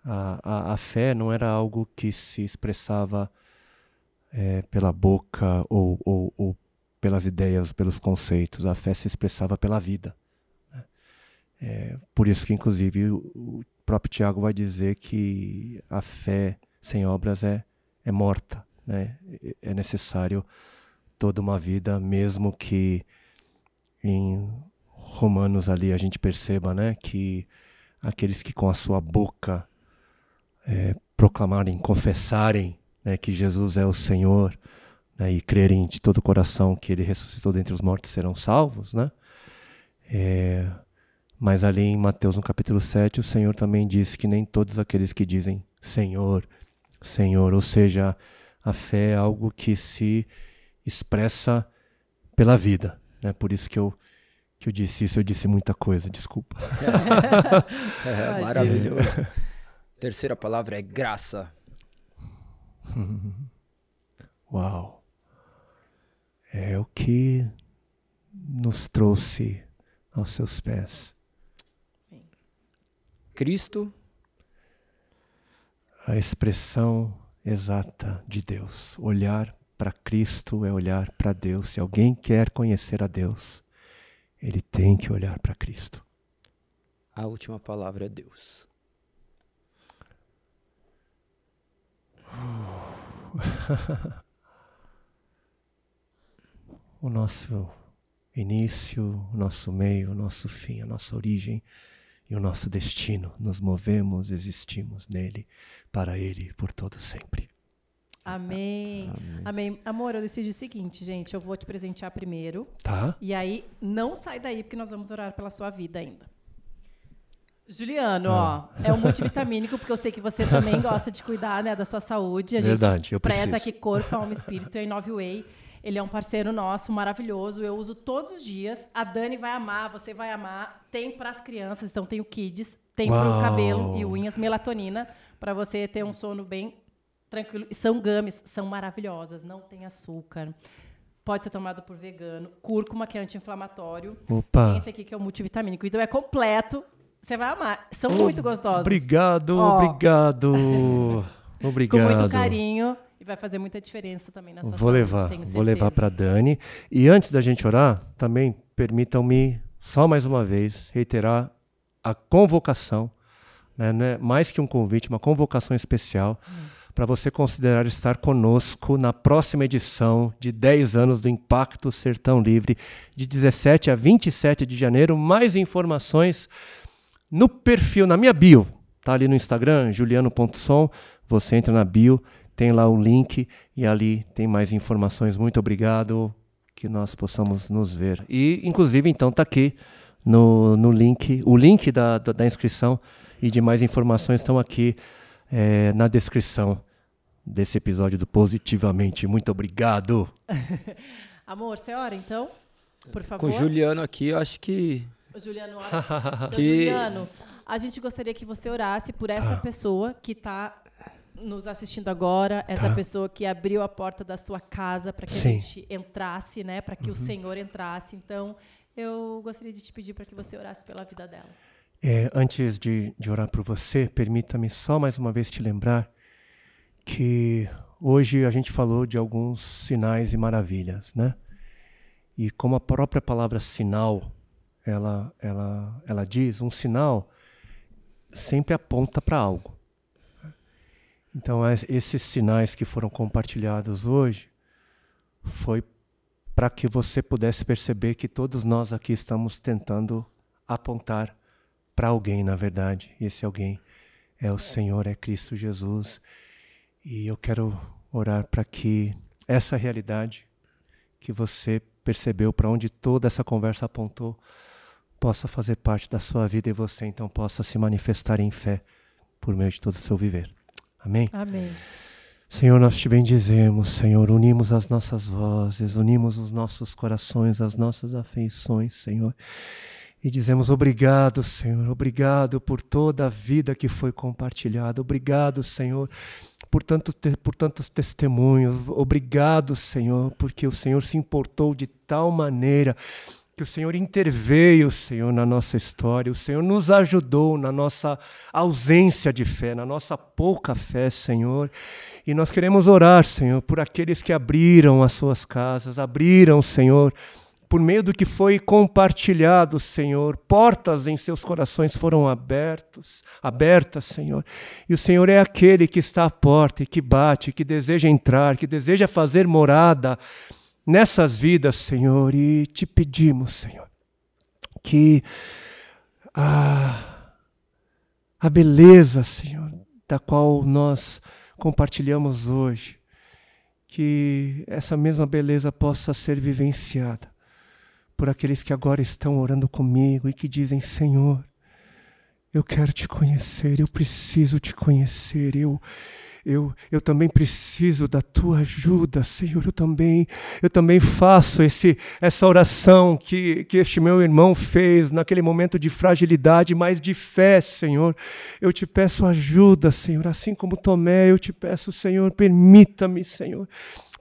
A, a, a fé não era algo que se expressava é, pela boca ou, ou, ou pelas ideias, pelos conceitos. A fé se expressava pela vida. né? É, por isso que, inclusive, o, próprio Tiago vai dizer que a fé sem obras é, é morta. Né? É- É necessário toda uma vida, mesmo que em Romanos ali a gente perceba né, que aqueles que com a sua boca é, proclamarem, confessarem né, que Jesus é o Senhor né, e crerem de todo o coração que Ele ressuscitou dentre os mortos serão salvos, né? É, mas ali em Mateus no capítulo 7 o Senhor também disse que nem todos aqueles que dizem Senhor, Senhor, ou seja, a fé é algo que se expressa pela vida, né? Por isso que eu que eu disse isso, eu disse muita coisa, desculpa. É, maravilhoso. Terceira palavra é graça. Uau. É o que nos trouxe aos seus pés. Cristo, A expressão exata de Deus. Olhar para Cristo é olhar para Deus. Se alguém quer conhecer a Deus, ele tem que olhar para Cristo. a última palavra é Deus. O nosso início, o nosso meio, o nosso fim, a nossa origem e o nosso destino. Nos movemos, existimos nele, para ele, por todo sempre. Amém. Amém. Amor, eu decidi o seguinte, gente. Eu vou te presentear primeiro. Tá? E aí, não sai daí, porque nós vamos orar pela sua vida ainda. Juliano, Ah. ó, é um multivitamínico, porque eu sei que você também gosta de cuidar né, da sua saúde. A Verdade, gente eu preza preciso. aqui corpo, alma e espírito, é Inove Way. Ele é um parceiro nosso, maravilhoso. Eu uso todos os dias. A Dani vai amar, você vai amar. Tem para as crianças, então tem o Kids, tem para o cabelo e unhas, melatonina, para você ter um sono bem tranquilo. E são games, são maravilhosas, não tem açúcar. Pode ser tomado por vegano. Cúrcuma, que é anti-inflamatório. Tem Opa! esse aqui que é o multivitamínico. Então é completo. Você vai amar. São muito gostosos. Obrigado, Ó. obrigado. Com Obrigado. muito carinho. E vai fazer muita diferença também na sua Vou saúde, levar, vou levar para Dani. E antes da gente orar, também permitam-me só mais uma vez reiterar a convocação, né, não é mais que um convite, uma convocação especial para você considerar estar conosco na próxima edição de 10 anos do Impacto Sertão Livre, de 17 a 27 de janeiro. Mais informações no perfil, na minha bio, tá ali no Instagram, juliano.som, você entra na bio, tem lá o link e ali tem mais informações. Muito obrigado, que nós possamos nos ver. E, inclusive, então, tá aqui no, no link, o link da, da, da inscrição e de mais informações estão aqui eh, na descrição desse episódio do Positivamente. Muito obrigado. Amor, você ora então? Por favor. Com o Juliano aqui, eu acho que Ô, Juliano, ora. Então, Que- Juliano, a gente gostaria que você orasse por essa pessoa que está nos assistindo agora, essa Tá. pessoa que abriu a porta da sua casa para que Sim. a gente entrasse, né? Para que o Senhor entrasse. Então, eu gostaria de te pedir para que você orasse pela vida dela. É, antes de, de orar por você, permita-me só mais uma vez te lembrar que hoje a gente falou de alguns sinais e maravilhas, né? E como a própria palavra sinal, ela, ela, ela diz, um sinal sempre aponta para algo. Então, es- esses sinais que foram compartilhados hoje foi para que você pudesse perceber que todos nós aqui estamos tentando apontar para alguém, na verdade. E esse alguém é o Senhor, é Cristo Jesus. E eu quero orar para que essa realidade que você percebeu, para onde toda essa conversa apontou, possa fazer parte da sua vida e você então possa se manifestar em fé por meio de todo o seu viver. Amém? Amém. Senhor, nós te bendizemos, Senhor, unimos as nossas vozes, unimos os nossos corações, as nossas afeições, Senhor. E dizemos obrigado, Senhor, obrigado por toda a vida que foi compartilhada, obrigado, Senhor, por, tanto, por tantos testemunhos, obrigado, Senhor, porque o Senhor se importou de tal maneira que o Senhor interveio, Senhor, na nossa história, o Senhor nos ajudou na nossa ausência de fé, na nossa pouca fé, Senhor. E nós queremos orar, Senhor, por aqueles que abriram as suas casas, abriram, Senhor, por meio do que foi compartilhado, Senhor, portas em seus corações foram abertos, abertas, Senhor. E o Senhor é aquele que está à porta e que bate, que deseja entrar, que deseja fazer morada nessas vidas, Senhor, e te pedimos, Senhor, que a, a beleza, Senhor, da qual nós compartilhamos hoje, que essa mesma beleza possa ser vivenciada por aqueles que agora estão orando comigo e que dizem: Senhor, eu quero te conhecer, eu preciso te conhecer, eu eu, eu também preciso da tua ajuda, Senhor. Eu também, eu também faço esse, essa oração que, que este meu irmão fez naquele momento de fragilidade, mas de fé, Senhor. Eu te peço ajuda, Senhor. Assim como Tomé, eu te peço, Senhor, permita-me, Senhor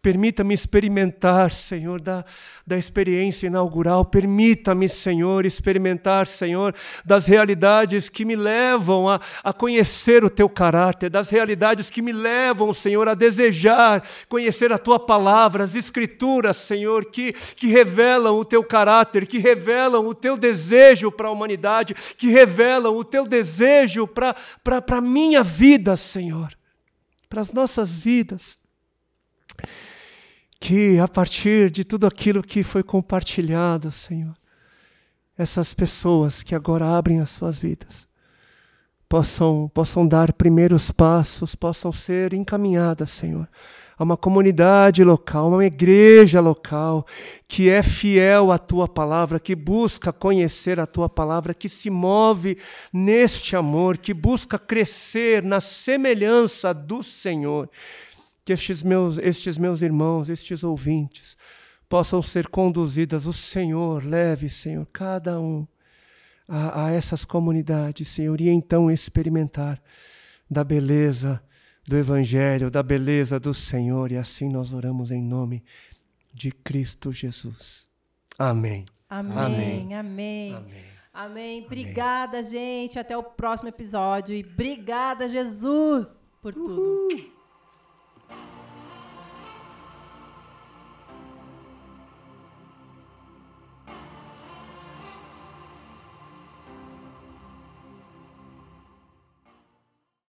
Permita-me experimentar, Senhor, da, da experiência inaugural. Permita-me, Senhor, experimentar, Senhor, das realidades que me levam a, a conhecer o Teu caráter, das realidades que me levam, Senhor, a desejar conhecer a Tua palavra, as Escrituras, Senhor, que, que revelam o Teu caráter, que revelam o Teu desejo para a humanidade, que revelam o Teu desejo para a minha vida, Senhor, para as nossas vidas que a partir de tudo aquilo que foi compartilhado, Senhor, essas pessoas que agora abrem as suas vidas possam, possam dar primeiros passos, possam ser encaminhadas, Senhor, a uma comunidade local, uma igreja local que é fiel à tua palavra, que busca conhecer a tua palavra, que se move neste amor, que busca crescer na semelhança do Senhor que estes meus, estes meus irmãos, estes ouvintes, possam ser conduzidas. O Senhor leve, Senhor, cada um a, a essas comunidades, Senhor, e então experimentar da beleza do Evangelho, da beleza do Senhor, e assim nós oramos em nome de Cristo Jesus. Amém. Amém. Amém. Amém. Amém. Amém. Obrigada, gente. Até o próximo episódio. E obrigada, Jesus, por tudo.